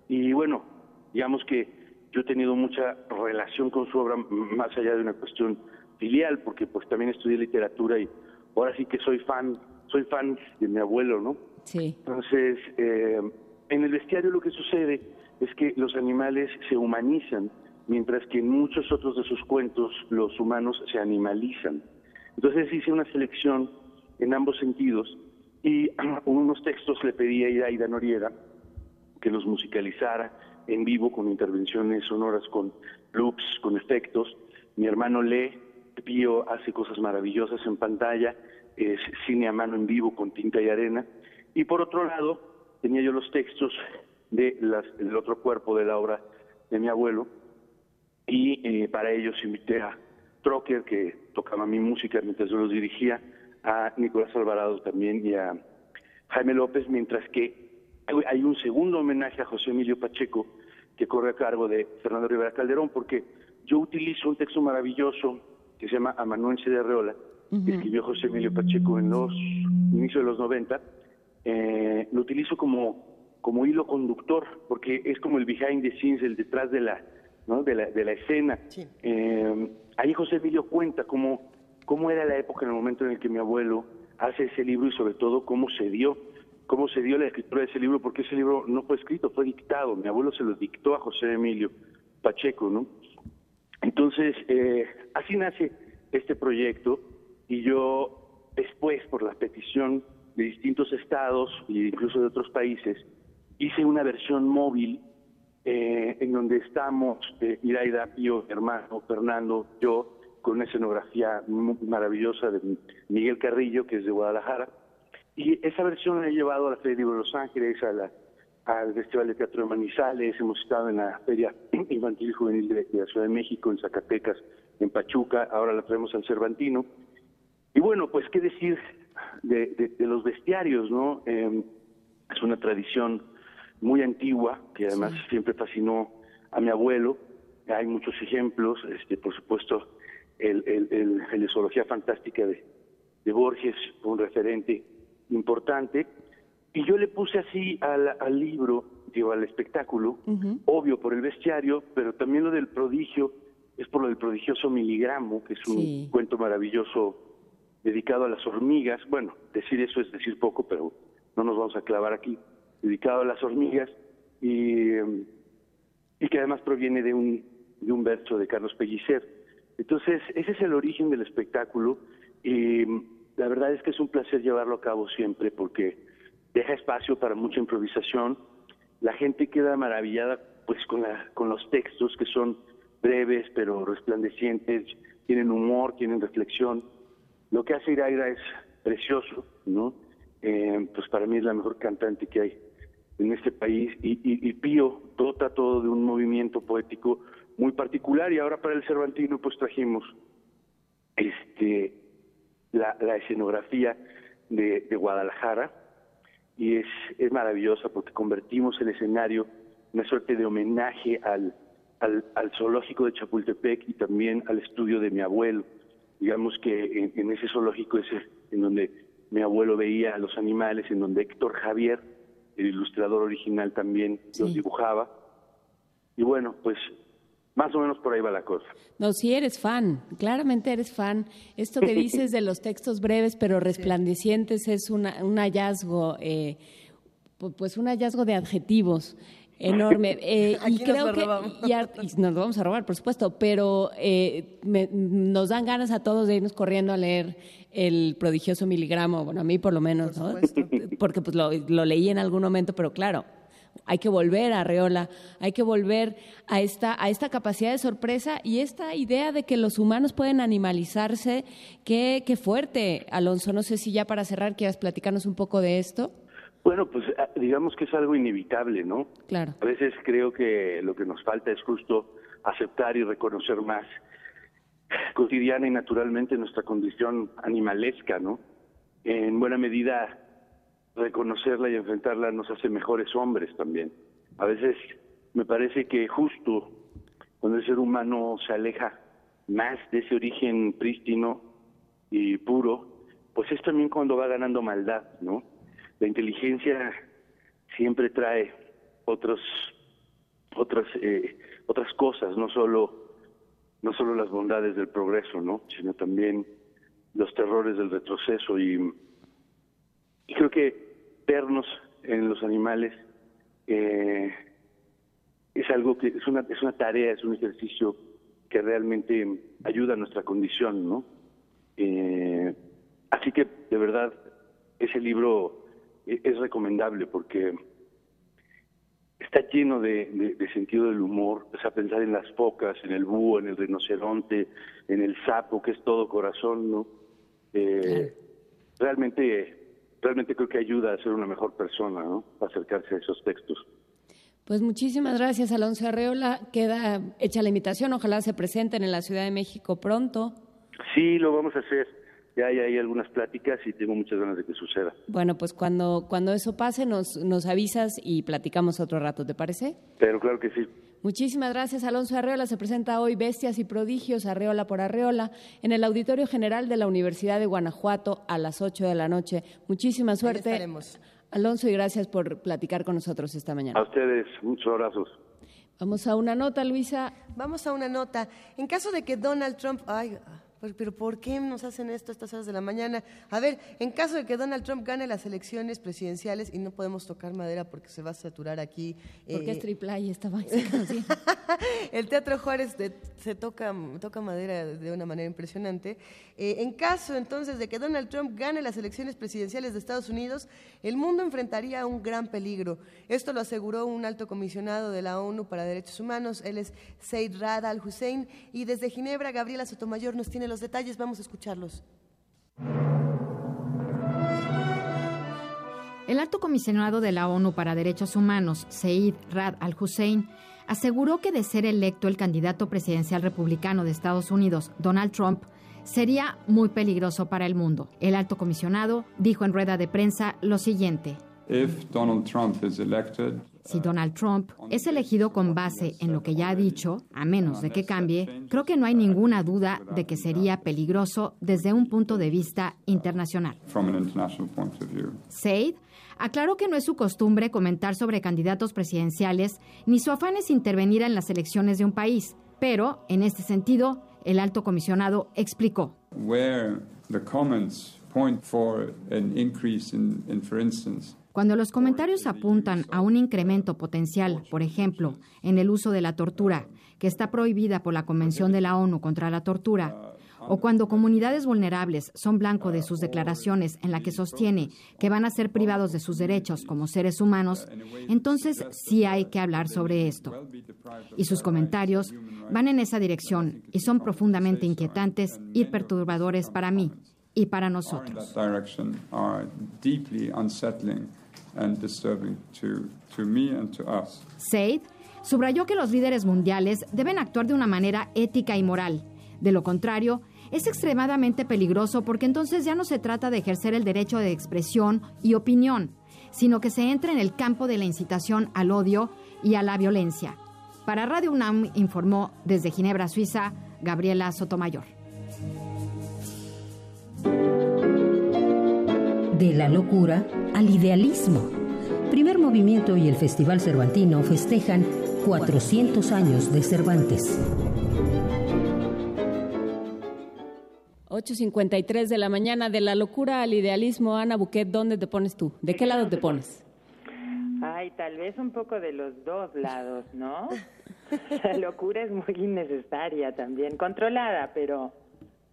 y bueno, digamos que yo he tenido mucha relación con su obra más allá de una cuestión filial, porque pues también estudié literatura y ahora sí que soy fan, soy fan de mi abuelo, ¿no? Sí. Entonces, eh, en el bestiario lo que sucede es que los animales se humanizan, mientras que en muchos otros de sus cuentos los humanos se animalizan. Entonces hice una selección en ambos sentidos y unos textos le pedí a Iraida Noriega que los musicalizara en vivo con intervenciones sonoras, con loops, con efectos. Mi hermano lee, Pío hace cosas maravillosas en pantalla, es cine a mano en vivo con tinta y arena. Y por otro lado, tenía yo los textos de las, del otro cuerpo de la obra de mi abuelo y eh, para ellos invité a Trocker, que tocaba mi música mientras yo los dirigía, a Nicolás Alvarado también y a Jaime López, mientras que hay un segundo homenaje a José Emilio Pacheco que corre a cargo de Fernando Rivera Calderón, porque yo utilizo un texto maravilloso que se llama Amanuense de Arreola, que escribió José Emilio Pacheco en los inicios de los 90, eh, lo utilizo como, como hilo conductor, porque es como el behind the scenes, el detrás de la, ¿no? de la, de la escena. Eh, ahí José Emilio cuenta cómo, cómo era la época en el momento en el que mi abuelo hace ese libro y sobre todo cómo se dio cómo se dio la escritura de ese libro, porque ese libro no fue escrito, fue dictado. Mi abuelo se lo dictó a José Emilio Pacheco, ¿no? Entonces, eh, así nace este proyecto y yo después, por la petición de distintos estados e incluso de otros países, hice una versión móvil eh, en donde estamos eh, Iraida, Pío, hermano, Fernando, yo, con una escenografía maravillosa de Miguel Carrillo, que es de Guadalajara, y esa versión la he llevado a la Feria de Los Ángeles, a la, al Festival de Teatro de Manizales, hemos estado en la Feria Infantil y Juvenil de, la Ciudad de México, en Zacatecas, en Pachuca, ahora la traemos al Cervantino. Y bueno, pues qué decir de, los bestiarios, ¿no? Em, es una tradición muy antigua que además siempre fascinó a mi abuelo. Hay muchos ejemplos, este, por supuesto, el, el, el, zoología fantástica de, de Borges, un referente importante. Y yo le puse así al, al libro, digo, al espectáculo, obvio por el bestiario, pero también lo del prodigio, es por lo del prodigioso miligramo, que es un cuento maravilloso dedicado a las hormigas. Bueno, decir eso es decir poco, pero no nos vamos a clavar aquí. Dedicado a las hormigas y, y que además proviene de un, de un verso de Carlos Pellicer. Entonces, ese es el origen del espectáculo. Y la verdad es que es un placer llevarlo a cabo siempre porque deja espacio para mucha improvisación. La gente queda maravillada pues con, la, con los textos que son breves pero resplandecientes, tienen humor, tienen reflexión. Lo que hace Iraira es precioso, ¿no? Eh, pues para mí es la mejor cantante que hay en este país y, y, y Pío dota todo de un movimiento poético muy particular y ahora para el Cervantino pues trajimos este la, escenografía de, Guadalajara y es, es maravillosa porque convertimos el escenario en una suerte de homenaje al, al, zoológico de Chapultepec y también al estudio de mi abuelo. Digamos que en, ese zoológico es en donde mi abuelo veía a los animales, en donde Héctor Javier, el ilustrador original, también los dibujaba. Y bueno, pues más o menos por ahí va la cosa. No, si eres fan, claramente eres fan. Esto que dices de los textos breves pero resplandecientes es una, un hallazgo, eh, pues un hallazgo de adjetivos enorme. Eh, y creo que y, nos lo vamos a robar, por supuesto, pero eh, nos dan ganas a todos de irnos corriendo a leer el prodigioso miligramo, bueno, a mí por lo menos, ¿no? Porque pues lo, lo leí en algún momento, pero claro, hay que volver a Reola, hay que volver a esta, a esta capacidad de sorpresa y esta idea de que los humanos pueden animalizarse. Qué, qué fuerte, Alonso. No sé si ya para cerrar quieras platicarnos un poco de esto. Bueno, pues ah, digamos que es algo inevitable, ¿no? Claro. A veces creo que lo que nos falta es justo aceptar y reconocer más cotidiana y naturalmente nuestra condición animalesca, ¿no? En buena medida reconocerla y enfrentarla nos hace mejores hombres también. A veces me parece que justo cuando el ser humano se aleja más de ese origen prístino y puro, pues es también cuando va ganando maldad, ¿no? La inteligencia siempre trae otros, otras, eh, otras cosas, no solo, no solo las bondades del progreso, ¿no? Sino también los terrores del retroceso y, y creo que vernos en los animales eh, es algo que es una es una tarea, es un ejercicio que realmente ayuda a nuestra condición, ¿no? Eh, así que de verdad ese libro es recomendable porque está lleno de, sentido del humor, o sea, pensar en las focas, en el búho, en el rinoceronte, en el sapo, que es todo corazón, ¿no? Eh, realmente, realmente creo que ayuda a ser una mejor persona, ¿no? Acercarse a esos textos. Pues muchísimas gracias, Alonso Arreola. Queda hecha la invitación. Ojalá se presenten en la Ciudad de México pronto. Sí, lo vamos a hacer. Ya hay, hay algunas pláticas y tengo muchas ganas de que suceda. Bueno, pues cuando, cuando eso pase nos, nos avisas y platicamos otro rato, ¿te parece? Pero claro que sí. Muchísimas gracias, Alonso Arreola. Se presenta hoy Bestias y Prodigios, Arreola por Arreola, en el Auditorio General de la Universidad de Guanajuato a las 8 de la noche. Muchísima suerte. Alonso, y gracias por platicar con nosotros esta mañana. A ustedes, muchos abrazos. Vamos a una nota, Luisa. Vamos a una nota. En caso de que Donald Trump... Ay, pues, pero ¿por qué nos hacen esto a estas horas de la mañana? A ver, en caso de que Donald Trump gane las elecciones presidenciales y no podemos tocar madera porque se va a saturar aquí. Porque es eh, triple y estaba El Teatro Juárez se toca, toca madera de una manera impresionante. Eh, en caso entonces de que Donald Trump gane las elecciones presidenciales de Estados Unidos, el mundo enfrentaría un gran peligro. Esto lo aseguró un alto comisionado de la ONU para Derechos Humanos. Él es Said Rad al-Hussein y desde Ginebra, Gabriela Sotomayor nos tiene los detalles, vamos a escucharlos. El alto comisionado de la ONU para Derechos Humanos, Said Rad al-Hussein, aseguró que de ser electo el candidato presidencial republicano de Estados Unidos, Donald Trump, sería muy peligroso para el mundo. El alto comisionado dijo en rueda de prensa lo siguiente. Donald Trump is elected, si Donald Trump es elegido con base en lo que ya ha dicho, a menos de que cambie, creo que no hay ninguna duda de que sería peligroso desde un punto de vista internacional. Said aclaró que no es su costumbre comentar sobre candidatos presidenciales ni su afán es intervenir en las elecciones de un país, pero en este sentido, el alto comisionado explicó. Cuando los comentarios apuntan a un incremento potencial, por ejemplo, en el uso de la tortura, que está prohibida por la Convención de la ONU contra la Tortura, o cuando comunidades vulnerables son blanco de sus declaraciones en la que sostiene que van a ser privados de sus derechos como seres humanos, entonces sí hay que hablar sobre esto. Y sus comentarios van en esa dirección y son profundamente inquietantes y perturbadores para mí y para nosotros. Said subrayó que los líderes mundiales deben actuar de una manera ética y moral. De lo contrario, es extremadamente peligroso porque entonces ya no se trata de ejercer el derecho de expresión y opinión, sino que se entra en el campo de la incitación al odio y a la violencia. Para Radio UNAM informó desde Ginebra, Suiza, Gabriela Sotomayor. De la locura al idealismo. Primer Movimiento y el Festival Cervantino festejan 400 años de Cervantes. 8.53 de la mañana, de la locura al idealismo, Ana Buquet, ¿dónde te pones tú? ¿De qué lado te pones? Ay, tal vez un poco de los dos lados, ¿no? La locura es muy innecesaria también, controlada, pero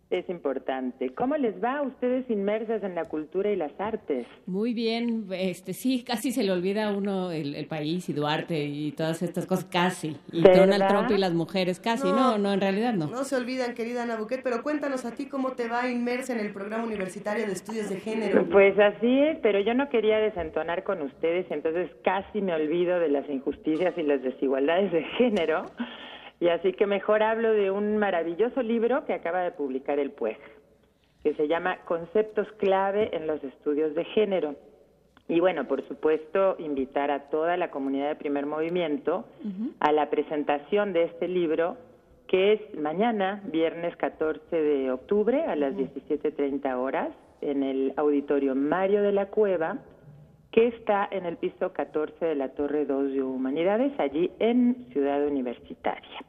es importante. ¿Cómo les va a ustedes inmersas en la cultura y las artes? Muy bien, este sí, casi se le olvida a uno el, país y Duarte y todas estas cosas, casi. Y Donald Trump y las mujeres, casi. No, no, en realidad no. No se olvidan, querida Ana Buquet, pero cuéntanos a ti cómo te va inmersa en el programa universitario de estudios de género. Pues así es, pero yo no quería desentonar con ustedes, entonces casi me olvido de las injusticias y las desigualdades de género. Y así que mejor hablo de un maravilloso libro que acaba de publicar el PUEG, que se llama Conceptos clave en los estudios de género. Y bueno, por supuesto, invitar a toda la comunidad de primer movimiento a la presentación de este libro, que es mañana, viernes 14 de octubre, a las 17.30 horas, en el auditorio Mario de la Cueva, que está en el piso 14 de la Torre 2 de Humanidades, allí en Ciudad Universitaria.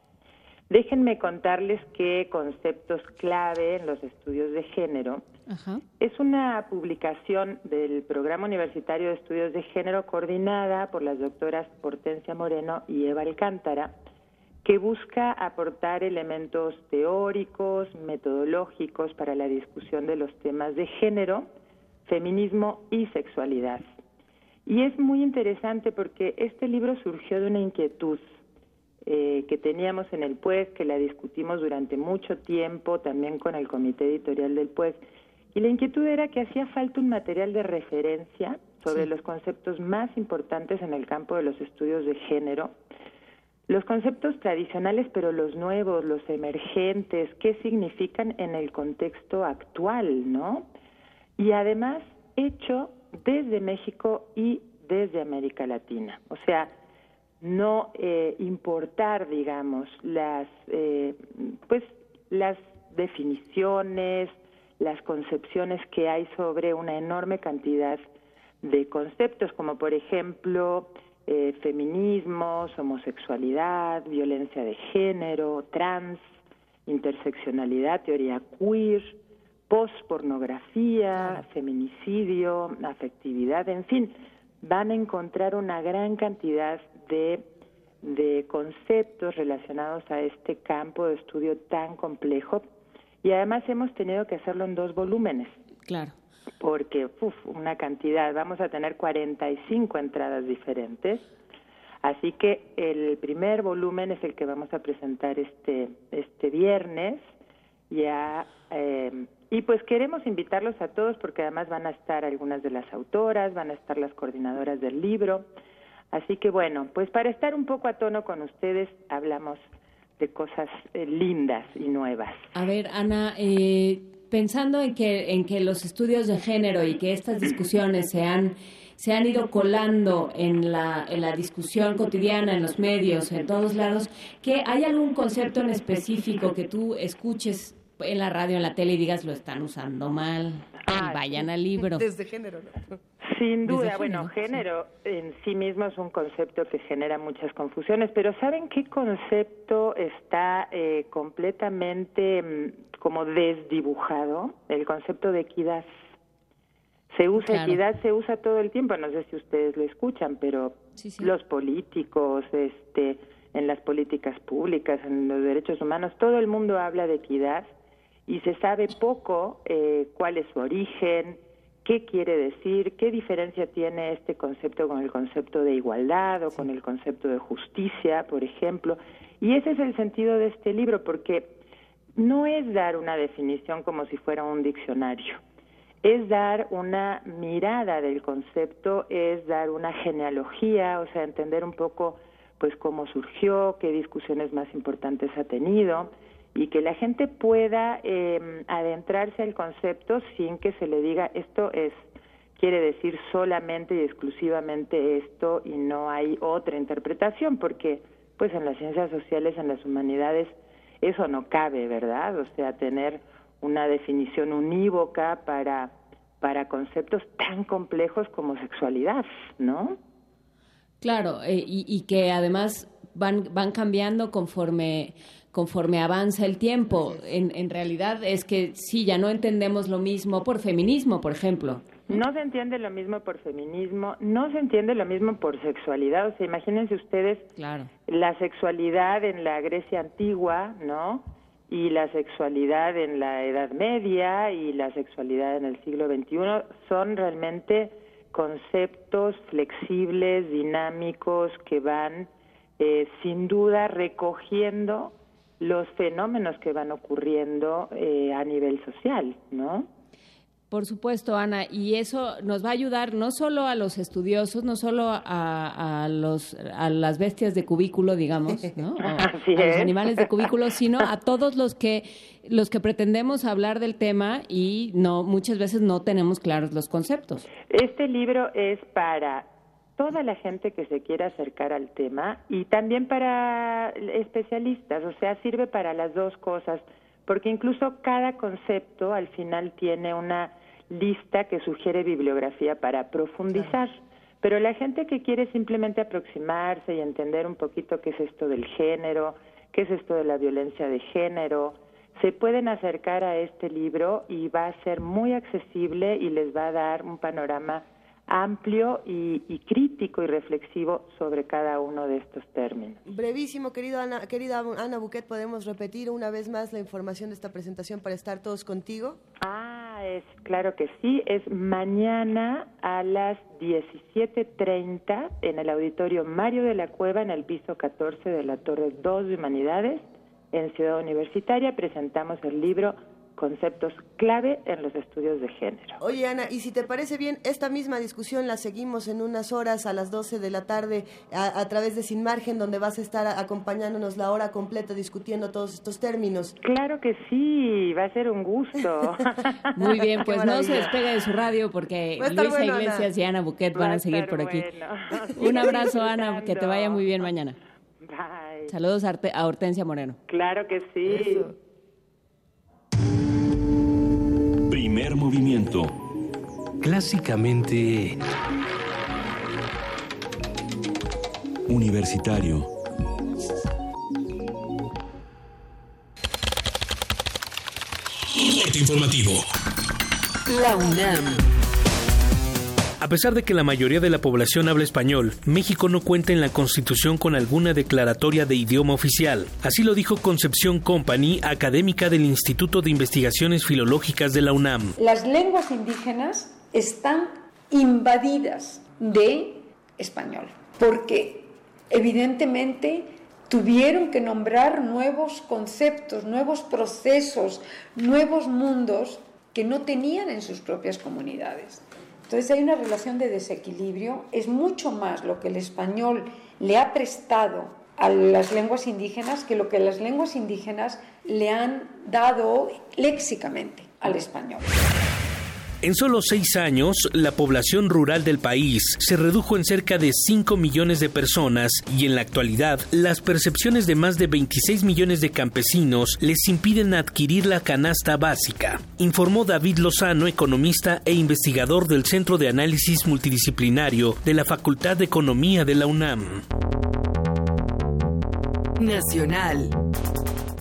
Déjenme contarles qué conceptos clave en los estudios de género. Es una publicación del Programa Universitario de Estudios de Género coordinada por las doctoras Hortensia Moreno y Eva Alcántara, que busca aportar elementos teóricos, metodológicos para la discusión de los temas de género, feminismo y sexualidad. Y es muy interesante porque este libro surgió de una inquietud eh, que teníamos en el PUES, que la discutimos durante mucho tiempo también con el comité editorial del PUES. Y la inquietud era que hacía falta un material de referencia sobre los conceptos más importantes en el campo de los estudios de género, los conceptos tradicionales, pero los nuevos, los emergentes, qué significan en el contexto actual, ¿no? Y además hecho desde México y desde América Latina. O sea, no eh, importar, digamos, las, eh, pues, las definiciones, las concepciones que hay sobre una enorme cantidad de conceptos, como por ejemplo eh, feminismos, homosexualidad, violencia de género, trans, interseccionalidad, teoría queer, pospornografía, feminicidio, afectividad, en fin, van a encontrar una gran cantidad de, de conceptos relacionados a este campo de estudio tan complejo y además hemos tenido que hacerlo en dos volúmenes. Claro. Porque, uf, una cantidad, vamos a tener 45 entradas diferentes. Así que el primer volumen es el que vamos a presentar este, este viernes. Ya, eh, y pues queremos invitarlos a todos porque además van a estar algunas de las autoras, van a estar las coordinadoras del libro. Así que bueno, pues para estar un poco a tono con ustedes, hablamos de cosas eh, lindas y nuevas. A ver, Ana, eh, pensando en que, en que los estudios de género y que estas discusiones se han, se han ido colando en la, en la discusión cotidiana, en los medios, en todos lados, que hay algún concepto en específico que tú escuches en la radio, en la tele y digas lo están usando mal y vayan al libro. Desde género, ¿no? Sin duda, bueno, género en sí mismo es un concepto que genera muchas confusiones, pero ¿saben qué concepto está eh, completamente mm, como desdibujado? El concepto de equidad. Se usa equidad, se usa todo el tiempo, no sé si ustedes lo escuchan, pero los políticos, este, en las políticas públicas, en los derechos humanos, todo el mundo habla de equidad y se sabe poco eh, cuál es su origen, qué quiere decir, qué diferencia tiene este concepto con el concepto de igualdad o con el concepto de justicia, por ejemplo. Y ese es el sentido de este libro, porque no es dar una definición como si fuera un diccionario, es dar una mirada del concepto, es dar una genealogía, o sea, entender un poco pues cómo surgió, qué discusiones más importantes ha tenido, y que la gente pueda eh, adentrarse al concepto sin que se le diga esto es quiere decir solamente y exclusivamente esto y no hay otra interpretación porque pues en las ciencias sociales en las humanidades eso no cabe verdad o sea tener una definición unívoca para para conceptos tan complejos como sexualidad no claro eh, y, y que además van van cambiando conforme conforme avanza el tiempo. En, en realidad es que sí, ya no entendemos lo mismo por feminismo, por ejemplo. No se entiende lo mismo por feminismo, no se entiende lo mismo por sexualidad. O sea, imagínense ustedes claro. la sexualidad en la Grecia antigua, ¿no? Y la sexualidad en la Edad Media y la sexualidad en el siglo XXI son realmente conceptos flexibles, dinámicos, que van eh, sin duda recogiendo los fenómenos que van ocurriendo eh, a nivel social, ¿no? Por supuesto, Ana, y eso nos va a ayudar no solo a los estudiosos, no solo a, los, a las bestias de cubículo, digamos, ¿no? a los animales de cubículo, sino a todos los que los que pretendemos hablar del tema y no muchas veces no tenemos claros los conceptos. Este libro es para toda la gente que se quiera acercar al tema y también para especialistas, o sea, sirve para las dos cosas, porque incluso cada concepto al final tiene una lista que sugiere bibliografía para profundizar. Pero la gente que quiere simplemente aproximarse y entender un poquito qué es esto del género, qué es esto de la violencia de género, se pueden acercar a este libro y va a ser muy accesible y les va a dar un panorama amplio y, crítico y reflexivo sobre cada uno de estos términos. Brevísimo, querido Ana, querida Ana Buquet, ¿podemos repetir una vez más la información de esta presentación para estar todos contigo? Ah, es claro que sí, es mañana a las 17.30 en el auditorio Mario de la Cueva en el piso 14 de la Torre 2 de Humanidades en Ciudad Universitaria. Presentamos el libro conceptos clave en los estudios de género. Oye, Ana, y si te parece bien, esta misma discusión la seguimos en unas horas a las 12 de la tarde a, través de Sin Margen, donde vas a estar acompañándonos la hora completa discutiendo todos estos términos. Claro que sí, va a ser un gusto. Muy bien, pues no se despegue de su radio porque Luisa Iglesias y Ana Buquet van a, seguir por aquí. Un abrazo, Ana, que te vaya muy bien mañana. Bye. Saludos a, Hortensia Moreno. Claro que sí. Primer movimiento. Clásicamente... Universitario. informativo. La UNAM. A pesar de que la mayoría de la población habla español, México no cuenta en la Constitución con alguna declaratoria de idioma oficial. Así lo dijo Concepción Company, académica del Instituto de Investigaciones Filológicas de la UNAM. Las lenguas indígenas están invadidas de español, porque evidentemente tuvieron que nombrar nuevos conceptos, nuevos procesos, nuevos mundos que no tenían en sus propias comunidades. Entonces hay una relación de desequilibrio, es mucho más lo que el español le ha prestado a las lenguas indígenas que lo que las lenguas indígenas le han dado léxicamente al español. En solo seis años, la población rural del país se redujo en cerca de 5 millones de personas y en la actualidad las percepciones de más de 26 millones de campesinos les impiden adquirir la canasta básica, informó David Lozano, economista e investigador del Centro de Análisis Multidisciplinario de la Facultad de Economía de la UNAM. Nacional.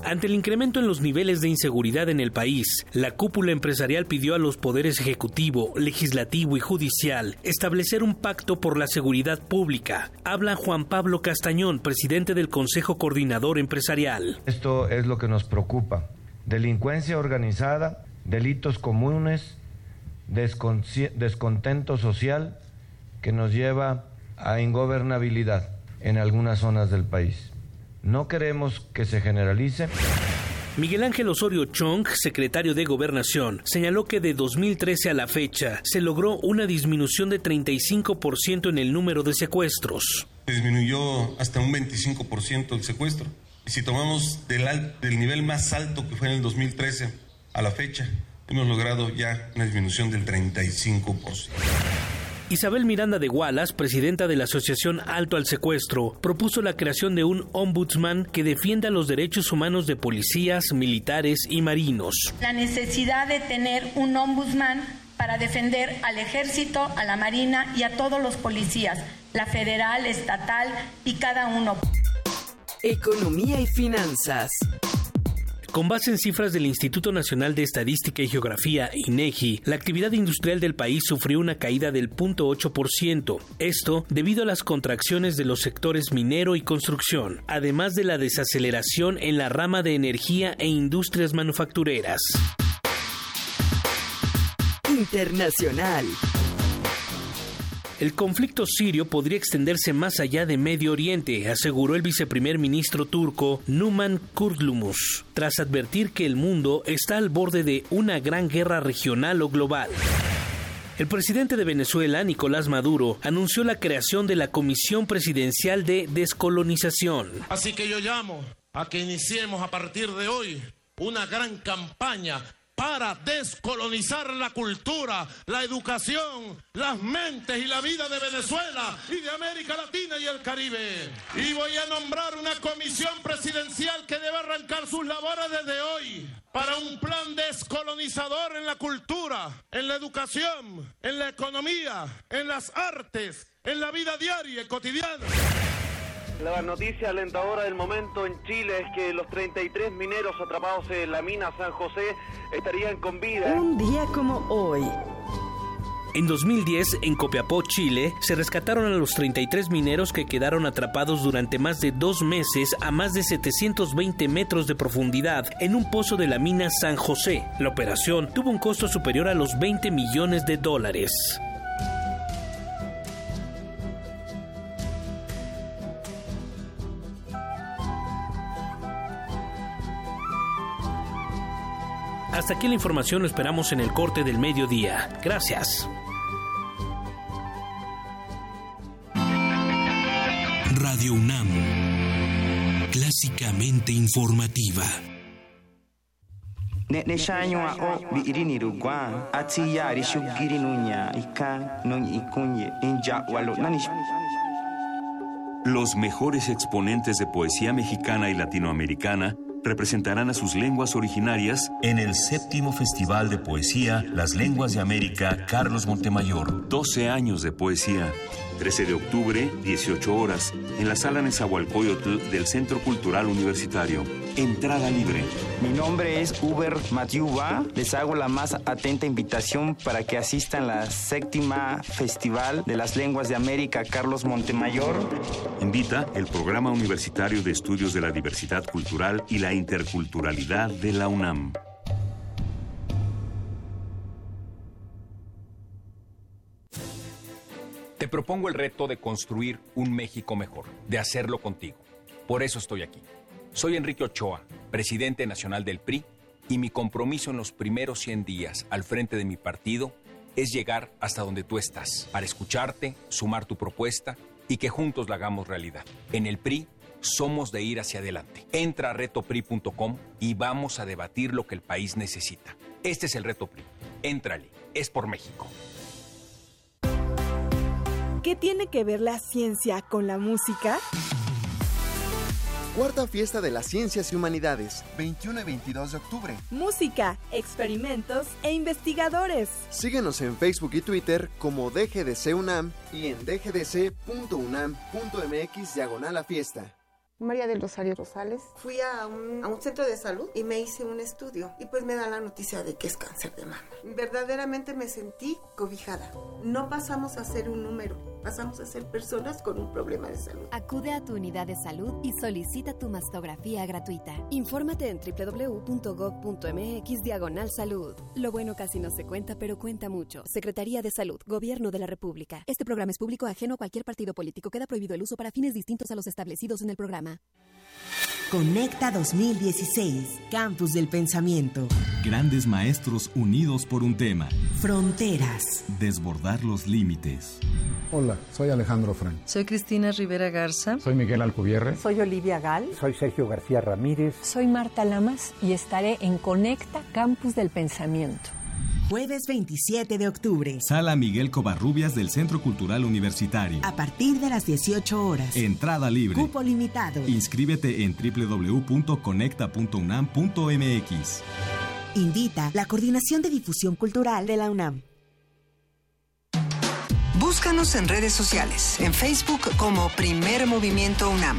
Ante el incremento en los niveles de inseguridad en el país, la cúpula empresarial pidió a los poderes ejecutivo, legislativo y judicial establecer un pacto por la seguridad pública. Habla Juan Pablo Castañón, presidente del Consejo Coordinador Empresarial. Esto es lo que nos preocupa. Delincuencia organizada, delitos comunes, descontento social que nos lleva a ingobernabilidad en algunas zonas del país. No queremos que se generalice. Miguel Ángel Osorio Chong, secretario de Gobernación, señaló que de 2013 a la fecha se logró una disminución de 35% en el número de secuestros. Disminuyó hasta un 25% el secuestro. Y si tomamos del, del nivel más alto que fue en el 2013 a la fecha, hemos logrado ya una disminución del 35%. Isabel Miranda de Wallace, presidenta de la Asociación Alto al Secuestro, propuso la creación de un ombudsman que defienda los derechos humanos de policías, militares y marinos. La necesidad de tener un ombudsman para defender al ejército, a la marina y a todos los policías, la federal, estatal y cada uno. Economía y finanzas. Con base en cifras del Instituto Nacional de Estadística y Geografía, INEGI, la actividad industrial del país sufrió una caída del 0.8%. Esto debido a las contracciones de los sectores minero y construcción, además de la desaceleración en la rama de energía e industrias manufactureras. Internacional. El conflicto sirio podría extenderse más allá de Medio Oriente, aseguró el viceprimer ministro turco Numan Kurtulmus, tras advertir que el mundo está al borde de una gran guerra regional o global. El presidente de Venezuela, Nicolás Maduro, anunció la creación de la Comisión Presidencial de Descolonización. Así que yo llamo a que iniciemos a partir de hoy una gran campaña para descolonizar la cultura, la educación, las mentes y la vida de Venezuela y de América Latina y el Caribe. Y voy a nombrar una comisión presidencial que debe arrancar sus labores desde hoy para un plan descolonizador en la cultura, en la educación, en la economía, en las artes, en la vida diaria y cotidiana. La noticia alentadora del momento en Chile es que los 33 mineros atrapados en la mina San José estarían con vida. Un día como hoy. En 2010, en Copiapó, Chile, se rescataron a los 33 mineros que quedaron atrapados durante más de dos meses a más de 720 metros de profundidad en un pozo de la mina San José. La operación tuvo un costo superior a los 20 millones de dólares. Hasta aquí la información, lo esperamos en el corte del mediodía. Gracias. Radio UNAM, clásicamente informativa. Ne'ne shanywa o bi irini rugwa ati ya rishu giri nunya ika nun ikunye inja walo nani Los mejores exponentes de poesía mexicana y latinoamericana representarán a sus lenguas originarias en el séptimo Festival de Poesía Las Lenguas de América Carlos Montemayor. 12 años de poesía. 13 de octubre, 18 horas, en la sala Nezahualcóyotl del Centro Cultural Universitario. Entrada libre. Mi nombre es Uber Matiuba. Les hago la más atenta invitación para que asistan a la séptima Festival de las Lenguas de América Carlos Montemayor. Invita el Programa Universitario de Estudios de la Diversidad Cultural y la Interculturalidad de la UNAM. Te propongo el reto de construir un México mejor, de hacerlo contigo. Por eso estoy aquí. Soy Enrique Ochoa, presidente nacional del PRI, y mi compromiso en los primeros 100 días al frente de mi partido es llegar hasta donde tú estás, para escucharte, sumar tu propuesta y que juntos la hagamos realidad. En el PRI somos de ir hacia adelante. Entra a retopri.com y vamos a debatir lo que el país necesita. Este es el reto PRI. Éntrale, es por México. ¿Qué tiene que ver la ciencia con la música? Cuarta Fiesta de las Ciencias y Humanidades, 21 y 22 de octubre. Música, experimentos e investigadores. Síguenos en Facebook y Twitter como DGDC UNAM y en dgdc.unam.mx diagonal a fiesta. María del Rosario Rosales. Fui a un, a un, centro de salud y me hice un estudio y pues me da la noticia de que es cáncer de mama. Verdaderamente me sentí cobijada. No pasamos a ser un número, pasamos a ser personas con un problema de salud. Acude a tu unidad de salud y solicita tu mastografía gratuita. Infórmate en www.gov.mx diagonal salud. Lo bueno casi no se cuenta, pero cuenta mucho. Secretaría de Salud, Gobierno de la República. Este programa es público ajeno a cualquier partido político. Queda prohibido el uso para fines distintos a los establecidos en el programa. Conecta 2016, Campus del Pensamiento. Grandes maestros unidos por un tema. Fronteras. Desbordar los límites. Hola, soy Alejandro Frank. Soy Cristina Rivera Garza. Soy Miguel Alcubierre. Soy Olivia Gal. Soy Sergio García Ramírez. Soy Marta Lamas y estaré en Conecta Campus del Pensamiento. Jueves 27 de octubre. Sala Miguel Covarrubias del Centro Cultural Universitario. A partir de las 18 horas. Entrada libre. Cupo limitado. Inscríbete en www.conecta.unam.mx. Invita la Coordinación de Difusión Cultural de la UNAM. Búscanos en redes sociales, en Facebook como Primer Movimiento UNAM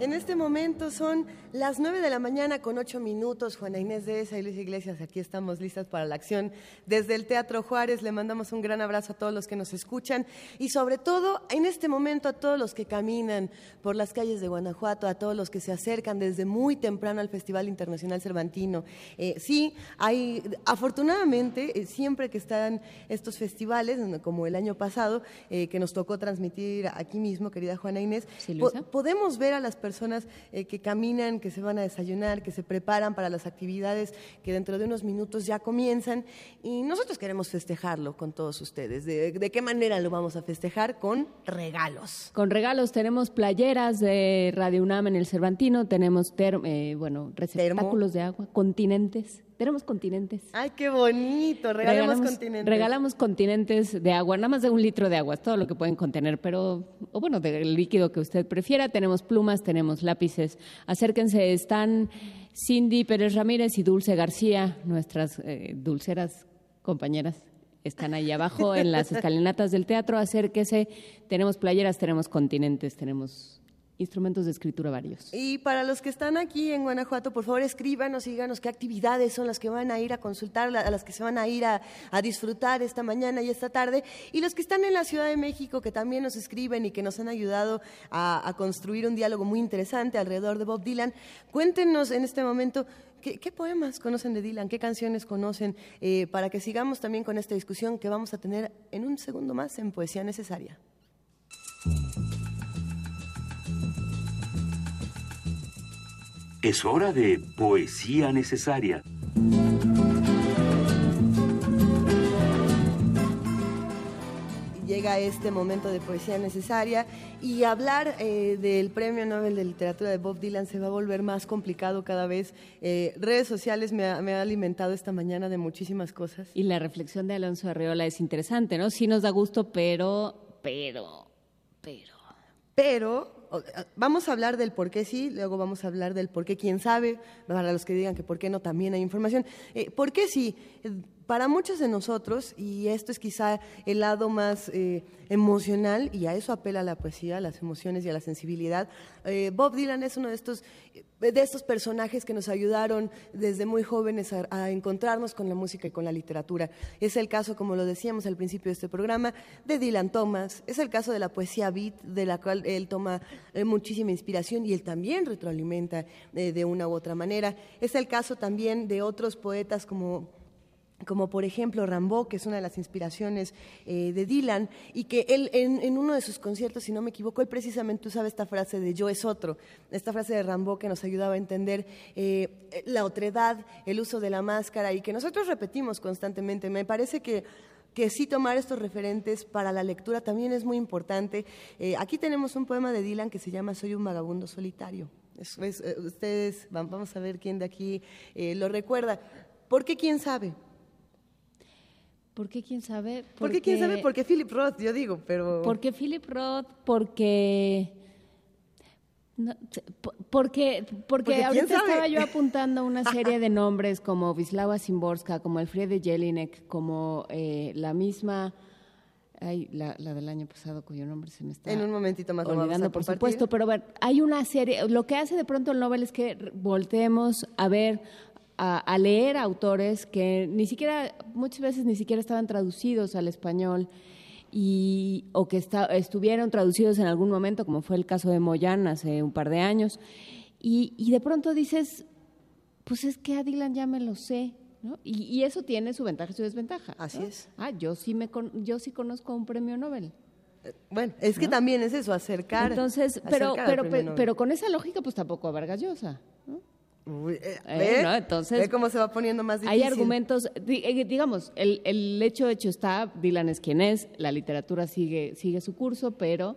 En este momento son las 9 de la mañana con 8 minutos. Juana Inés de esa y Luis Iglesias, aquí estamos listas para la acción. Desde el Teatro Juárez le mandamos un gran abrazo a todos los que nos escuchan y sobre todo en este momento a todos los que caminan por las calles de Guanajuato, a todos los que se acercan desde muy temprano al Festival Internacional Cervantino. Eh, sí, hay, afortunadamente, eh, siempre que están estos festivales, como el año pasado, eh, que nos tocó transmitir aquí mismo, querida Juana Inés, podemos ver a las personas que caminan que se van a desayunar, que se preparan para las actividades que dentro de unos minutos ya comienzan. Y nosotros queremos festejarlo con todos ustedes. ¿De, qué manera lo vamos a festejar? Con regalos. Con regalos tenemos playeras de Radio UNAM en el Cervantino, tenemos eh, bueno, receptáculos de agua, continentes tenemos continentes. Ay, qué bonito. Regalamos, continentes. Regalamos continentes de agua, nada más de un litro de agua, es todo lo que pueden contener, pero, o bueno, del líquido que usted prefiera. Tenemos plumas, tenemos lápices. Acérquense, están Cindy Pérez Ramírez y Dulce García, nuestras eh, dulceras compañeras. Están ahí abajo en las escalinatas del teatro. Acérquese. Tenemos playeras, tenemos continentes, tenemos instrumentos de escritura varios. Y para los que están aquí en Guanajuato, por favor escríbanos y díganos qué actividades son las que van a ir a consultar, a las que se van a ir a, disfrutar esta mañana y esta tarde. Y los que están en la Ciudad de México, que también nos escriben y que nos han ayudado a, construir un diálogo muy interesante alrededor de Bob Dylan, cuéntenos en este momento ¿Qué, poemas conocen de Dylan? ¿Qué canciones conocen? Eh, para que sigamos también con esta discusión que vamos a tener en un segundo más en Poesía Necesaria. Es hora de poesía necesaria. Llega este momento de poesía necesaria y hablar eh, del Premio Nobel de Literatura de Bob Dylan se va a volver más complicado cada vez. Eh, redes sociales me ha, me ha, alimentado esta mañana de muchísimas cosas. Y la reflexión de Alonso Arreola es interesante, ¿no? Sí nos da gusto, pero, pero, pero. Pero vamos a hablar del por qué sí, luego vamos a hablar del por qué quién sabe, para los que digan que por qué no también hay información. Eh, ¿Por qué sí? Para muchos de nosotros, y esto es quizá el lado más eh, emocional, y a eso apela la poesía, a las emociones y a la sensibilidad, eh, Bob Dylan es uno de estos, de estos personajes que nos ayudaron desde muy jóvenes a, encontrarnos con la música y con la literatura. Es el caso, como lo decíamos al principio de este programa, de Dylan Thomas, es el caso de la poesía beat, de la cual él toma eh, muchísima inspiración y él también retroalimenta de una u otra manera. Es el caso también de otros poetas como como por ejemplo Rambo, que es una de las inspiraciones eh, de Dylan, y que él en, uno de sus conciertos, si no me equivoco, él precisamente usaba esta frase de yo es otro, esta frase de Rambo que nos ayudaba a entender eh, la otredad, el uso de la máscara, y que nosotros repetimos constantemente. Me parece que que sí tomar estos referentes para la lectura también es muy importante. Eh, aquí tenemos un poema de Dylan que se llama Soy un vagabundo solitario. ustedes, vamos a ver quién de aquí lo recuerda. ¿Por qué quién sabe? ¿Por qué quién sabe? ¿Por qué quién sabe? Porque Philip Roth, yo digo, pero... Porque Philip Roth, porque... porque, porque, ahorita estaba yo apuntando una serie de nombres como Vislava Simborska, como Alfred Jelinek, como eh, la misma, ay, la, del año pasado cuyo nombre se me está en un momentito más olvidando, por supuesto, pero ver, hay una serie, lo que hace de pronto el Nobel es que volteemos a ver a, leer autores que ni siquiera, muchas veces ni siquiera estaban traducidos al español y, o que estuvieron traducidos en algún momento, como fue el caso de Moyan hace un par de años, y, de pronto dices, pues es que a Dylan ya me lo sé, ¿no? Y, eso tiene su ventaja y su desventaja. Así es. Ah, yo sí, me yo sí conozco un premio Nobel. Eh, bueno, es que también es eso, acercar. Entonces, pero, pero, pero, con esa lógica, pues tampoco a Vargas Llosa. ¿No? Eh, eh, Entonces, ¿Ve cómo se va poniendo más difícil? Hay argumentos, eh, digamos, el, el hecho hecho está, Dylan es quien es, la literatura sigue, sigue su curso, pero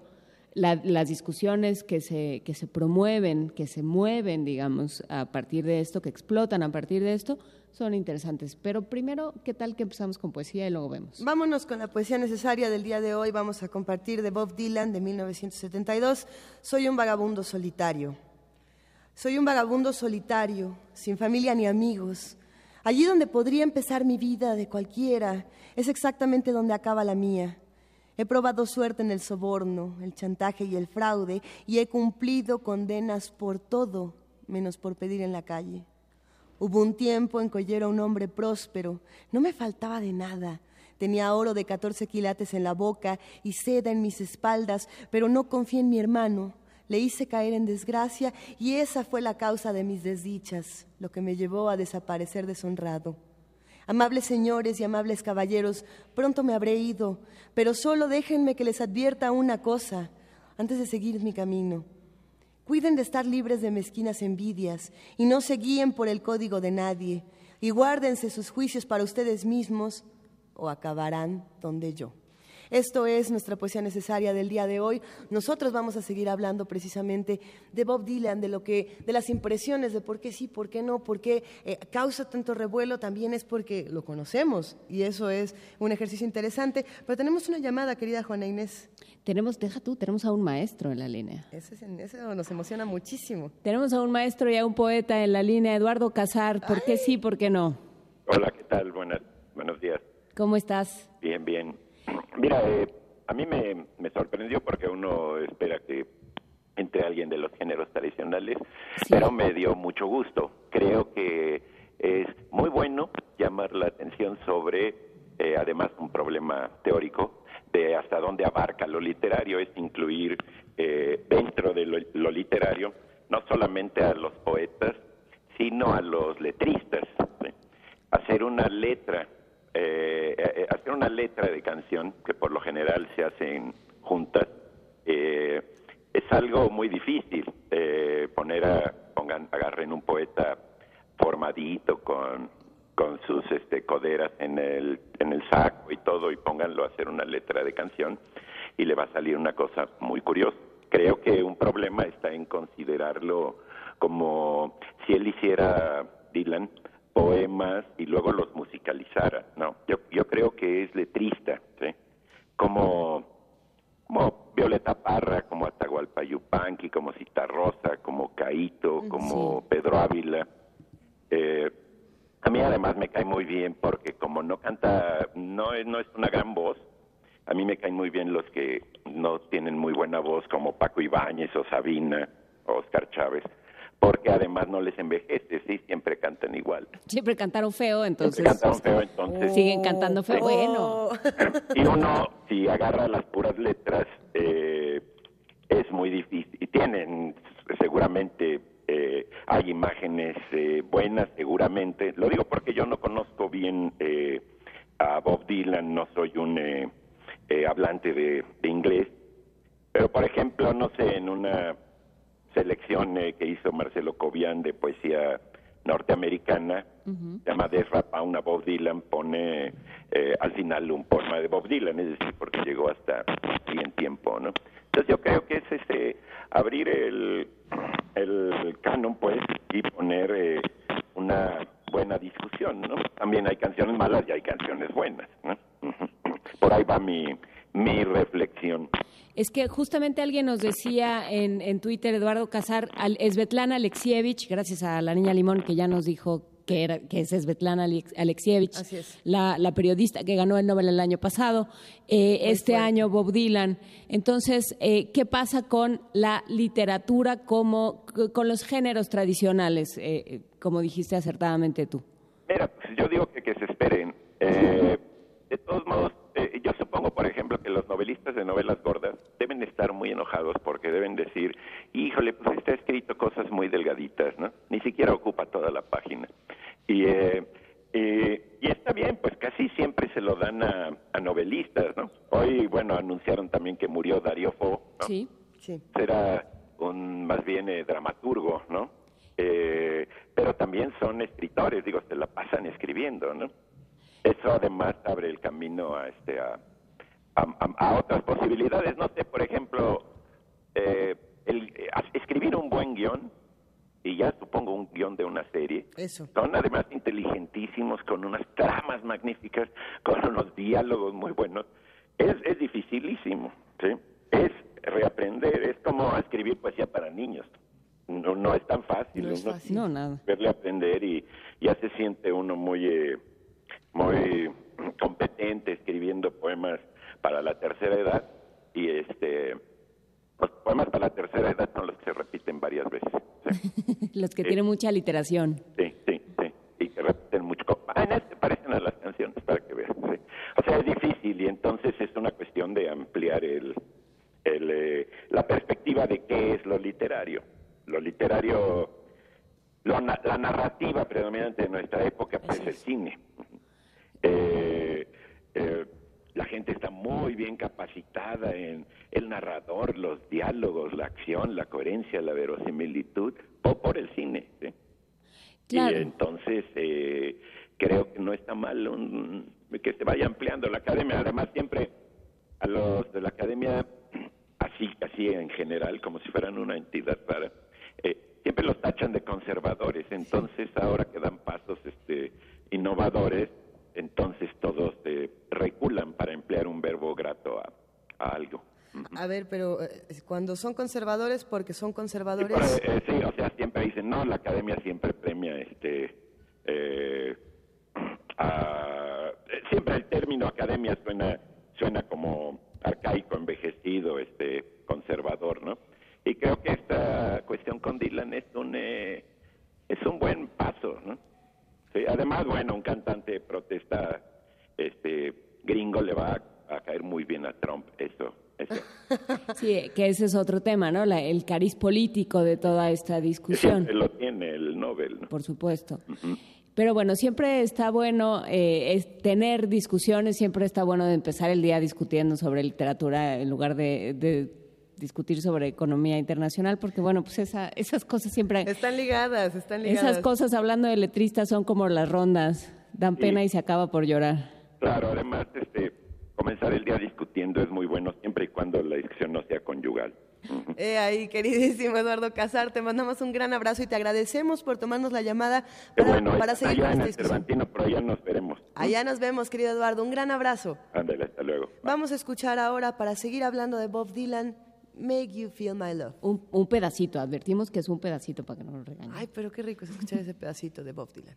las discusiones que se, que se promueven, que se mueven, digamos, a partir de esto, que explotan a partir de esto, son interesantes. Pero primero, ¿qué tal que empezamos con poesía y luego vemos? Vámonos con la poesía necesaria del día de hoy. Vamos a compartir de Bob Dylan de 1972, Soy un vagabundo solitario. Soy un vagabundo solitario, sin familia ni amigos. Allí donde podría empezar mi vida de cualquiera, es exactamente donde acaba la mía. He probado suerte en el soborno, el chantaje y el fraude, y he cumplido condenas por todo, menos por pedir en la calle. Hubo un tiempo en que era un hombre próspero, no me faltaba de nada. Tenía oro de 14 quilates en la boca y seda en mis espaldas, pero no confié en mi hermano. Le hice caer en desgracia y esa fue la causa de mis desdichas, lo que me llevó a desaparecer deshonrado. Amables señores y amables caballeros, pronto me habré ido, pero solo déjenme que les advierta una cosa antes de seguir mi camino. Cuiden de estar libres de mezquinas envidias y no se guíen por el código de nadie y guárdense sus juicios para ustedes mismos o acabarán donde yo. Esto es nuestra poesía necesaria del día de hoy. Nosotros vamos a seguir hablando precisamente de Bob Dylan, de lo que, de las impresiones, de por qué sí, por qué no, por qué eh, causa tanto revuelo. También es porque lo conocemos y eso es un ejercicio interesante. Pero tenemos una llamada, querida Juana Inés. Tenemos, deja tú, tenemos a un maestro en la línea. Eso, nos emociona muchísimo. Tenemos a un maestro y a un poeta en la línea, Eduardo Casar. ¿Por qué sí, por qué no? Hola, ¿qué tal? buenos días. ¿Cómo estás? Bien, bien. Mira, eh, a mí me, sorprendió porque uno espera que entre alguien de los géneros tradicionales, pero me dio mucho gusto. Creo que es muy bueno llamar la atención sobre, eh, además, un problema teórico de hasta dónde abarca lo literario, es incluir eh, dentro de lo, literario no solamente a los poetas, sino a los letristas. Hacer una letra eh, eh, hacer una letra de canción, que por lo general se hacen juntas, eh, es algo muy difícil. Eh, poner a, pongan, agarren un poeta formadito con, con sus este, coderas en el, en el saco y todo y pónganlo a hacer una letra de canción y le va a salir una cosa muy curiosa. Creo que un problema está en considerarlo como si él hiciera Dylan poemas y luego los musicalizara, ¿no? Yo, yo creo que es letrista, ¿sí? Como, como Violeta Parra, como Atahualpa Yupanqui, como Cita Rosa, como Caito, como Pedro Ávila. Eh, a mí además me cae muy bien porque como no canta, no es, no es una gran voz, a mí me caen muy bien los que no tienen muy buena voz como Paco Ibáñez o Sabina o Oscar Chávez porque además no les envejece, sí, siempre cantan igual. Siempre cantaron feo, entonces. Siempre cantaron feo, entonces. Siguen cantando feo, bueno. Y uno, si agarra las puras letras, eh, es muy difícil. Y tienen, seguramente, eh, hay imágenes eh, buenas, seguramente. Lo digo porque yo no conozco bien a Bob Dylan, no soy un hablante de inglés. Pero, por ejemplo, no sé, en una selección eh, que hizo Marcelo Cobian de poesía norteamericana, se llama Desrapa, una Bob Dylan, pone eh, al final un poema de Bob Dylan, es decir, porque llegó hasta bien tiempo, ¿no? Entonces yo creo que es este abrir el, el canon, pues, y poner eh, una buena discusión, ¿no? También hay canciones malas y hay canciones buenas, ¿no? Por ahí va mi, mi reflexión. Es que justamente alguien nos decía en, en Twitter, Eduardo Casar, al, Svetlana Alexievich, gracias a la niña Limón que ya nos dijo que, era, que es Svetlana Alexievich, La, la, periodista que ganó el Nobel el año pasado, eh, este año Bob Dylan. Entonces, eh, ¿qué pasa con la literatura como con los géneros tradicionales, eh, como dijiste acertadamente tú? Mira, pues, yo digo que, que se esperen. de todos modos, eh, yo supongo, por ejemplo, que los novelistas de novelas gordas deben estar muy enojados porque deben decir, híjole, pues está escrito cosas muy delgaditas, ¿no? Ni siquiera ocupa toda la página. Y, eh, y está bien, pues casi siempre se lo dan a, novelistas, ¿no? Hoy, bueno, anunciaron también que murió Darío Fo, ¿no? Sí, sí. Era un más bien eh, dramaturgo, ¿no? pero también son escritores, digo, se la pasan escribiendo, ¿no? Eso además abre el camino a este a, a, otras posibilidades no sé por ejemplo eh, el, escribir un buen guion y ya supongo un guion de una serie eso. son además inteligentísimos con unas tramas magníficas con unos diálogos muy buenos es, es dificilísimo ¿sí? es reaprender es como escribir poesía para niños no, no es tan fácil, no es fácil. no, nada. verle aprender y ya se siente uno muy eh, muy competente escribiendo poemas para la tercera edad y este los poemas para la tercera edad son los que se repiten varias veces. los que tienen mucha literación. Sí, sí, sí, y que repiten mucho. Ah, en este parecen a las canciones para que veas. O sea, es difícil y entonces es una cuestión de ampliar el, el eh, la perspectiva de qué es lo literario. Lo literario, lo, la narrativa predominante de nuestra época pues es el cine. Eh, eh, la gente está muy bien capacitada en el narrador, los diálogos, la acción, la coherencia, la verosimilitud, o por el cine. Y entonces eh, creo que no está mal que se vaya ampliando la academia. Además, siempre a los de la academia, así, así en general, como si fueran una entidad para, eh, siempre los tachan de conservadores. Entonces, ahora que dan pasos este, innovadores, entonces todos eh, reculan para emplear un verbo grato a, algo. A ver, pero eh, cuando son conservadores, porque son conservadores. Sí, eh, sí, o sea, siempre dicen, no, la academia siempre premia este. siempre el término academia suena, suena como arcaico, envejecido, este, conservador, ¿no? Y creo que esta cuestión con Dylan es un, es un buen paso, ¿no? Sí, además, bueno, un cantante protesta este gringo le va a, caer muy bien a Trump, eso. Eso. Sí, que ese es otro tema, ¿no? el cariz político de toda esta discusión. lo tiene el Nobel. Por supuesto. Pero bueno, siempre está bueno eh, tener discusiones, siempre está bueno de empezar el día discutiendo sobre literatura en lugar de discutir sobre economía internacional, porque bueno, pues esa, esas cosas siempre... Están ligadas, están ligadas. Esas cosas, hablando de letristas, son como las rondas, dan pena y se acaba por llorar. Claro, además, este, comenzar el día discutiendo es muy bueno, siempre y cuando la discusión no sea conyugal. Eh, ahí, queridísimo Eduardo Casar, te mandamos un gran abrazo y te agradecemos por tomarnos la llamada para, bueno, para seguir allá en el Cervantino, pero allá nos veremos. Allá nos vemos, querido Eduardo. Un gran abrazo. Ándale, hasta luego. Vamos a escuchar ahora, para seguir hablando de Bob Dylan, Make You Feel My Love. Un, un, pedacito, advertimos que es un pedacito para que no lo regañen. Ay, pero qué rico es escuchar ese pedacito de Bob Dylan.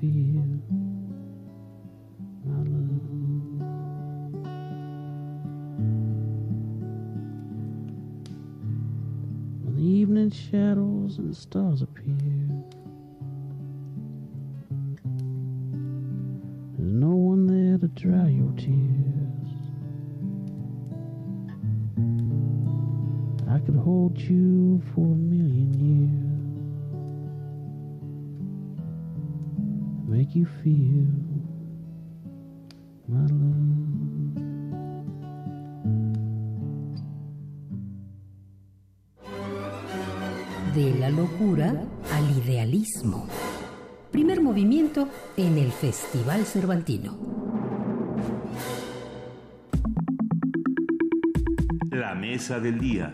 feel my love? When the evening shadows and the stars appear, there's no one there to dry your tears. I could hold you for a minute. Make you feel my love. de la locura al idealismo. Primer movimiento en el Festival Cervantino. La mesa del día.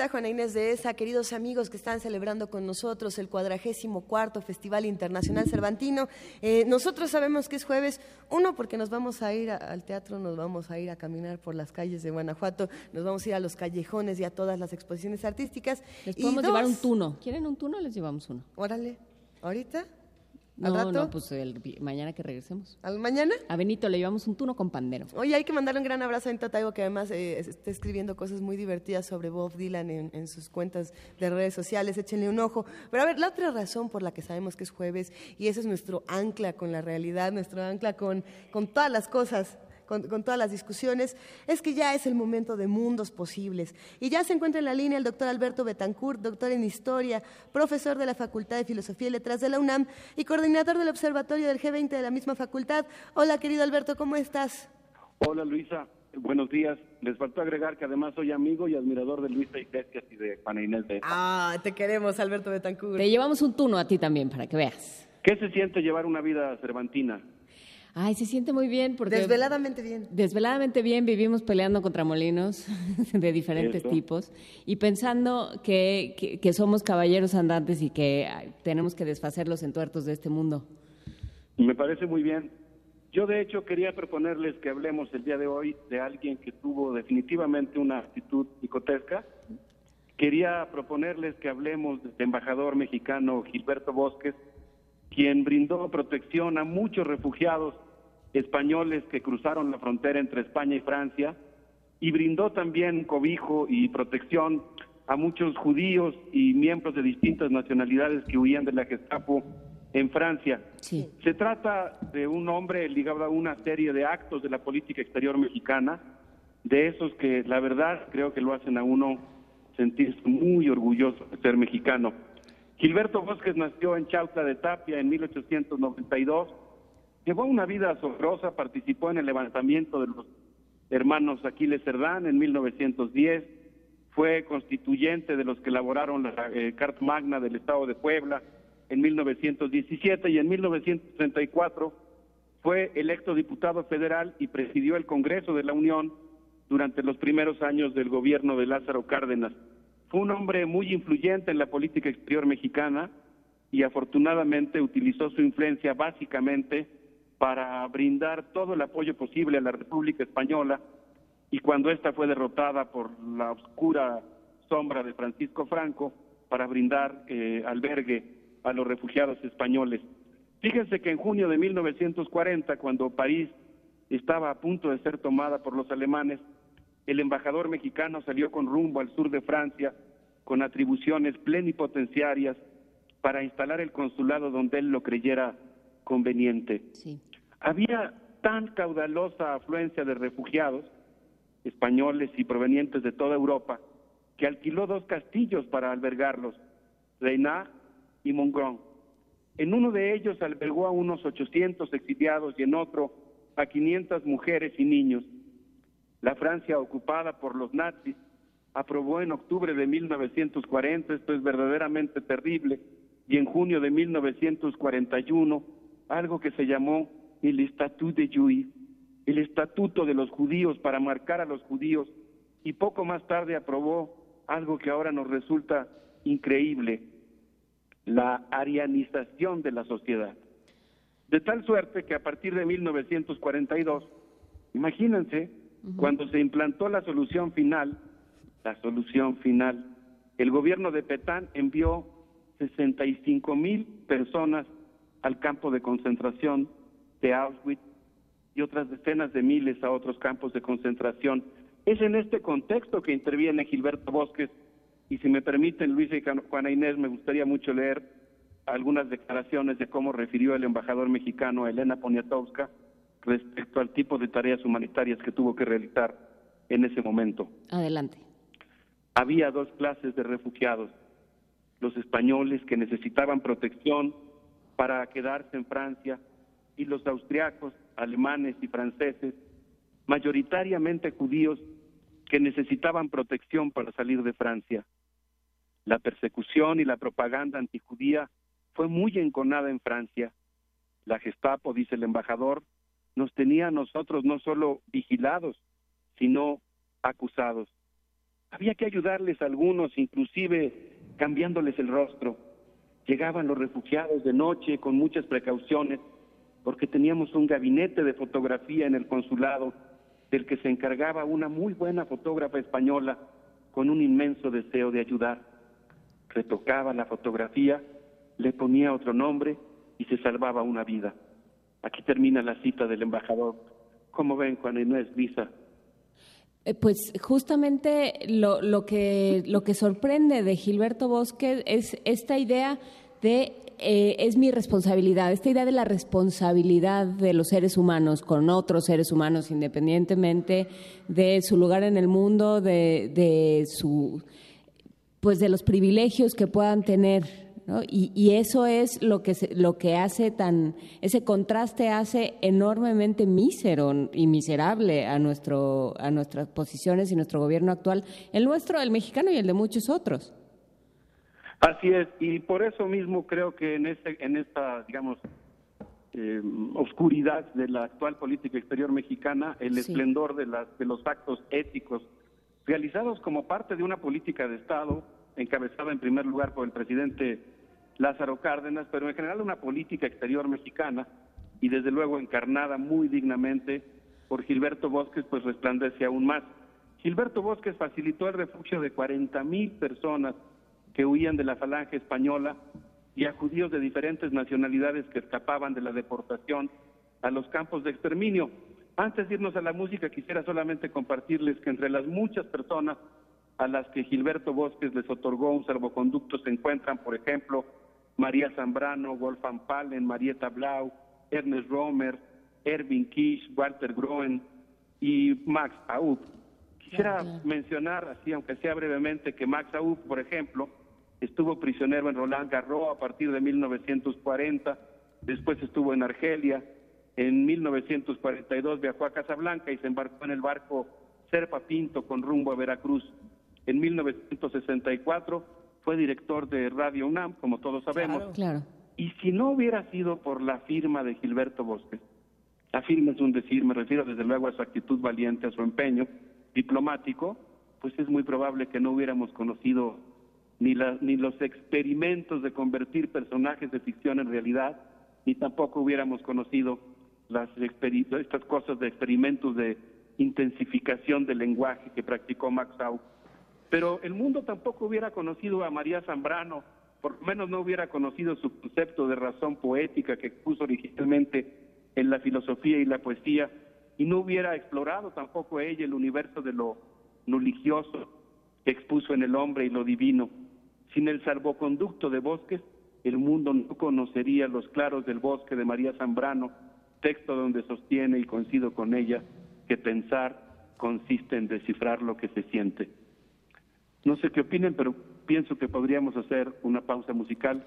Querida Juana Inés de ESA, queridos amigos que están celebrando con nosotros el cuadragésimo cuarto Festival Internacional Cervantino, eh, nosotros sabemos que es jueves, uno porque nos vamos a ir al teatro, nos vamos a ir a caminar por las calles de Guanajuato, nos vamos a ir a los callejones y a todas las exposiciones artísticas. Les podemos llevar un tuno. ¿Quieren un tuno? Les llevamos uno. Órale, ¿ahorita? No, no, pues el, mañana que regresemos. ¿Al mañana? A Benito le llevamos un tuno con pandero. Oye, hay que mandarle un gran abrazo a Taibo, que además eh, está escribiendo cosas muy divertidas sobre Bob Dylan en, sus cuentas de redes sociales. Échenle un ojo. Pero a ver, la otra razón por la que sabemos que es jueves, y ese es nuestro ancla con la realidad, nuestro ancla con, con todas las cosas con, todas las discusiones, es que ya es el momento de mundos posibles. Y ya se encuentra en la línea el doctor Alberto Betancourt, doctor en Historia, profesor de la Facultad de Filosofía y Letras de la UNAM y coordinador del Observatorio del G20 de la misma facultad. Hola, querido Alberto, ¿cómo estás? Hola, Luisa. Buenos días. Les faltó agregar que además soy amigo y admirador de Luisa Iglesias y de Juana Inés de... Ah, te queremos, Alberto Betancourt. Te llevamos un tuno a ti también, para que veas. ¿Qué se siente llevar una vida cervantina? Ay, se siente muy bien porque... Desveladamente bien. Desveladamente bien, vivimos peleando contra molinos de diferentes tipos y pensando que, que, somos caballeros andantes y que tenemos que desfacer los entuertos de este mundo. Me parece muy bien. Yo de hecho quería proponerles que hablemos el día de hoy de alguien que tuvo definitivamente una actitud psicotesca. Quería proponerles que hablemos del embajador mexicano Gilberto Bosques, quien brindó protección a muchos refugiados españoles que cruzaron la frontera entre España y Francia y brindó también cobijo y protección a muchos judíos y miembros de distintas nacionalidades que huían de la Gestapo en Francia. Se trata de un hombre ligado a una serie de actos de la política exterior mexicana, de esos que la verdad creo que lo hacen a uno sentirse muy orgulloso de ser mexicano. Gilberto Bosques nació en Chautla de Tapia en 1892, llevó una vida asombrosa, participó en el levantamiento de los hermanos Aquiles Cerdán en 1910, fue constituyente de los que elaboraron la eh, Carta Magna del Estado de Puebla, en 1917 y en 1934 fue electo diputado federal y presidió el Congreso de la Unión durante los primeros años del gobierno de Lázaro Cárdenas. Fue un hombre muy influyente en la política exterior mexicana y afortunadamente utilizó su influencia básicamente para brindar todo el apoyo posible a la República Española y cuando ésta fue derrotada por la oscura sombra de Francisco Franco, para brindar eh, albergue a los refugiados españoles. Fíjense que en junio de 1940, cuando París estaba a punto de ser tomada por los alemanes, el embajador mexicano salió con rumbo al sur de Francia con atribuciones plenipotenciarias para instalar el consulado donde él lo creyera conveniente. Había tan caudalosa afluencia de refugiados españoles y provenientes de toda Europa que alquiló dos castillos para albergarlos, Reynard y Mongrón. En uno de ellos albergó a unos 800 exiliados y en otro a 500 mujeres y niños. La Francia ocupada por los nazis aprobó en octubre de 1940, esto es verdaderamente terrible, y en junio de 1941 algo que se llamó el Estatut de Juif, el Estatuto de los Judíos para marcar a los judíos, y poco más tarde aprobó algo que ahora nos resulta increíble, la arianización de la sociedad. De tal suerte que a partir de 1942, imagínense, cuando se implantó la solución final, la solución final, el gobierno de Petán envió 65 mil personas al campo de concentración de Auschwitz y otras decenas de miles a otros campos de concentración. Es en este contexto que interviene Gilberto Bosques y si me permiten, Luisa y Juana Inés, me gustaría mucho leer algunas declaraciones de cómo refirió el embajador mexicano Elena Poniatowska respecto al tipo de tareas humanitarias que tuvo que realizar en ese momento. Adelante. Había dos clases de refugiados, los españoles que necesitaban protección para quedarse en Francia y los austriacos, alemanes y franceses, mayoritariamente judíos, que necesitaban protección para salir de Francia. La persecución y la propaganda antijudía fue muy enconada en Francia. La Gestapo, dice el embajador, nos tenía a nosotros no solo vigilados, sino acusados. Había que ayudarles a algunos, inclusive cambiándoles el rostro. Llegaban los refugiados de noche con muchas precauciones, porque teníamos un gabinete de fotografía en el consulado del que se encargaba una muy buena fotógrafa española con un inmenso deseo de ayudar retocaba la fotografía, le ponía otro nombre y se salvaba una vida. Aquí termina la cita del embajador. ¿Cómo ven, Juan Inés Visa? Eh, pues justamente lo, lo, que, lo que sorprende de Gilberto Bosque es esta idea de eh, es mi responsabilidad, esta idea de la responsabilidad de los seres humanos con otros seres humanos, independientemente de su lugar en el mundo, de, de su pues de los privilegios que puedan tener y, eso es lo que, lo que hace tan, ese contraste hace enormemente mísero y miserable a, nuestro, a nuestras posiciones y nuestro gobierno actual, el nuestro, el mexicano y el de muchos otros. Así es, y por eso mismo creo que en, este, en esta, digamos, eh, oscuridad de la actual política exterior mexicana, el esplendor de, las, de los actos éticos realizados como parte de una política de Estado, encabezada en primer lugar por el presidente Lázaro Cárdenas, pero en general una política exterior mexicana y desde luego encarnada muy dignamente por Gilberto Bosques, pues resplandece aún más. Gilberto Bosques facilitó el refugio de 40 mil personas que huían de la falange española y a judíos de diferentes nacionalidades que escapaban de la deportación a los campos de exterminio. Antes de irnos a la música, quisiera solamente compartirles que entre las muchas personas a las que Gilberto Bosques les otorgó un salvoconducto se encuentran, por ejemplo, María Zambrano, Wolfgang Palen, Marietta Blau, Ernest Romer, Erwin Kish, Walter Groen y Max Aub. Quisiera mencionar, así aunque sea brevemente, que Max Aub, por ejemplo, estuvo prisionero en Roland Garros a partir de 1940, después estuvo en Argelia, en 1942 viajó a Casablanca y se embarcó en el barco Serpa Pinto con rumbo a Veracruz. En 1964 fue director de Radio UNAM, como todos sabemos. Claro, Y si no hubiera sido por la firma de Gilberto Bosque, la firma es un decir, me refiero desde luego a su actitud valiente, a su empeño diplomático, pues es muy probable que no hubiéramos conocido ni, ni los experimentos de convertir personajes de ficción en realidad, ni tampoco hubiéramos conocido las estas cosas de experimentos de intensificación del lenguaje que practicó Max Au pero el mundo tampoco hubiera conocido a María Zambrano, por lo menos no hubiera conocido su concepto de razón poética que puso originalmente en la filosofía y la poesía, y no hubiera explorado tampoco ella el universo de lo religioso que expuso en el hombre y lo divino. Sin el salvoconducto de bosques, el mundo no conocería los claros del bosque de María Zambrano, texto donde sostiene, y coincido con ella, que pensar consiste en descifrar lo que se siente. No sé qué opinen, pero pienso que podríamos hacer una pausa musical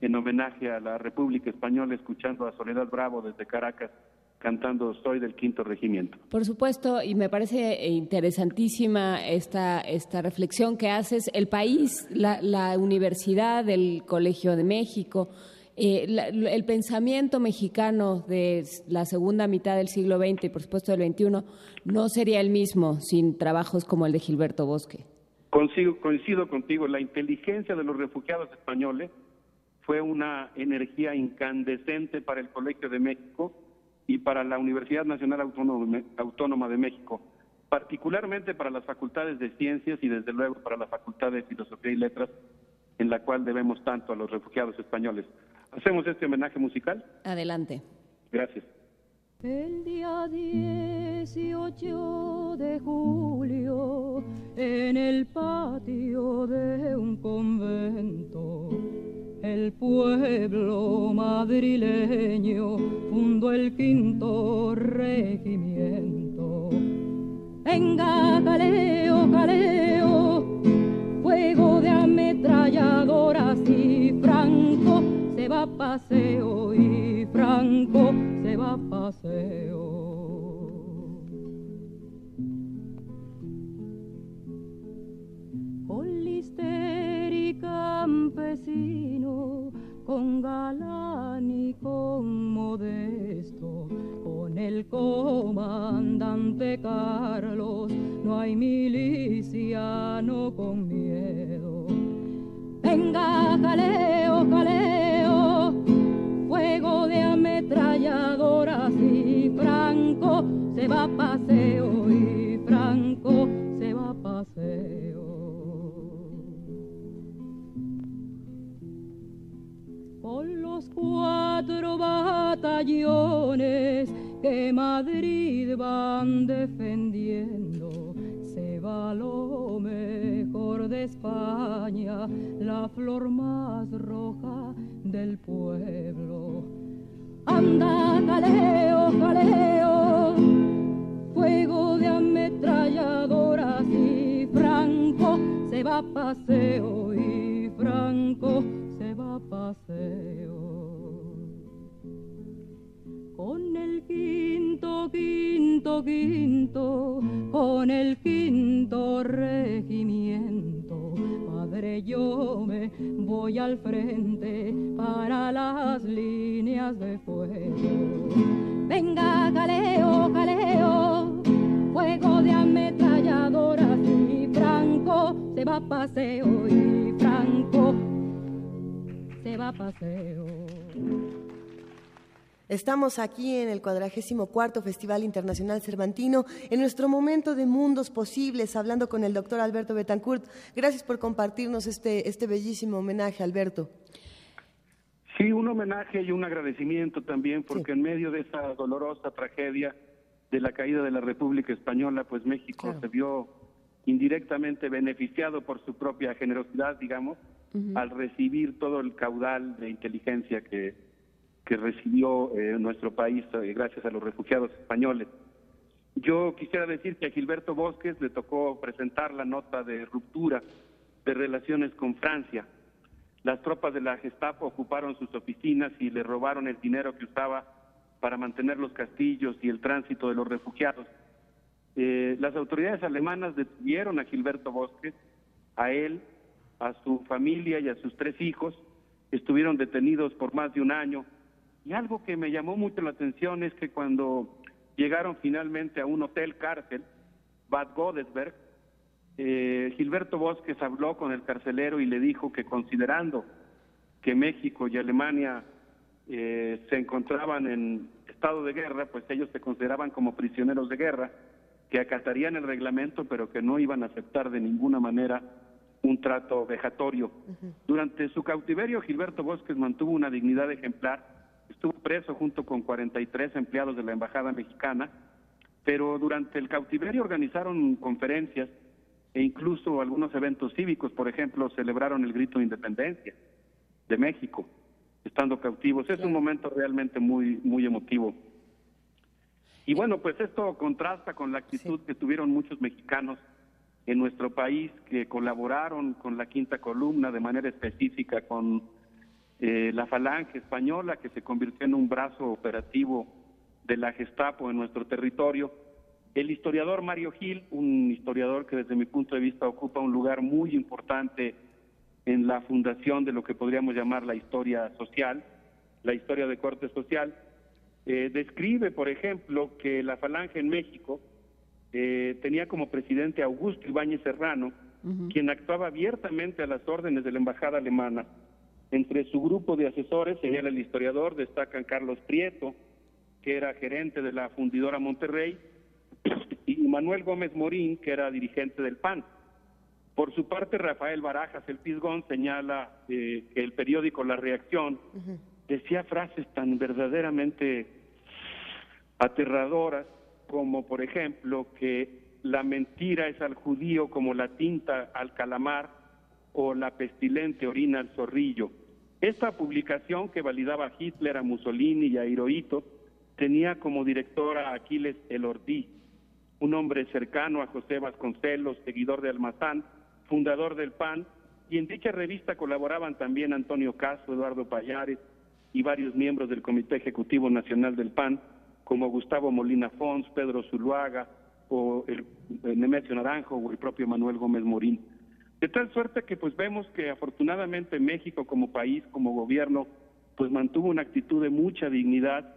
en homenaje a la República Española, escuchando a Soledad Bravo desde Caracas cantando Soy del Quinto Regimiento. Por supuesto, y me parece interesantísima esta, esta reflexión que haces. El país, la, universidad, el Colegio de México, eh, el pensamiento mexicano de la segunda mitad del siglo XX y por supuesto del XXI no sería el mismo sin trabajos como el de Gilberto Bosque coincido contigo, la inteligencia de los refugiados españoles fue una energía incandescente para el Colegio de México y para la Universidad Nacional Autónoma de México, particularmente para las facultades de ciencias y desde luego para la Facultad de Filosofía y Letras, en la cual debemos tanto a los refugiados españoles. ¿Hacemos este homenaje musical? Adelante. Gracias. El día 18 de julio, en el patio de un convento, el pueblo madrileño fundó el quinto regimiento. Venga, caleo, caleo, fuego de ametralladoras y Franco se va a paseo y Franco se va a paseo. Con lister y campesino, con galán y con modesto, con el comandante Carlos, no hay miliciano con miedo. Venga, jaleo, jaleo, fuego de ametralladoras y Franco se va a paseo y Franco se va a paseo. Con los cuatro batallones que Madrid van defendiendo, se va lo mejor de España, la flor más roja del pueblo. Anda, caleo, caleo, fuego de ametralladoras y Franco se va a paseo y Franco se va a paseo el quinto, quinto, quinto, con el quinto regimiento. Padre, yo me voy al frente para las líneas de fuego. Venga, caleo, caleo, fuego de ametralladoras y Franco se va a paseo y Franco se va a paseo. Estamos aquí en el cuadragésimo cuarto Festival Internacional Cervantino, en nuestro momento de mundos posibles, hablando con el doctor Alberto Betancourt. Gracias por compartirnos este, este bellísimo homenaje, Alberto. Sí, un homenaje y un agradecimiento también, porque en medio de esa dolorosa tragedia de la caída de la República Española, pues México se vio indirectamente beneficiado por su propia generosidad, digamos, al recibir todo el caudal de inteligencia que que recibió eh, nuestro país eh, gracias a los refugiados españoles. Yo quisiera decir que a Gilberto Bosques le tocó presentar la nota de ruptura de relaciones con Francia. Las tropas de la Gestapo ocuparon sus oficinas y le robaron el dinero que usaba para mantener los castillos y el tránsito de los refugiados. Eh, las autoridades alemanas detuvieron a Gilberto Bosques, a él, a su familia y a sus tres hijos. Estuvieron detenidos por más de un año y algo que me llamó mucho la atención es que cuando llegaron finalmente a un hotel cárcel, Bad Godesberg, eh, Gilberto Bosques habló con el carcelero y le dijo que considerando que México y Alemania eh, se encontraban en estado de guerra, pues ellos se consideraban como prisioneros de guerra, que acatarían el reglamento, pero que no iban a aceptar de ninguna manera un trato vejatorio. Durante su cautiverio, Gilberto Bosques mantuvo una dignidad ejemplar estuvo preso junto con 43 empleados de la Embajada Mexicana, pero durante el cautiverio organizaron conferencias e incluso algunos eventos cívicos, por ejemplo, celebraron el grito de independencia de México, estando cautivos. Es un momento realmente muy, muy emotivo. Y bueno, pues esto contrasta con la actitud que tuvieron muchos mexicanos en nuestro país que colaboraron con la quinta columna de manera específica con eh, la falange española que se convirtió en un brazo operativo de la Gestapo en nuestro territorio. El historiador Mario Gil, un historiador que desde mi punto de vista ocupa un lugar muy importante en la fundación de lo que podríamos llamar la historia social, la historia de corte social, eh, describe, por ejemplo, que la falange en México eh, tenía como presidente Augusto Ibáñez Serrano, quien actuaba abiertamente a las órdenes de la embajada alemana entre su grupo de asesores, señala el historiador, destacan Carlos Prieto, que era gerente de la fundidora Monterrey, y Manuel Gómez Morín, que era dirigente del PAN. Por su parte, Rafael Barajas, el Pizgón, señala eh, que el periódico La Reacción decía frases tan verdaderamente aterradoras como, por ejemplo, que la mentira es al judío como la tinta al calamar o la pestilente orina al zorrillo. Esta publicación que validaba a Hitler, a Mussolini y a Hirohito tenía como directora a Aquiles Elordí, un hombre cercano a José Vasconcelos, seguidor de Almazán, fundador del PAN, y en dicha revista colaboraban también Antonio Castro, Eduardo Payares y varios miembros del Comité Ejecutivo Nacional del PAN, como Gustavo Molina Fons, Pedro Zuluaga, o el, Nemesio Naranjo o el propio Manuel Gómez Morín. De tal suerte que pues vemos que afortunadamente México como país, como gobierno, pues mantuvo una actitud de mucha dignidad.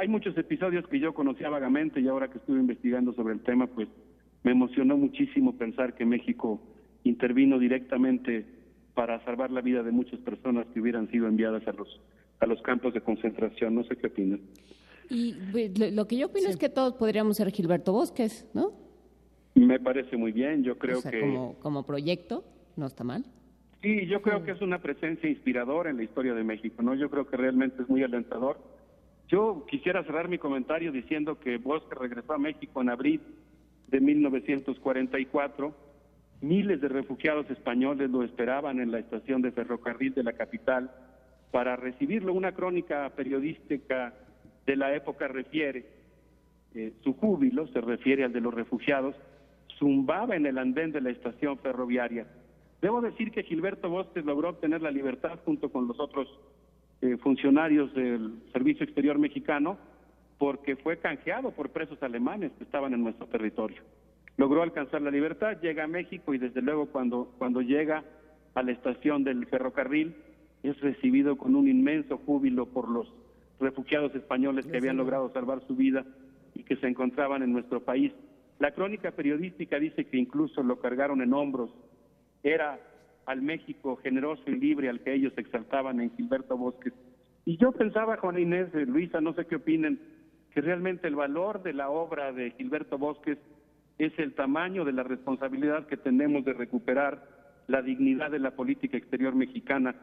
Hay muchos episodios que yo conocía vagamente y ahora que estuve investigando sobre el tema, pues me emocionó muchísimo pensar que México intervino directamente para salvar la vida de muchas personas que hubieran sido enviadas a los a los campos de concentración. No sé qué opinan. Y pues, lo que yo opino es que todos podríamos ser Gilberto Bosques, ¿no? Me parece muy bien, yo creo que... Como, como proyecto, no está mal. Sí, yo creo que es una presencia inspiradora en la historia de México, ¿no? Yo creo que realmente es muy alentador. Yo quisiera cerrar mi comentario diciendo que Bosque regresó a México en abril de 1944 Miles de refugiados españoles lo esperaban en la estación de ferrocarril de la capital para recibirlo. Una crónica periodística de la época refiere, eh, su júbilo se refiere al de los refugiados, zumbaba en el andén de la estación ferroviaria. Debo decir que Gilberto Bosques logró obtener la libertad junto con los otros eh, funcionarios del Servicio Exterior Mexicano porque fue canjeado por presos alemanes que estaban en nuestro territorio. Logró alcanzar la libertad, llega a México y desde luego cuando, cuando llega a la estación del ferrocarril es recibido con un inmenso júbilo por los refugiados españoles que habían logrado salvar su vida y que se encontraban en nuestro país. La crónica periodística dice que incluso lo cargaron en hombros. Era al México generoso y libre al que ellos exaltaban en Gilberto Bosques. Y yo pensaba, Juan Inés, eh, Luisa, no sé qué opinen, que realmente el valor de la obra de Gilberto Bosques es el tamaño de la responsabilidad que tenemos de recuperar la dignidad de la política exterior mexicana.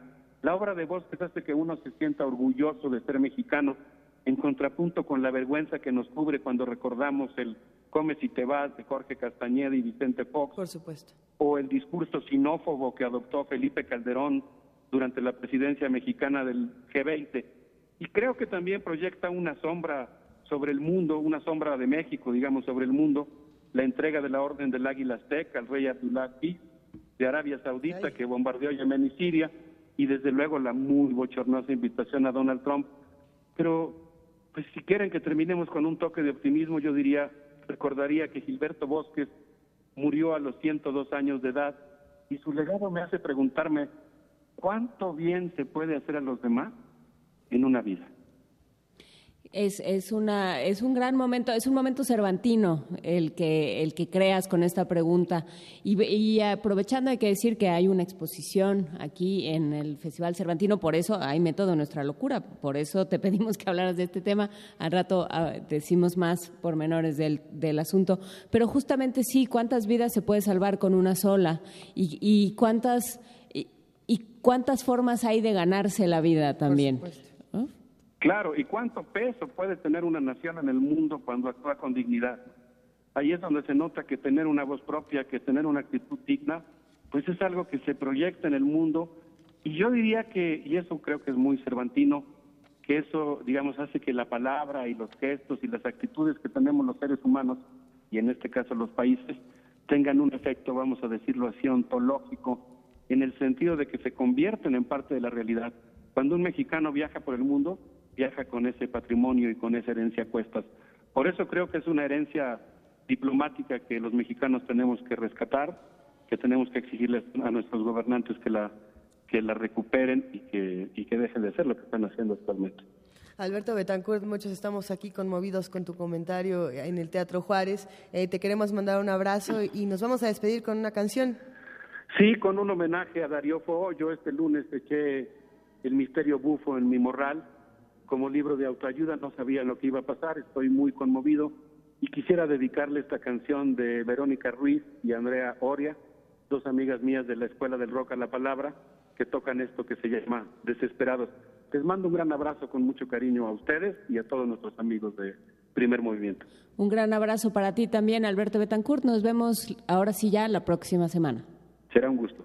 La obra de Bosques hace que uno se sienta orgulloso de ser mexicano, en contrapunto con la vergüenza que nos cubre cuando recordamos el Come si te vas de Jorge Castañeda y Vicente Fox. Por supuesto. O el discurso sinófobo que adoptó Felipe Calderón durante la presidencia mexicana del G20. Y creo que también proyecta una sombra sobre el mundo, una sombra de México, digamos, sobre el mundo, la entrega de la Orden del Águila Azteca al rey Abdullah de Arabia Saudita, que bombardeó Yemen y Siria, y desde luego la muy bochornosa invitación a Donald Trump. Pero, pues si quieren que terminemos con un toque de optimismo, yo diría, recordaría que Gilberto Bosques murió a los 102 años de edad y su legado me hace preguntarme, ¿cuánto bien se puede hacer a los demás en una vida? Es, es, una, es un gran momento, es un momento cervantino el que, el que creas con esta pregunta. Y, aprovechando hay que decir que hay una exposición aquí en el Festival Cervantino, por eso hay método nuestra locura, por eso te pedimos que hablaras de este tema. Al rato ah, decimos más pormenores del, del asunto. Pero justamente sí, ¿cuántas vidas se puede salvar con una sola? Y, y cuántas, y, cuántas formas hay de ganarse la vida también. Claro, ¿y cuánto peso puede tener una nación en el mundo cuando actúa con dignidad? Ahí es donde se nota que tener una voz propia, que tener una actitud digna, pues es algo que se proyecta en el mundo. Y yo diría que, y eso creo que es muy cervantino, que eso, digamos, hace que la palabra y los gestos y las actitudes que tenemos los seres humanos, y en este caso los países, tengan un efecto, vamos a decirlo así, ontológico, en el sentido de que se convierten en parte de la realidad. Cuando un mexicano viaja por el mundo, viaja con ese patrimonio y con esa herencia a cuestas. Por eso creo que es una herencia diplomática que los mexicanos tenemos que rescatar, que tenemos que exigirles a nuestros gobernantes que la que la recuperen y que, y que dejen de hacer lo que están haciendo actualmente. Alberto Betancourt, muchos estamos aquí conmovidos con tu comentario en el Teatro Juárez. Eh, te queremos mandar un abrazo y nos vamos a despedir con una canción. Sí, con un homenaje a Darío Fo. Yo este lunes eché El Misterio Bufo en mi morral como libro de autoayuda, no sabía lo que iba a pasar, estoy muy conmovido y quisiera dedicarle esta canción de Verónica Ruiz y Andrea Oria, dos amigas mías de la Escuela del Rock a la Palabra, que tocan esto que se llama Desesperados. Les mando un gran abrazo con mucho cariño a ustedes y a todos nuestros amigos de Primer Movimiento. Un gran abrazo para ti también, Alberto Betancourt. Nos vemos ahora sí ya la próxima semana. Será un gusto.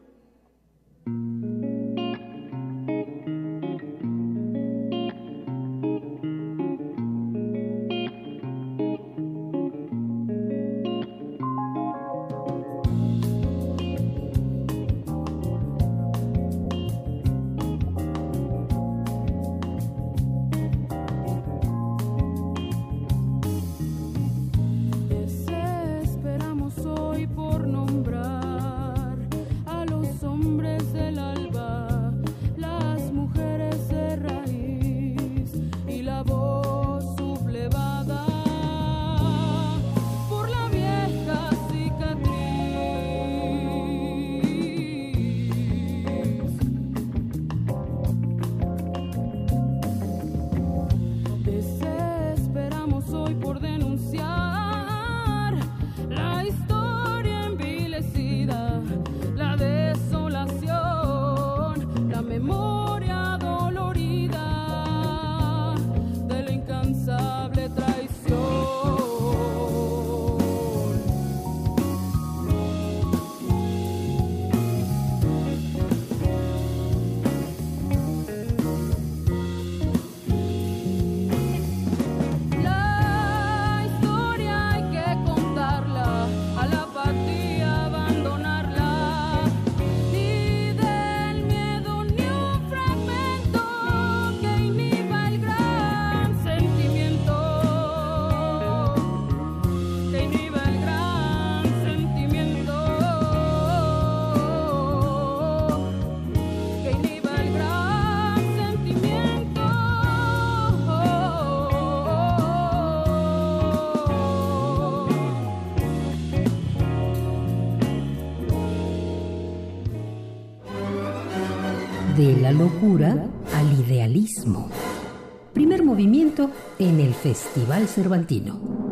En el Festival Cervantino.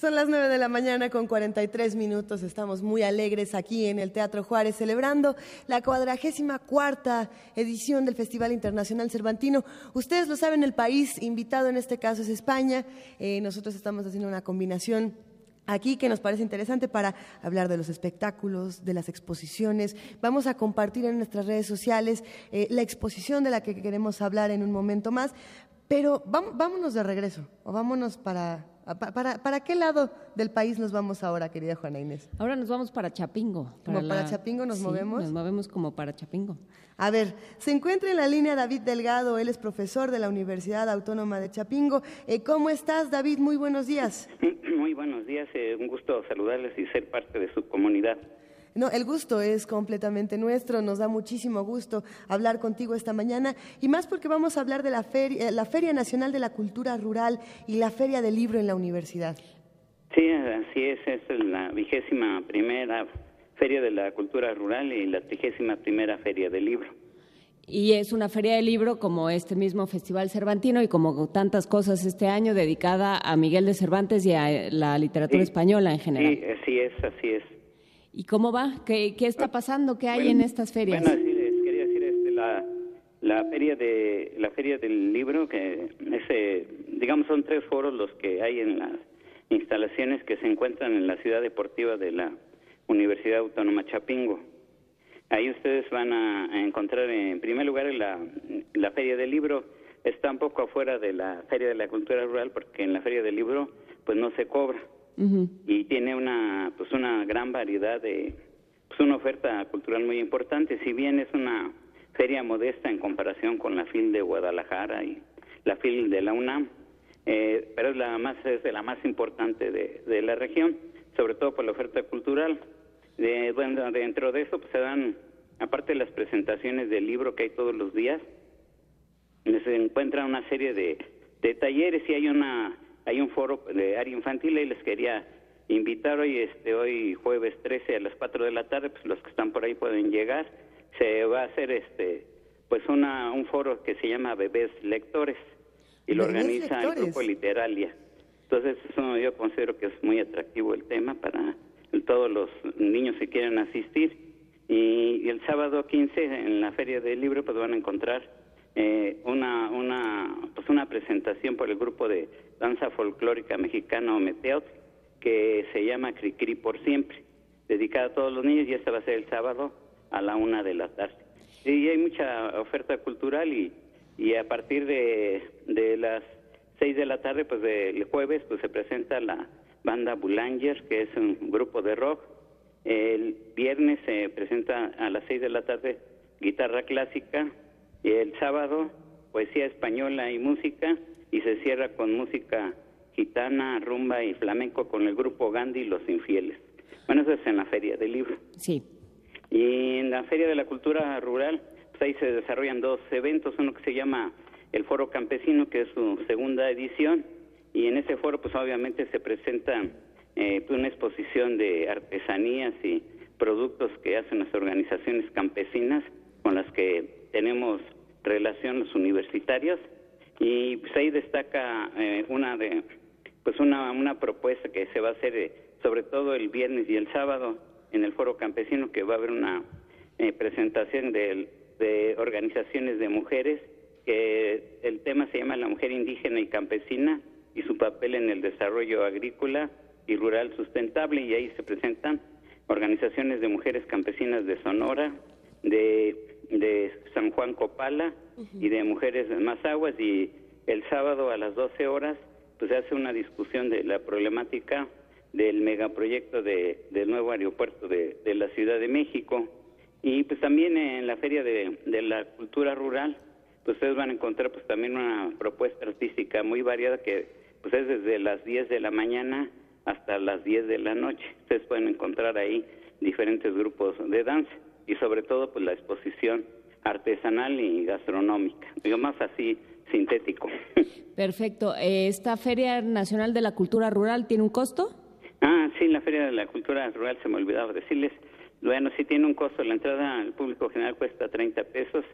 Son las 9 de la mañana con 43 minutos. Estamos muy alegres aquí en el Teatro Juárez celebrando la cuadragésima cuarta edición del Festival Internacional Cervantino. Ustedes lo saben, el país invitado en este caso es España. Eh, nosotros estamos haciendo una combinación aquí que nos parece interesante para hablar de los espectáculos, de las exposiciones. Vamos a compartir en nuestras redes sociales eh, la exposición de la que queremos hablar en un momento más. Pero vámonos de regreso o vámonos para Ah, ¿Para, qué lado del país nos vamos ahora, querida Juana Inés? Ahora nos vamos para Chapingo. Para para Chapingo nos movemos? Nos movemos como para Chapingo. A ver, se encuentra en la línea David Delgado, él es profesor de la Universidad Autónoma de Chapingo. Eh, ¿Cómo estás, David? Muy buenos días. Muy buenos días, eh, un gusto saludarles y ser parte de su comunidad. No, el gusto es completamente nuestro, nos da muchísimo gusto hablar contigo esta mañana y más porque vamos a hablar de la Feria, la Feria Nacional de la Cultura Rural y la Feria del Libro en la universidad. Sí, así es, es la vigésima primera Feria de la Cultura Rural y la trigésima primera Feria del Libro. Y es una feria del libro como este mismo Festival Cervantino y como tantas cosas este año dedicada a Miguel de Cervantes y a la literatura española en general. Sí, así es, así es. ¿Y cómo va? ¿Qué, qué está pasando? ¿Qué hay en estas ferias? Bueno, quería decir, este, la, la feria de la feria del libro que ese, digamos son tres foros los que hay en las instalaciones que se encuentran en la ciudad deportiva de la Universidad Autónoma Chapingo. Ahí ustedes van a encontrar en primer lugar la, la feria del libro está un poco afuera de la feria de la cultura rural porque en la feria del libro pues no se cobra y tiene una pues una gran variedad de pues una oferta cultural muy importante. Si bien es una feria modesta en comparación con la FIL de Guadalajara y la FIL de la UNAM eh, pero es la más es de la más importante de, de la región sobre todo por la oferta cultural. De, bueno, dentro de eso pues se dan aparte de las presentaciones del libro que hay todos los días se encuentra una serie de, de talleres y hay una hay un foro de área infantil y les quería invitar hoy, este, hoy jueves 13 a las 4 de la tarde, pues los que están por ahí pueden llegar. Se va a hacer este, pues una, un foro que se llama Bebés Lectores y lo organiza el grupo Literalia. Entonces, eso yo considero que es muy atractivo el tema para todos los niños que quieren asistir. Y, y el sábado 15 en la Feria del Libro pues van a encontrar eh, una, una, pues una presentación por el grupo de danza folclórica mexicana Ometeot, que se llama Cricri por siempre, dedicada a todos los niños y esta va a ser el sábado a la una de la tarde. Y hay mucha oferta cultural y, y a partir de, de las seis de la tarde, pues del jueves, pues se presenta la banda Boulanger, que es un grupo de rock. El viernes se presenta a las seis de la tarde guitarra clásica, y el sábado poesía española y música y se cierra con música gitana, rumba y flamenco con el grupo Gandhi y Los Infieles. Bueno, eso es en la Feria del Libro. Sí. Y en la Feria de la Cultura Rural, pues ahí se desarrollan dos eventos, uno que se llama el Foro Campesino, que es su segunda edición, y en ese foro pues obviamente se presenta eh, pues, una exposición de artesanías y productos que hacen las organizaciones campesinas con las que tenemos relaciones universitarias y pues ahí destaca eh, una de pues una, una propuesta que se va a hacer eh, sobre todo el viernes y el sábado en el foro campesino que va a haber una eh, presentación de, de organizaciones de mujeres que el tema se llama la mujer indígena y campesina y su papel en el desarrollo agrícola y rural sustentable. Y ahí se presentan organizaciones de mujeres campesinas de Sonora, de de San Juan Copala y de Mujeres Más Aguas y el sábado a las 12 horas pues se hace una discusión de la problemática del megaproyecto de, del nuevo aeropuerto de, de la Ciudad de México y pues también en la Feria de, de la Cultura Rural pues ustedes van a encontrar pues también una propuesta artística muy variada que pues es desde las 10 de la mañana hasta las 10 de la noche. Ustedes pueden encontrar ahí diferentes grupos de danza y sobre todo pues la exposición artesanal y gastronómica, digamos así sintético. Perfecto. Eh, ¿Esta Feria Nacional de la Cultura Rural tiene un costo? Ah, sí, la Feria de la Cultura Rural se me olvidaba decirles, Bueno, sí tiene un costo. La entrada al público general cuesta 30 pesos.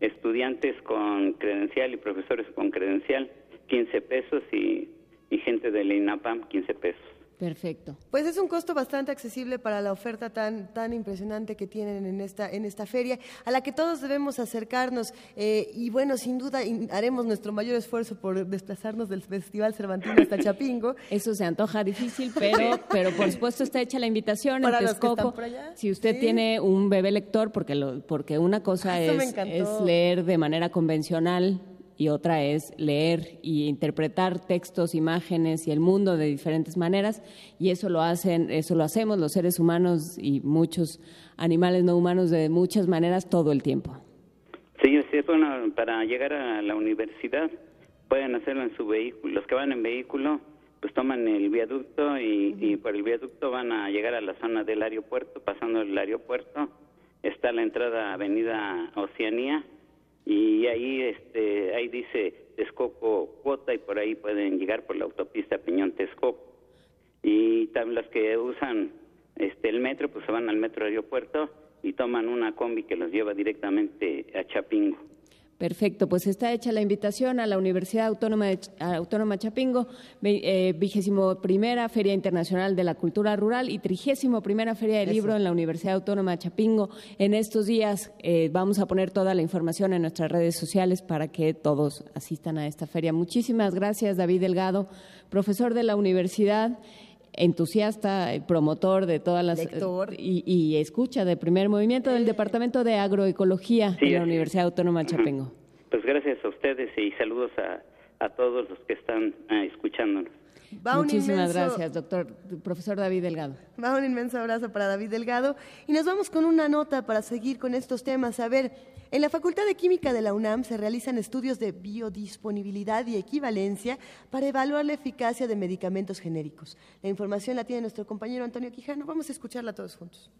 Estudiantes con credencial y profesores con credencial, 15 pesos. Y, y gente del INAPAM, 15 pesos. Perfecto. Pues es un costo bastante accesible para la oferta tan, tan impresionante que tienen en esta, en esta feria, a la que todos debemos acercarnos. Eh, y bueno, sin duda haremos nuestro mayor esfuerzo por desplazarnos del Festival Cervantino hasta Chapingo. Eso se antoja difícil, pero, pero por supuesto está hecha la invitación para en Texcoco. Si usted tiene un bebé lector, porque, lo, porque una cosa es, es leer de manera convencional y otra es leer y interpretar textos, imágenes y el mundo de diferentes maneras y eso lo hacen, eso lo hacemos los seres humanos y muchos animales no humanos de muchas maneras todo el tiempo. Sí, bueno para llegar a la universidad pueden hacerlo en su vehículo. Los que van en vehículo pues toman el viaducto y, y por el viaducto van a llegar a la zona del aeropuerto, pasando el aeropuerto está la entrada a Avenida Oceanía y ahí este ahí dice Texcoco cuota y por ahí pueden llegar por la autopista Peñón Texcoco. Y también los que usan este el metro pues se van al metro aeropuerto y toman una combi que los lleva directamente a Chapingo Perfecto, pues está hecha la invitación a la Universidad Autónoma de Autónoma Chapingo, eh, vigésimo primera Feria Internacional de la Cultura Rural y trigésimo primera Feria del Libro en la Universidad Autónoma de Chapingo. En estos días eh, vamos a poner toda la información en nuestras redes sociales para que todos asistan a esta feria. Muchísimas gracias, David Delgado, profesor de la universidad entusiasta, promotor de todas las y, escucha de primer movimiento del Departamento de Agroecología de la Universidad Autónoma de Chapingo. Pues gracias a ustedes y saludos a, todos los que están ah, escuchándonos. Muchísimas gracias, doctor, profesor David Delgado. Va un inmenso abrazo para David Delgado y nos vamos con una nota para seguir con estos temas. A ver, en la Facultad de Química de la UNAM se realizan estudios de biodisponibilidad y equivalencia para evaluar la eficacia de medicamentos genéricos. La información la tiene nuestro compañero Antonio Quijano. Vamos a escucharla todos juntos.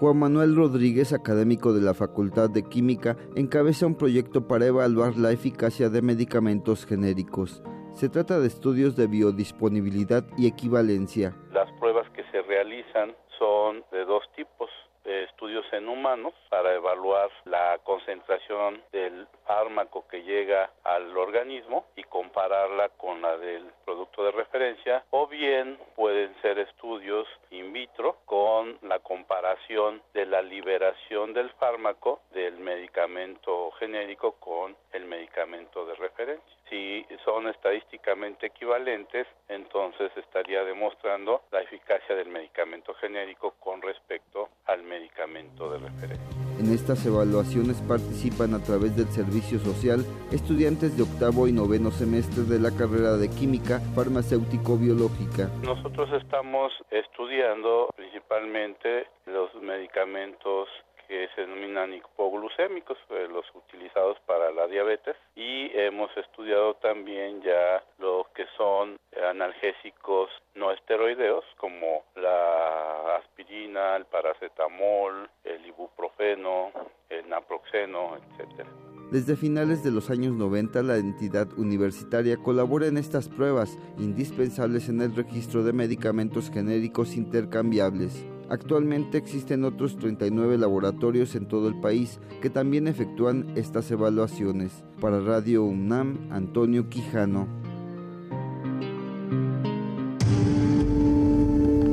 Juan Manuel Rodríguez, académico de la Facultad de Química, encabeza un proyecto para evaluar la eficacia de medicamentos genéricos. Se trata de estudios de biodisponibilidad y equivalencia. Las pruebas que se realizan son de dos tipos estudios en humanos para evaluar la concentración del fármaco que llega al organismo y compararla con la del producto de referencia o bien pueden ser estudios in vitro con la comparación de la liberación del fármaco del medicamento genérico con el medicamento de referencia. Si son estadísticamente equivalentes, entonces estaría demostrando la eficacia del medicamento genérico con respecto al medicamento de referencia. En estas evaluaciones participan a través del servicio social estudiantes de octavo y noveno semestre de la carrera de química farmacéutico-biológica. Nosotros estamos estudiando principalmente los medicamentos que se denominan hipoglucémicos, eh, los utilizados para la diabetes, y hemos estudiado también ya lo que son analgésicos no esteroideos, como la aspirina, el paracetamol, el ibuprofeno, el naproxeno, etcétera. Desde finales de los años 90, la entidad universitaria colabora en estas pruebas, indispensables en el registro de medicamentos genéricos intercambiables. Actualmente existen otros 39 laboratorios en todo el país que también efectúan estas evaluaciones. Para Radio UNAM, Antonio Quijano.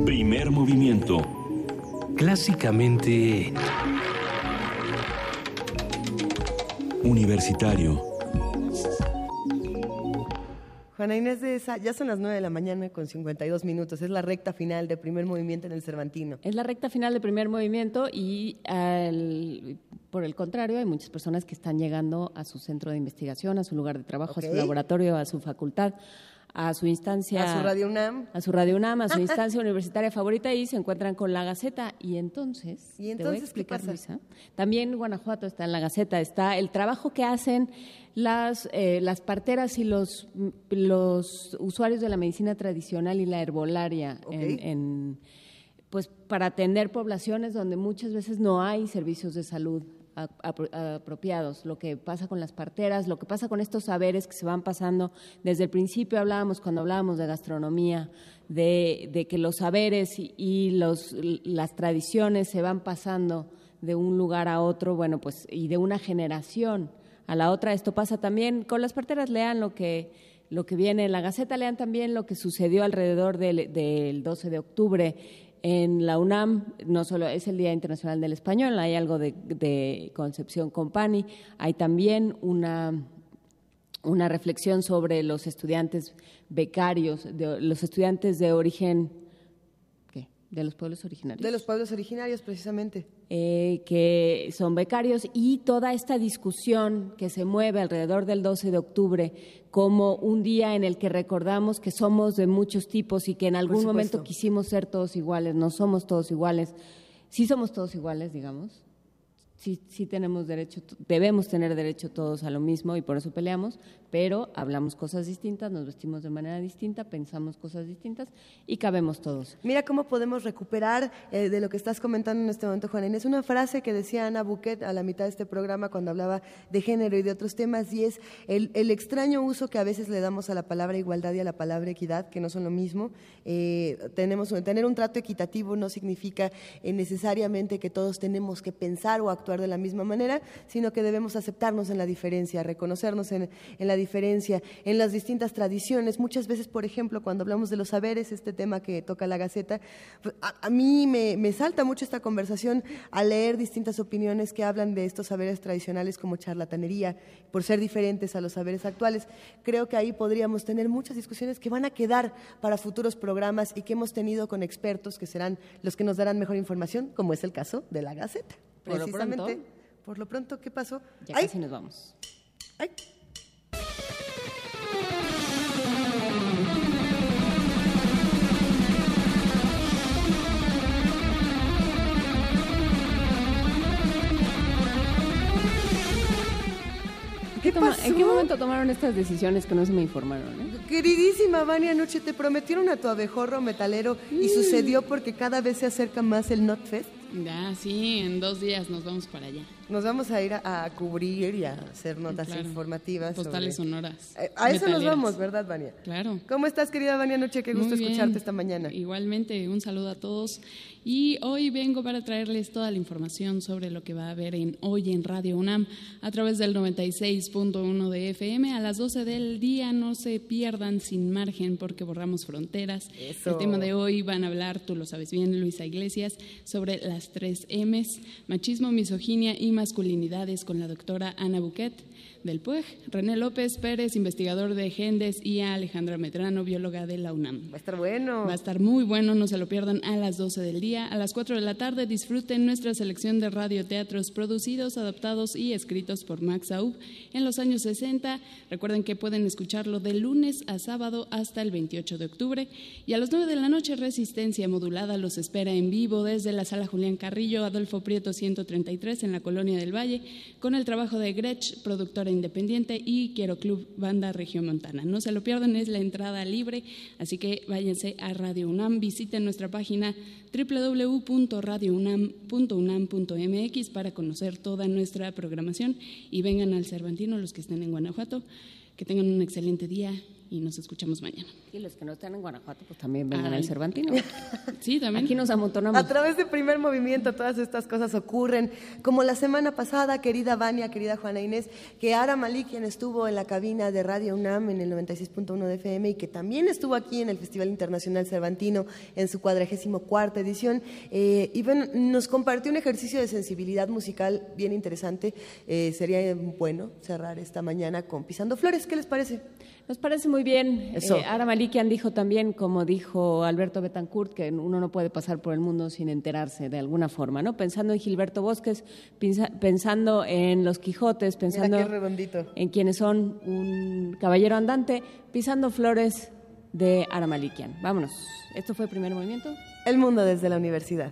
Primer movimiento. Clásicamente... Universitario Juana Inés de esa, ya son las 9 de la mañana con 52 minutos. Es la recta final de primer movimiento en el Cervantino. Es la recta final de primer movimiento y por el contrario hay muchas personas que están llegando a su centro de investigación, a su lugar de trabajo, a su laboratorio, a su facultad a su instancia. A su Radio UNAM. A su Radio UNAM, a su instancia universitaria favorita y se encuentran con la Gaceta. Y entonces, ¿Y entonces te voy a explicar, Luisa. También Guanajuato está en la Gaceta, está el trabajo que hacen las, eh, las parteras y los, los usuarios de la medicina tradicional y la herbolaria en, pues para atender poblaciones donde muchas veces no hay servicios de salud apropiados, lo que pasa con las parteras, lo que pasa con estos saberes que se van pasando. Desde el principio hablábamos, cuando hablábamos de gastronomía, de, que los saberes y, los, las tradiciones se van pasando de un lugar a otro, bueno, pues, y de una generación a la otra. Esto pasa también con las parteras, lean lo que, lo que viene en la Gaceta, lean también lo que sucedió alrededor del, del 12 de octubre en la UNAM no solo es el Día Internacional del Español, hay algo de, Concepción Company, hay también una, una reflexión sobre los estudiantes becarios, de, los estudiantes de origen de los pueblos originarios. De los pueblos originarios, precisamente. Eh, que son becarios y toda esta discusión que se mueve alrededor del 12 de octubre como un día en el que recordamos que somos de muchos tipos y que en algún momento quisimos ser todos iguales, no somos todos iguales, sí somos todos iguales, digamos, sí, sí tenemos derecho, debemos tener derecho todos a lo mismo y por eso peleamos, pero hablamos cosas distintas, nos vestimos de manera distinta, pensamos cosas distintas y cabemos todos. Mira cómo podemos recuperar eh, de lo que estás comentando en este momento, Juan Inés, una frase que decía Ana Buquet a la mitad de este programa cuando hablaba de género y de otros temas y es el, extraño uso que a veces le damos a la palabra igualdad y a la palabra equidad, que no son lo mismo. Eh, tenemos, tener un trato equitativo no significa eh, necesariamente que todos tenemos que pensar o actuar de la misma manera, sino que debemos aceptarnos en la diferencia, reconocernos en, la diferencia, en las distintas tradiciones. Muchas veces, por ejemplo, cuando hablamos de los saberes, este tema que toca la Gaceta, a, mí me, salta mucho esta conversación al leer distintas opiniones que hablan de estos saberes tradicionales como charlatanería, por ser diferentes a los saberes actuales. Creo que ahí podríamos tener muchas discusiones que van a quedar para futuros programas y que hemos tenido con expertos que serán los que nos darán mejor información, como es el caso de la Gaceta. Precisamente, por lo pronto, ¿qué pasó? Ya casi nos vamos. Ay. ¿Qué pasó? ¿En qué momento tomaron estas decisiones que no se me informaron? Eh? Queridísima Vania, anoche te prometieron a tu abejorro metalero y mm. sucedió porque cada vez se acerca más el NotFest. Ya, sí, en dos días nos vamos para allá. Nos vamos a ir a, cubrir y a hacer notas informativas. Postales sonoras. Eh, a eso nos vamos, ¿verdad, Vania? Claro. ¿Cómo estás, querida Vania Noche? Qué gusto escucharte esta mañana. Igualmente, un saludo a todos. Y hoy vengo para traerles toda la información sobre lo que va a haber en hoy en Radio UNAM a través del 96.1 de FM. A las 12 del día no se pierdan sin margen porque borramos fronteras. El tema de hoy van a hablar, tú lo sabes bien, Luisa Iglesias, sobre las tres M's, machismo, misoginia y masculinidades con la doctora Ana Buquet del PUEG, René López Pérez, investigador de Gendes, y a Alejandra Medrano, bióloga de la UNAM. Va a estar bueno. Va a estar muy bueno, no se lo pierdan a las 12 del día. A las 4 de la tarde disfruten nuestra selección de radioteatros producidos, adaptados y escritos por Max Aub en los años 60. Recuerden que pueden escucharlo de lunes a sábado hasta el 28 de octubre. Y a las 9 de la noche, Resistencia Modulada los espera en vivo desde la sala Julián Carrillo, Adolfo Prieto 133 en la Colonia del Valle, con el trabajo de Gretsch, productora Independiente y Quiero Club Banda Región Montana. No se lo pierdan, es la entrada libre, así que váyanse a Radio UNAM, visiten nuestra página www.radiounam.unam.mx para conocer toda nuestra programación y vengan al Cervantino los que estén en Guanajuato. Que tengan un excelente día y nos escuchamos mañana. Y los que no están en Guanajuato, pues también vengan al Cervantino. sí, también. Aquí nos amontonamos. A través de primer movimiento todas estas cosas ocurren. Como la semana pasada, querida Vania, querida Juana Inés, que Ara Malik, quien estuvo en la cabina de Radio UNAM en el 96.1 de FM y que también estuvo aquí en el Festival Internacional Cervantino en su cuadragésimo cuarta edición, eh, y nos compartió un ejercicio de sensibilidad musical bien interesante. Eh, sería bueno cerrar esta mañana con Pisando Flores. ¿Qué les parece? Nos parece muy bien. Eso. Eh, Ara Malikian dijo también, como dijo Alberto Betancourt, que uno no puede pasar por el mundo sin enterarse de alguna forma, ¿no? Pensando en Gilberto Bosques, pensando en los Quijotes, pensando en quienes son un caballero andante, pisando flores de Ara Malikian. Vámonos. Esto fue el primer movimiento. El mundo desde la universidad.